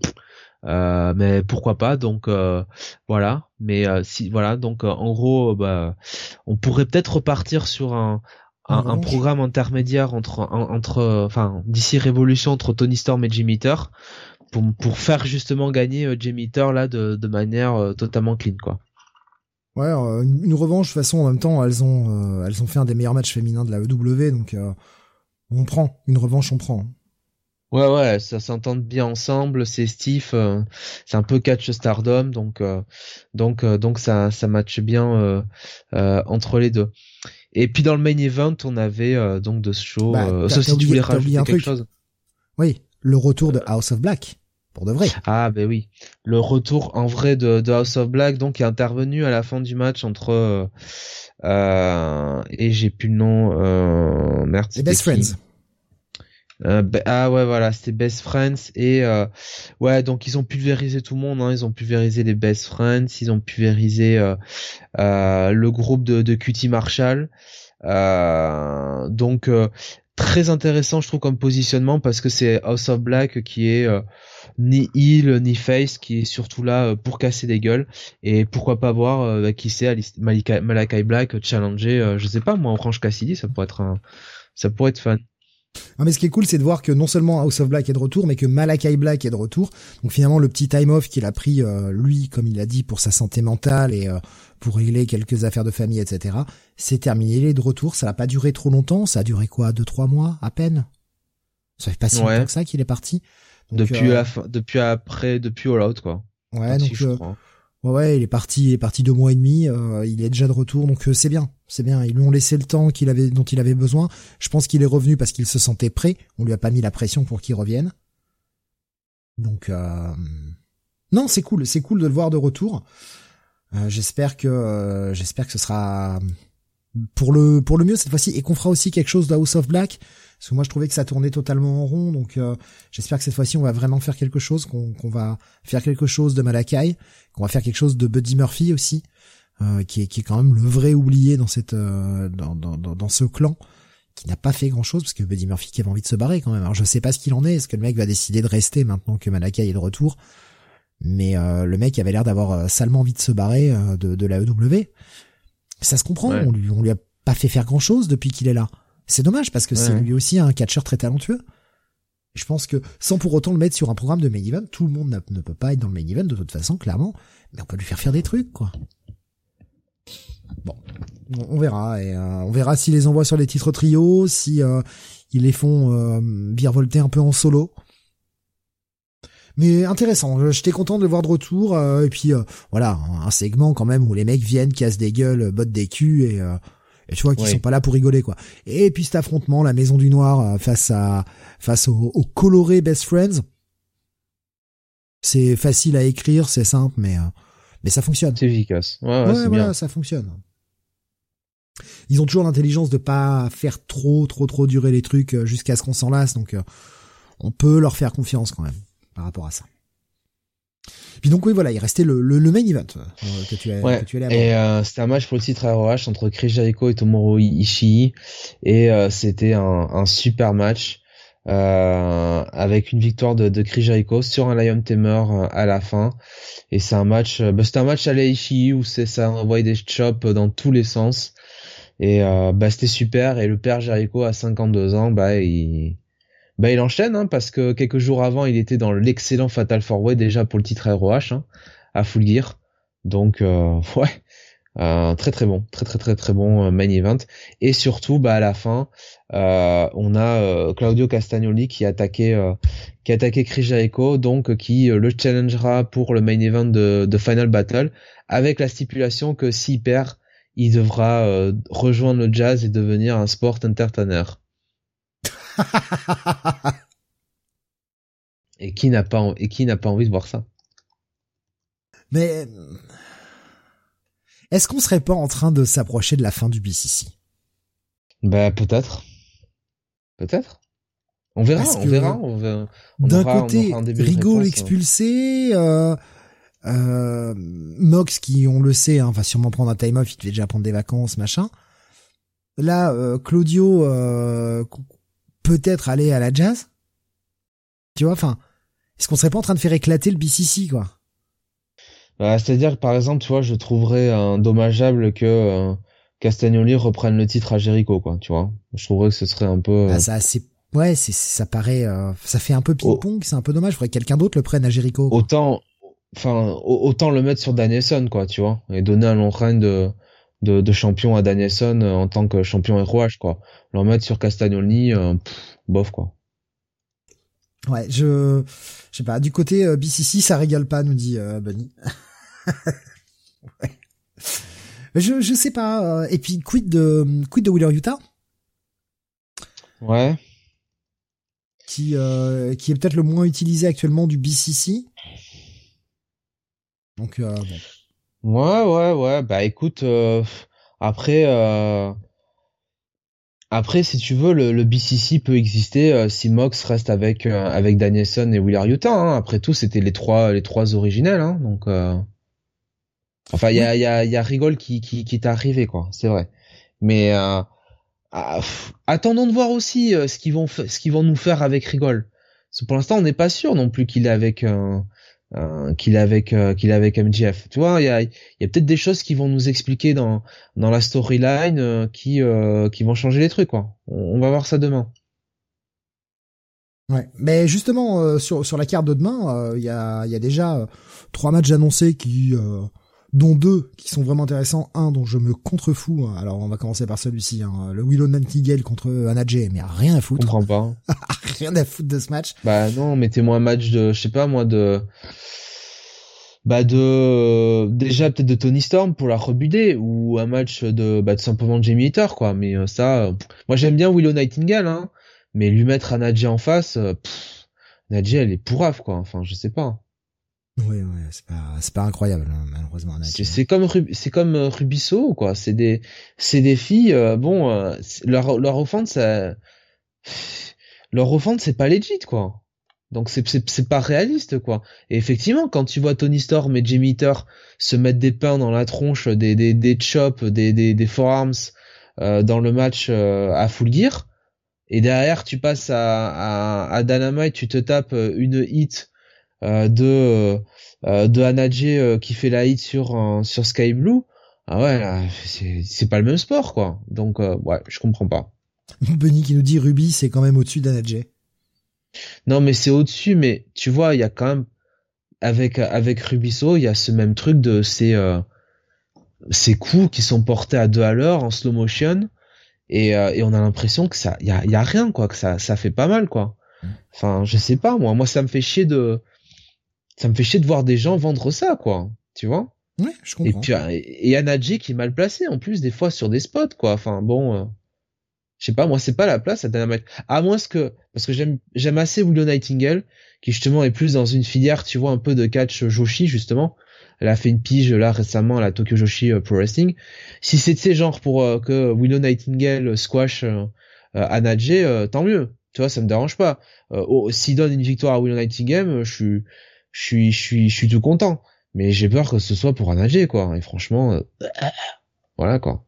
euh, mais pourquoi pas donc euh, voilà mais euh, si voilà donc en gros bah on pourrait peut-être repartir sur un un, programme intermédiaire entre entre enfin d'ici révolution entre Tony Storm et Jimmy Hitter pour pour faire justement gagner Jimmy Hitter là de de manière totalement clean quoi ouais une, revanche de toute façon en même temps elles ont elles ont fait un des meilleurs matchs féminins de la EW donc on prend une revanche on prend Ouais, ouais, ça s'entend bien ensemble. C'est Steve, euh, c'est un peu catch stardom, donc euh, donc euh, donc ça ça matche bien entre les deux. Et puis dans le main event, on avait donc de ce show. Bah, si tu voulais rajouter quelque chose. Oui, le retour de House of Black. Pour de vrai. Ah ben oui, le retour en vrai de, de House of Black donc est intervenu à la fin du match entre et j'ai plus le nom euh, merde. Les Best Friends. Euh, ah ouais voilà c'était Best Friends et euh, ouais donc ils ont pulvérisé tout le monde hein, ils ont pulvérisé les Best Friends ils ont pulvérisé euh, euh le groupe de, de Cutie Marshall euh, donc très intéressant je trouve comme positionnement parce que c'est House of Black qui est ni heel ni face qui est surtout là pour casser des gueules. Et pourquoi pas voir qui c'est Malakai Black challenger je sais pas moi Orange Cassidy ça pourrait être un ça pourrait être fun non mais ce qui est cool, c'est de voir que non seulement House of Black est de retour, mais que Malakai Black est de retour. Donc finalement, le petit time off qu'il a pris, euh, lui, comme il a dit, pour sa santé mentale et euh, pour régler quelques affaires de famille, etc., c'est terminé. Il est de retour. Ça n'a pas duré trop longtemps. Ça a duré quoi, deux trois mois à peine? Ça fait pas si longtemps que ça qu'il est parti. depuis euh, la depuis après, depuis All Out quoi. Ouais, donc Ouais, il est parti, il est parti deux mois et demi. Euh, il est déjà de retour, donc euh, c'est bien, c'est bien. Ils lui ont laissé le temps qu'il avait, dont il avait besoin. Je pense qu'il est revenu parce qu'il se sentait prêt. On lui a pas mis la pression pour qu'il revienne. Donc euh... non, c'est cool, c'est cool de le voir de retour. Euh, j'espère que j'espère que ce sera pour le pour le mieux cette fois-ci et qu'on fera aussi quelque chose de House of Black parce que moi, je trouvais que ça tournait totalement en rond. Donc, euh, j'espère que cette fois-ci, on va vraiment faire quelque chose, qu'on va faire quelque chose de Malakai, qu'on va faire quelque chose de Buddy Murphy aussi, euh, qui, est, qui est quand même le vrai oublié dans cette euh, dans, dans, dans, ce clan qui n'a pas fait grand chose parce que Buddy Murphy qui avait envie de se barrer quand même. Alors je sais pas ce qu'il en est, est-ce que le mec va décider de rester maintenant que Malakai est de retour? Mais le mec avait l'air d'avoir salement envie de se barrer de, de la EW. Ça se comprend, on lui on lui a pas fait faire grand chose depuis qu'il est là. C'est dommage parce que c'est lui aussi un catcheur très talentueux. Je pense que sans pour autant le mettre sur un programme de main event, tout le monde ne peut pas être dans le main event de toute façon, clairement, mais on peut lui faire faire des trucs, quoi. Bon, on verra et euh, on verra s'il les envoie sur les titres trio, si euh, ils les font euh, virevolter un peu en solo. Mais intéressant, j'étais content de le voir de retour. et puis voilà, un segment quand même où les mecs viennent, cassent des gueules, bottent des culs et, et tu vois qu'ils sont pas là pour rigoler quoi. Et puis cet affrontement, la Maison du Noir face à face au, au coloré Best Friends. C'est facile à écrire, c'est simple, mais mais ça fonctionne. C'est efficace. Ouais, ouais, voilà, ça fonctionne. Ils ont toujours l'intelligence de pas faire trop, trop, trop durer les trucs euh, jusqu'à ce qu'on s'en lasse, donc euh, on peut leur faire confiance quand même par rapport à ça. Puis donc oui voilà, il restait le, le, main event euh, que tu as, ouais. Et euh, c'était un match pour le titre ROH entre Chris Jericho et Tomohiro Ishii et c'était un, un, super match euh, avec une victoire de, de Jericho sur un Lion Tamer à la fin. Et c'est un match, bah, c'était un match à l'Ishii où c'est ça envoyait des chops dans tous les sens. Et euh, bah c'était super. Et le père Jericho à 52 ans, bah il, bah il enchaîne hein, parce que quelques jours avant, il était dans l'excellent Fatal Four Way déjà pour le titre ROH hein, à Full Gear. Donc euh, ouais, euh, très très bon, très très très très bon euh, main event. Et surtout, bah à la fin, euh, on a euh, Claudio Castagnoli qui a attaqué qui a attaqué donc qui le challengera pour le main event de, de Final Battle, avec la stipulation que s'il perd, il devra euh, rejoindre le jazz et devenir un sport entertainer. et qui n'a pas et qui n'a pas envie de voir ça? Mais est-ce qu'on serait pas en train de s'approcher de la fin du BCC Bah peut-être, peut-être. On verra, on verra, D'un côté, Rigaud l'expulsé, euh, euh, Mox, qui on le sait, hein, va sûrement prendre un time off, il devait déjà prendre des vacances, machin. Là, euh, Claudio peut-être aller à la jazz. Tu vois, enfin, est-ce qu'on serait pas en train de faire éclater le BCC, quoi? Bah, C'est-à-dire, par exemple, tu vois, je trouverais dommageable que Castagnoli reprenne le titre à Jericho, quoi. Tu vois, je trouverais que ce serait un peu. Bah, ça, c'est ouais, c'est ça paraît, ça fait un peu ping-pong, c'est un peu dommage. Il faudrait que quelqu'un d'autre le prenne à Jericho. Autant enfin autant le mettre sur Danielson quoi tu vois et donner un long règne de, de, de champion à Danielson euh, en tant que champion ROH quoi le mettre sur Castagnoli euh, bof quoi ouais je je sais pas du côté euh, BCC ça régale pas nous dit Bunny ouais. Je je sais pas et puis quid de quid de Wheeler Utah? Ouais qui qui est peut-être le moins utilisé actuellement du BCC donc euh, bon. Ouais, ouais, ouais. Bah écoute, euh, après, euh, après, si tu veux, le, le BCC peut exister si Mox reste avec avec Danielson et Wheeler Utah. Hein. Après tout, c'était les trois les trois originels. Hein. Donc, enfin, il y a y a y a Rigol qui qui qui est arrivé quoi. C'est vrai. Mais ah, attendons de voir aussi ce qu'ils vont ce qu'ils vont nous faire avec Rigol. Parce que pour l'instant, on n'est pas sûr non plus qu'il est avec un euh, qu'il a avec euh, qu'il a avec MJF. Tu vois, il y a, y a peut-être des choses qui vont nous expliquer dans dans la storyline euh, qui qui vont changer les trucs quoi. On, va voir ça demain. Ouais, mais justement sur sur la carte de demain, il y a il y a déjà trois matchs annoncés qui dont deux qui sont vraiment intéressants. Un dont je me contrefous. Hein. Alors on va commencer par celui-ci, hein. le Willow Nightingale contre Anajay, mais rien à foutre. Je comprends pas. rien à foutre de ce match. Bah non, mettez-moi un match de, je sais pas moi de, bah de déjà peut-être de Tony Storm pour la rebuder ou un match de bah de simplement Jamie Hater quoi. Mais euh, ça, moi j'aime bien Willow Nightingale, hein, mais lui mettre Anajay en face, euh, pff, elle est pourrave quoi. Enfin je sais pas. Oui, oui, c'est pas, pas incroyable, hein, malheureusement. C'est comme, c'est comme euh, Rubisso, quoi? C'est des, c'est des filles, euh, bon, euh, leur, leur offense, leur offense, c'est pas legit, quoi. Donc c'est, c'est, pas réaliste, quoi. Et effectivement, quand tu vois Tony Storm et Jimmy se mettre des pains dans la tronche, des, des, des chops, des, des, des forearms, dans le match à full gear, et derrière tu passes à, à, à Dynamite, tu te tapes une hit de euh, de Hanajé euh, qui fait la hit sur sur Sky Blue ah ouais c'est c'est pas le même sport quoi. Donc ouais je comprends pas. Benny qui nous dit Ruby c'est quand même au-dessus d'Anajé non mais c'est au-dessus mais tu vois il y a quand même avec avec Rubiso il y a ce même truc de ces ces coups qui sont portés à deux à l'heure en slow motion et, et on a l'impression que ça y a, y a rien quoi que ça ça fait pas mal quoi. Mm. enfin je sais pas moi. Moi ça me fait chier de ça me fait chier de voir des gens vendre ça, quoi. Tu vois? Ouais, je comprends. Et puis et Anadji qui est mal placé en plus des fois sur des spots, quoi. Enfin bon, euh, je sais pas, moi c'est pas la place à Dynamite. À moins que parce que j'aime j'aime assez Willow Nightingale qui justement est plus dans une filière, tu vois, un peu de catch Joshi justement. Elle a fait une pige là récemment à la Tokyo Joshi euh, Pro Wrestling. Si c'est de ces genres pour euh, que Willow Nightingale squash euh, euh, tant mieux. Tu vois, ça me dérange pas. Oh, S'il donne une victoire à Willow Nightingale, je suis je suis je suis je suis tout content. Mais j'ai peur que ce soit pour Anadje quoi. Et franchement, voilà quoi.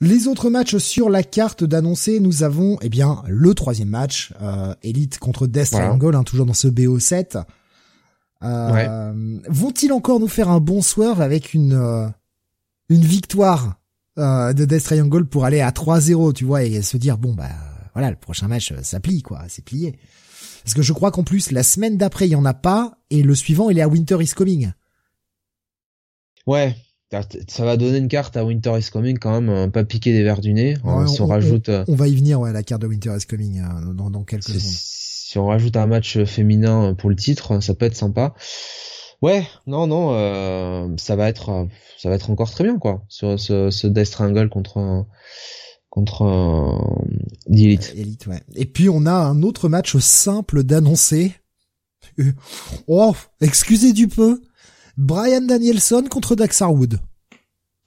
Les autres matchs sur la carte d'annoncer, nous avons eh bien le troisième match, euh, Elite contre Death Triangle, hein, toujours dans ce BO7. Euh, Vont-ils encore nous faire un bon swerve avec une euh, une victoire euh, de Death Triangle pour aller à 3-0, tu vois, et se dire bon bah voilà, le prochain match ça plie quoi, c'est plié. Parce que je crois qu'en plus la semaine d'après il y en a pas et le suivant il est à Winter is Coming. Ouais, ça va donner une carte à Winter is Coming quand même, pas piquer des verres du nez. on, si on, rajoute, euh, on, va y venir, ouais, la carte de Winter is Coming euh, dans, dans quelques secondes. Si on rajoute un match féminin pour le titre, ça peut être sympa. Ouais, non, non, euh, ça va être, ça va être encore très bien quoi, sur ce, ce Death Triangle contre contre euh, Elite. Elite, ouais. Et puis on a un autre match simple d'annoncer. Oh, excusez du peu. Brian Danielson contre Dax Harwood.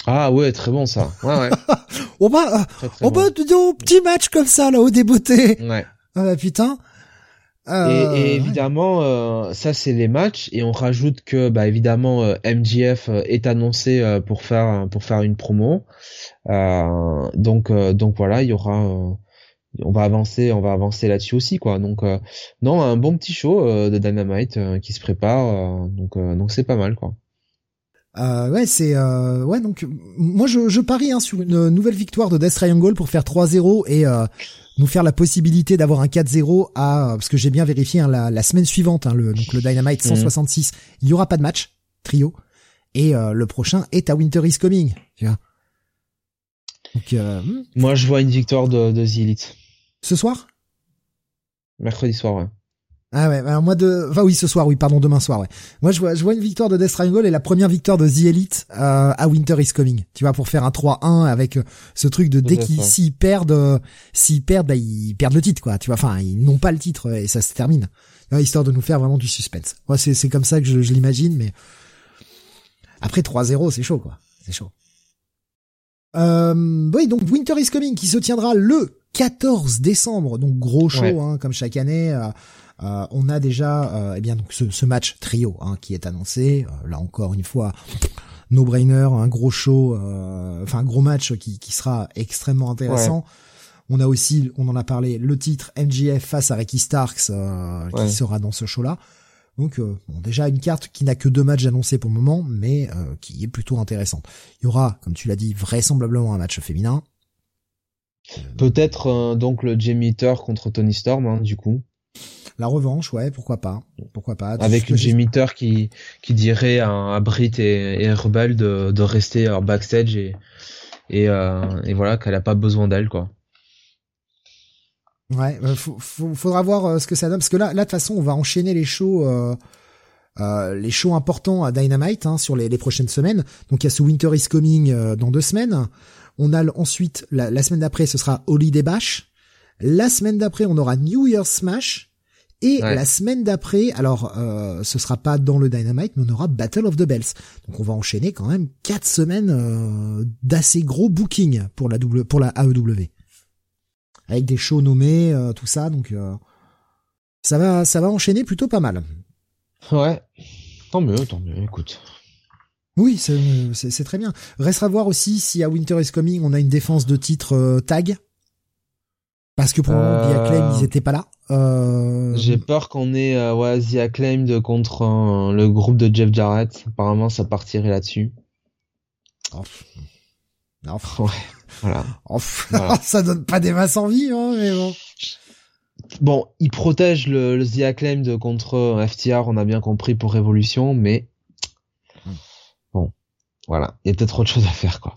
Ah ouais, très bon ça. Ouais, ouais. on va, on va, petit match comme ça là au débeauté. Ouais. Ah bah, putain. Euh... Et, et, évidemment, euh, ça c'est les matchs et on rajoute que bah évidemment euh, MGF euh, est annoncé euh, pour faire pour faire une promo. donc donc voilà, il y aura on va avancer, on va avancer là-dessus aussi, quoi. Donc, euh, non, un bon petit show euh, de Dynamite euh, qui se prépare, donc donc c'est pas mal, quoi. Ouais, c'est ouais donc moi je, je parie hein, sur une nouvelle victoire de Death Triangle pour faire 3-0 et nous faire la possibilité d'avoir un 4-0 à parce que j'ai bien vérifié hein, la, la, semaine suivante hein, le donc le Dynamite 166, mhm. il y aura pas de match trio et le prochain est à Winter is Coming, tu vois. Donc, hmm. moi je vois une victoire de, de The Elite. Ce soir? Mercredi soir, ouais. Ah ouais, alors moi de, enfin oui, ce soir, oui, pardon, demain soir, ouais. Moi je vois, je vois une victoire de Death Triangle et la première victoire de The Elite euh, à Winter is Coming. Tu vois, pour faire un 3-1 avec euh, ce truc de dès qu'ils s'ils perdent, euh, s'ils perdent, bah ils perdent le titre, quoi. Tu vois, enfin ils n'ont pas le titre et ça se termine. histoire de nous faire vraiment du suspense. Moi c'est c'est comme ça que je, je l'imagine, mais après 3-0, c'est chaud, quoi. C'est chaud. Euh, oui, donc Winter is Coming qui se tiendra le 14 décembre, donc gros show hein, comme chaque année. Euh, euh, on a déjà euh, eh bien donc ce, match trio hein, qui est annoncé. là encore une fois, no brainer, un gros show, enfin un gros match qui, qui sera extrêmement intéressant. On a aussi, on en a parlé, le titre MGF face à Ricky Starks qui sera dans ce show-là. Donc bon, déjà une carte qui n'a que deux matchs annoncés pour le moment, mais qui est plutôt intéressante. Il y aura, comme tu l'as dit, vraisemblablement un match féminin. Peut-être euh, donc le J-Meter contre Tony Storm, hein, du coup. La revanche, ouais, pourquoi pas, pourquoi pas. Avec le J-Meter qui qui dirait à, à Brit et, et Rebel de, de rester en backstage et et, euh, et voilà qu'elle a pas besoin d'elle quoi. Ouais, euh, faudra voir euh, ce que ça donne parce que là, là de toute façon, on va enchaîner les shows. Euh, les shows importants à Dynamite hein, sur les, les, prochaines semaines. Donc il y a ce Winter is Coming dans deux semaines. On a ensuite, la, semaine d'après, ce sera Holiday Bash. La semaine d'après, on aura New Year's Smash. Et la semaine d'après, alors euh, ce sera pas dans le Dynamite, mais on aura Battle of the Bells. Donc on va enchaîner quand même quatre semaines euh, d'assez gros booking pour la double, pour la AEW, avec des shows nommés, euh, tout ça. Donc euh, ça va, ça va enchaîner plutôt pas mal. Ouais, tant mieux, tant mieux. Écoute, oui, c'est très bien. Restera à voir aussi si à Winter is Coming on a une défense de titre tag. Parce que pour le moment, The Acclaimed, ils étaient pas là. Euh... J'ai peur qu'on ait euh, ouais, The Acclaimed contre euh, le groupe de Jeff Jarrett. Apparemment, ça partirait là-dessus. Oh. Ouais, voilà. Ça donne pas des masses en vie, hein, mais bon. Bon, ils protègent le, le The Acclaimed contre FTR, on a bien compris pour Révolution, mais voilà, il y a peut-être autre chose à faire, quoi.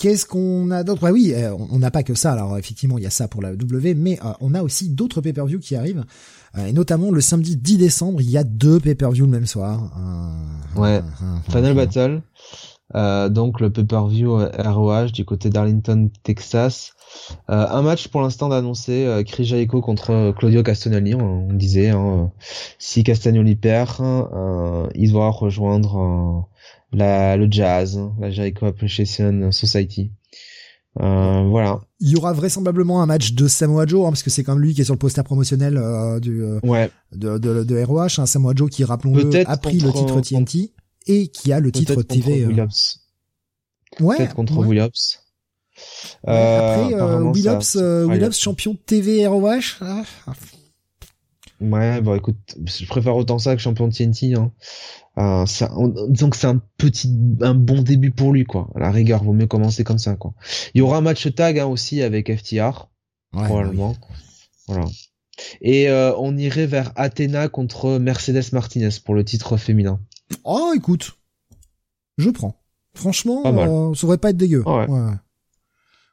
Qu'est-ce qu'on a d'autre? Ouais, oui, euh, on n'a pas que ça. Alors effectivement, il y a ça pour la W, mais euh, on a aussi d'autres pay-per-view qui arrivent, euh, et notamment le samedi 10 décembre, il y a deux pay-per-view le même soir. ouais. Final Battle. donc le pay-per-view ROH du côté d'Arlington, Texas. un match pour l'instant d'annoncer Chris Jericho contre Claudio Castagnoli. On, disait hein, si Castagnoli perd, il doit rejoindre la, le jazz, la Jericho Appreciation Society. Euh, voilà. Il y aura vraisemblablement un match de Samoa Joe, hein, parce que c'est comme lui qui est sur le poster promotionnel euh, du, euh, ouais. de, de, de ROH, hein, Samoa Joe qui, rappelons-le, a pris le titre TNT et qui a le titre TV. Williams. Ouais. Peut-être contre ouais. Williams. après, Williams, champion TV ROH. Ah, Ouais, bon écoute, je préfère autant ça que champion de TNT. Hein. Euh, ça, disons que c'est un petit, un bon début pour lui quoi. À la rigueur, vaut mieux commencer comme ça quoi. Il y aura un match tag hein, aussi avec FTR ouais, probablement. Voilà. Et euh, on irait vers Athena contre Mercedes Martinez pour le titre féminin. Oh écoute, je prends. Franchement, euh, ça devrait pas être dégueu. Ouais. ouais.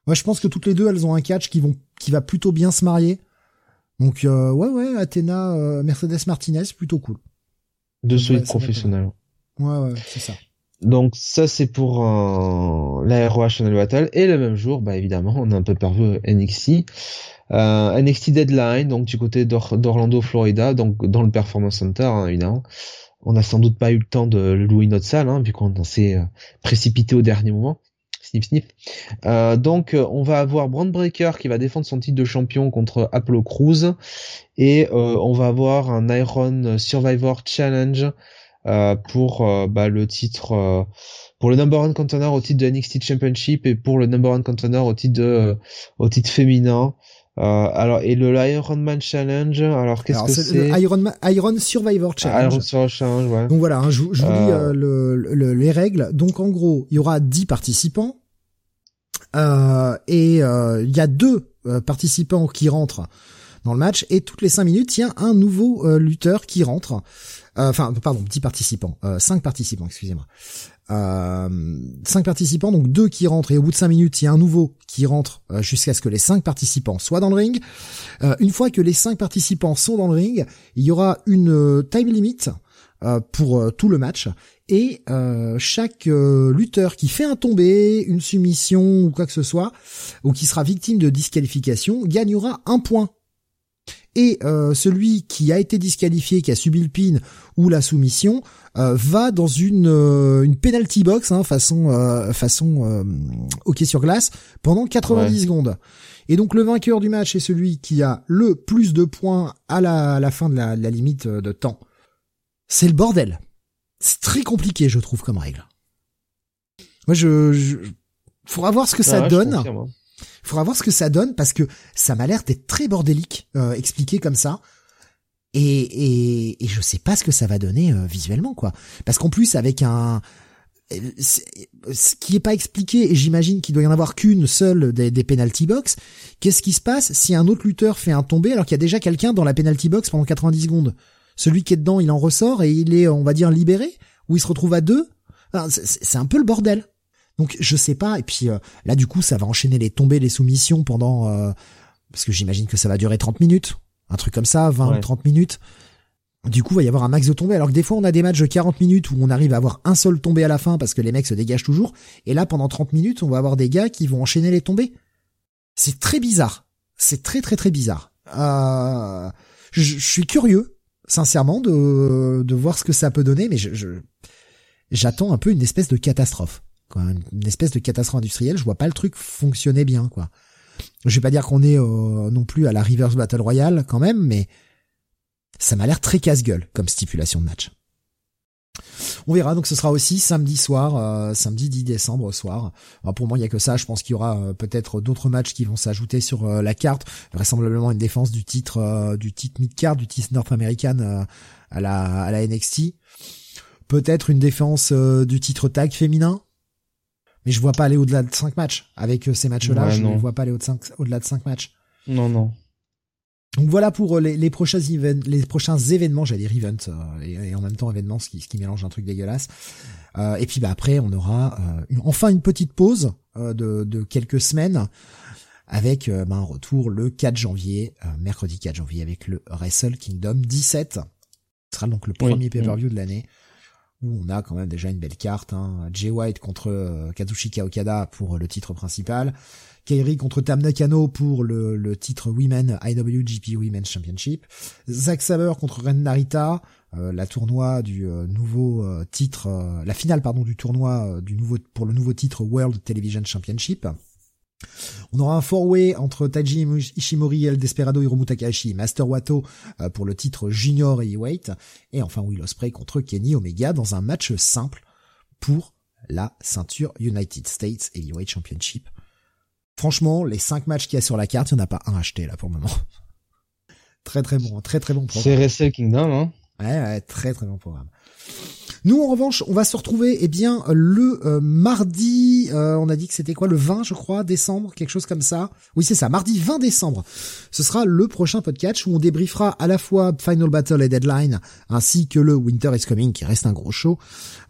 Ouais, je pense que toutes les deux, elles ont un catch qui vont, qui va plutôt bien se marier. Donc euh, ouais ouais, Athena, Mercedes Martinez, plutôt cool. De solide ouais, professionnels. Ouais ouais, c'est ça. Donc ça c'est pour euh, la ROH Channel Battle et le même jour, bah évidemment, on a un peu perdu NXT. Euh, NXT Deadline, donc du côté d'Orlando, Florida, donc dans le Performance Center, hein, évidemment. On n'a sans doute pas eu le temps de louer notre salle, hein, vu qu'on s'est précipité au dernier moment. Snip snip. Euh, donc on va avoir Brand Breaker qui va défendre son titre de champion contre Apollo Crews et euh, on va avoir un Iron Survivor Challenge euh, pour bah, le titre pour le number one contender au titre de NXT Championship et pour le number one contender au titre au titre féminin. Euh, alors et le Ironman Challenge, alors qu'est-ce que c'est Iron, Iron Survivor Challenge. Iron Survivor Challenge, ouais. Donc voilà, hein, je, je vous lis euh, le, le, les règles. Donc en gros, il y aura 10 participants euh, et il y a deux participants qui rentrent dans le match et toutes les 5 minutes, il y a un nouveau lutteur qui rentre. Enfin, pardon, 10 participants, 5 participants, excusez-moi. Euh, cinq participants, donc deux qui rentrent et au bout de cinq minutes, il y a un nouveau qui rentre euh, jusqu'à ce que les cinq participants soient dans le ring. Euh, une fois que les cinq participants sont dans le ring, il y aura une euh, time limit pour tout le match et chaque lutteur qui fait un tombé, une soumission ou quoi que ce soit, ou qui sera victime de disqualification, gagnera un point et euh, celui qui a été disqualifié, qui a subi le pin ou la soumission, euh, va dans une euh, une penalty box, hein, façon euh, façon euh, hockey sur glace, pendant 90 ouais. secondes. Et donc le vainqueur du match est celui qui a le plus de points à la, à la fin de la, la limite de temps. C'est le bordel. C'est très compliqué, je trouve, comme règle. Moi, je, je... faudra voir ce que ça ouais, donne. Faudra voir ce que ça donne parce que ça m'a l'air d'être très bordélique euh, expliqué comme ça. Et, et, et je sais pas ce que ça va donner euh, visuellement quoi. Parce qu'en plus avec un ce qui est pas expliqué et j'imagine qu'il doit y en avoir qu'une seule des, des penalty box. Qu'est-ce qui se passe si un autre lutteur fait un tombé alors qu'il y a déjà quelqu'un dans la penalty box pendant 90 secondes? Celui qui est dedans, il en ressort et il est, on va dire, libéré? Ou il se retrouve à deux? C'est un peu le bordel. Donc je sais pas. Et puis euh, là du coup ça va enchaîner les tombées, les soumissions pendant euh, parce que j'imagine que ça va durer 30 minutes, un truc comme ça, 20 ouais. 30 minutes. Du coup, il va y avoir un max de tombées. Alors que des fois, on a des matchs de 40 minutes où on arrive à avoir un seul tombé à la fin parce que les mecs se dégagent toujours. Et là, pendant 30 minutes, on va avoir des gars qui vont enchaîner les tombées. C'est très bizarre. C'est très très très bizarre. Euh, je, je, suis curieux, sincèrement, de, de voir ce que ça peut donner, mais je, je j'attends un peu une espèce de catastrophe quoi, une espèce de catastrophe industrielle. Je vois pas le truc fonctionner bien, quoi. Je vais pas dire qu'on est euh, non plus à la Reverse Battle Royale quand même, mais ça m'a l'air très casse-gueule comme stipulation de match. On verra, donc ce sera aussi samedi soir, euh, samedi 10 décembre soir. Alors pour moi, il y a que ça. Je pense qu'il y aura euh, peut-être d'autres matchs qui vont s'ajouter sur euh, la carte. Vraisemblablement une défense du titre, euh, du titre mid-card, du titre North American à la à la NXT. Peut-être une défense du titre tag féminin mais je vois pas aller au-delà de 5 matchs. Avec ces matchs-là, ouais, je ne vois pas aller au-delà de 5 matchs. Non, non. Donc voilà pour les, les prochains les prochains événements, j'allais dire events et, en même temps événements, ce qui, ce qui mélange un truc dégueulasse. et puis bah après on aura enfin une petite pause de, de quelques semaines avec bah, un retour le 4 janvier, mercredi 4 janvier avec le Wrestle Kingdom 17. Ce sera donc le premier pay-per-view de l'année où on a quand même déjà une belle carte. Hein. Jay White contre euh, Kazushika Okada pour le titre principal. Kairi contre Tam Nakano pour le, titre Women IWGP Women's Championship. Zack Saber contre Ren Narita, euh, la tournoi du euh, nouveau titre, la finale pardon du tournoi du nouveau pour le nouveau titre World Television Championship. On aura un four-way entre Taiji Ishimori, El Desperado, Hiromu Takahashi et Master Wato euh, pour le titre Junior Heavyweight. Et enfin Will Ospreay contre Kenny Omega dans un match simple pour la ceinture United States Heavyweight Championship. Franchement, les cinq matchs qu'il y a sur la carte, il n'y en a pas un acheté là pour le moment. très très bon, très très bon programme. C'est Wrestle Kingdom, hein Ouais, ouais, très très bon programme. Nous, en revanche, on va se retrouver, eh bien, le euh, mardi, euh, on a dit que c'était quoi, le 20, je crois, décembre, quelque chose comme ça. Oui, c'est ça, mardi 20 décembre. Ce sera le prochain podcast où on débriefera à la fois Final Battle et Deadline, ainsi que le Winter is Coming, qui reste un gros show.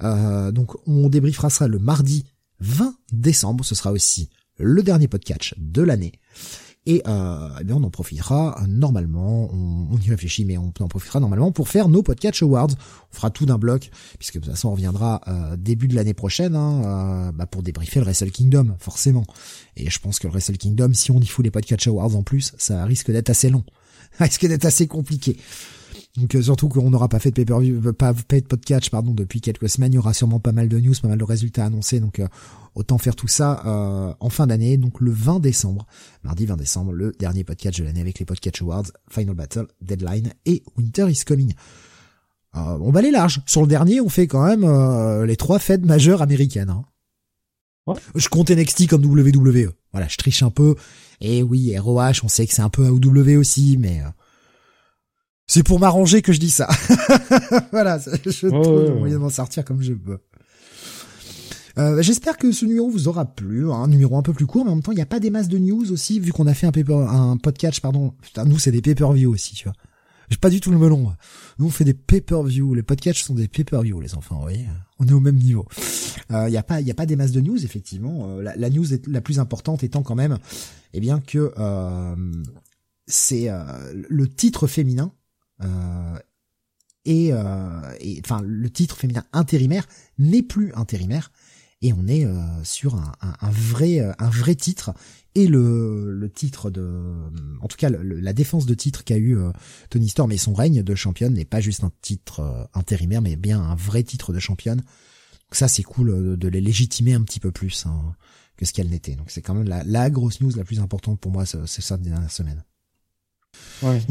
Euh, donc, on débriefera ça le mardi 20 décembre. Ce sera aussi le dernier podcast de l'année. Et euh, eh bien on en profitera normalement, on, y réfléchit, mais on en profitera normalement pour faire nos Podcast Awards. On fera tout d'un bloc, puisque de toute façon on reviendra euh, début de l'année prochaine hein, euh, bah, pour débriefer le Wrestle Kingdom, forcément. Et je pense que le Wrestle Kingdom, si on y fout les Podcast Awards en plus, ça risque d'être assez long, ça risque d'être assez compliqué. Donc euh, surtout qu'on n'aura pas fait de pay-per-view, euh, pas, de podcast pardon depuis quelques semaines, il y aura sûrement pas mal de news, pas mal de résultats annoncés, donc euh, autant faire tout ça en fin d'année, donc le 20 décembre, mardi 20 décembre, le dernier podcast de l'année avec les podcast awards, Final Battle, Deadline et Winter is Coming. on va aller large. Sur le dernier, on fait quand même les trois fêtes majeures américaines. Hein. Je compte NXT comme WWE. Voilà, je triche un peu. Et oui, ROH, on sait que c'est un peu AOW aussi, mais c'est pour m'arranger que je dis ça. voilà, je trouve moyen d'en sortir comme je peux. Euh, J'espère que ce numéro vous aura plu, un numéro un peu plus court, mais en même temps il n'y a pas des masses de news aussi, vu qu'on a fait un paper, un podcast, pardon. Putain, nous c'est des pay-per-view aussi, tu vois. J'ai pas du tout le melon. Nous on fait des pay-per-view, les podcasts sont des pay-per-view, les enfants, vous voyez. On est au même niveau. Il euh, n'y a pas, il y a pas des masses de news effectivement. Euh, la, la, news est la plus importante étant quand même, eh bien que euh, c'est euh, le titre féminin et, euh, et, enfin le titre féminin intérimaire n'est plus intérimaire. Et on est euh, sur un, un, vrai un vrai titre. Et le, le titre de en tout cas la défense de titre qu'a eu Tony Storm et son règne de championne n'est pas juste un titre intérimaire mais bien un vrai titre de championne. Donc ça c'est cool de, les légitimer un petit peu plus hein, que ce qu'elle n'était. Donc c'est quand même la, la, grosse news la plus importante pour moi c'est ça des dernières semaines ouais.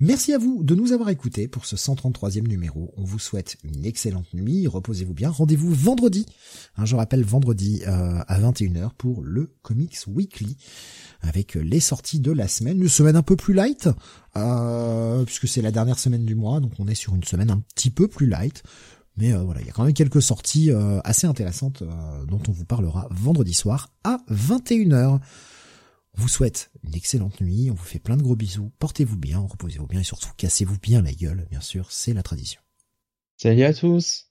Merci à vous de nous avoir écoutés pour ce 133e numéro. On vous souhaite une excellente nuit, reposez-vous bien. Rendez-vous vendredi, hein, je rappelle vendredi euh, à 21h pour le Comics Weekly avec les sorties de la semaine. Une semaine un peu plus light, euh, puisque c'est la dernière semaine du mois, donc on est sur une semaine un petit peu plus light. Mais euh, voilà, il y a quand même quelques sorties assez intéressantes dont on vous parlera vendredi soir à 21h. On vous souhaite une excellente nuit, on vous fait plein de gros bisous, portez-vous bien, reposez-vous bien et surtout cassez-vous bien la gueule, bien sûr, c'est la tradition. Salut à tous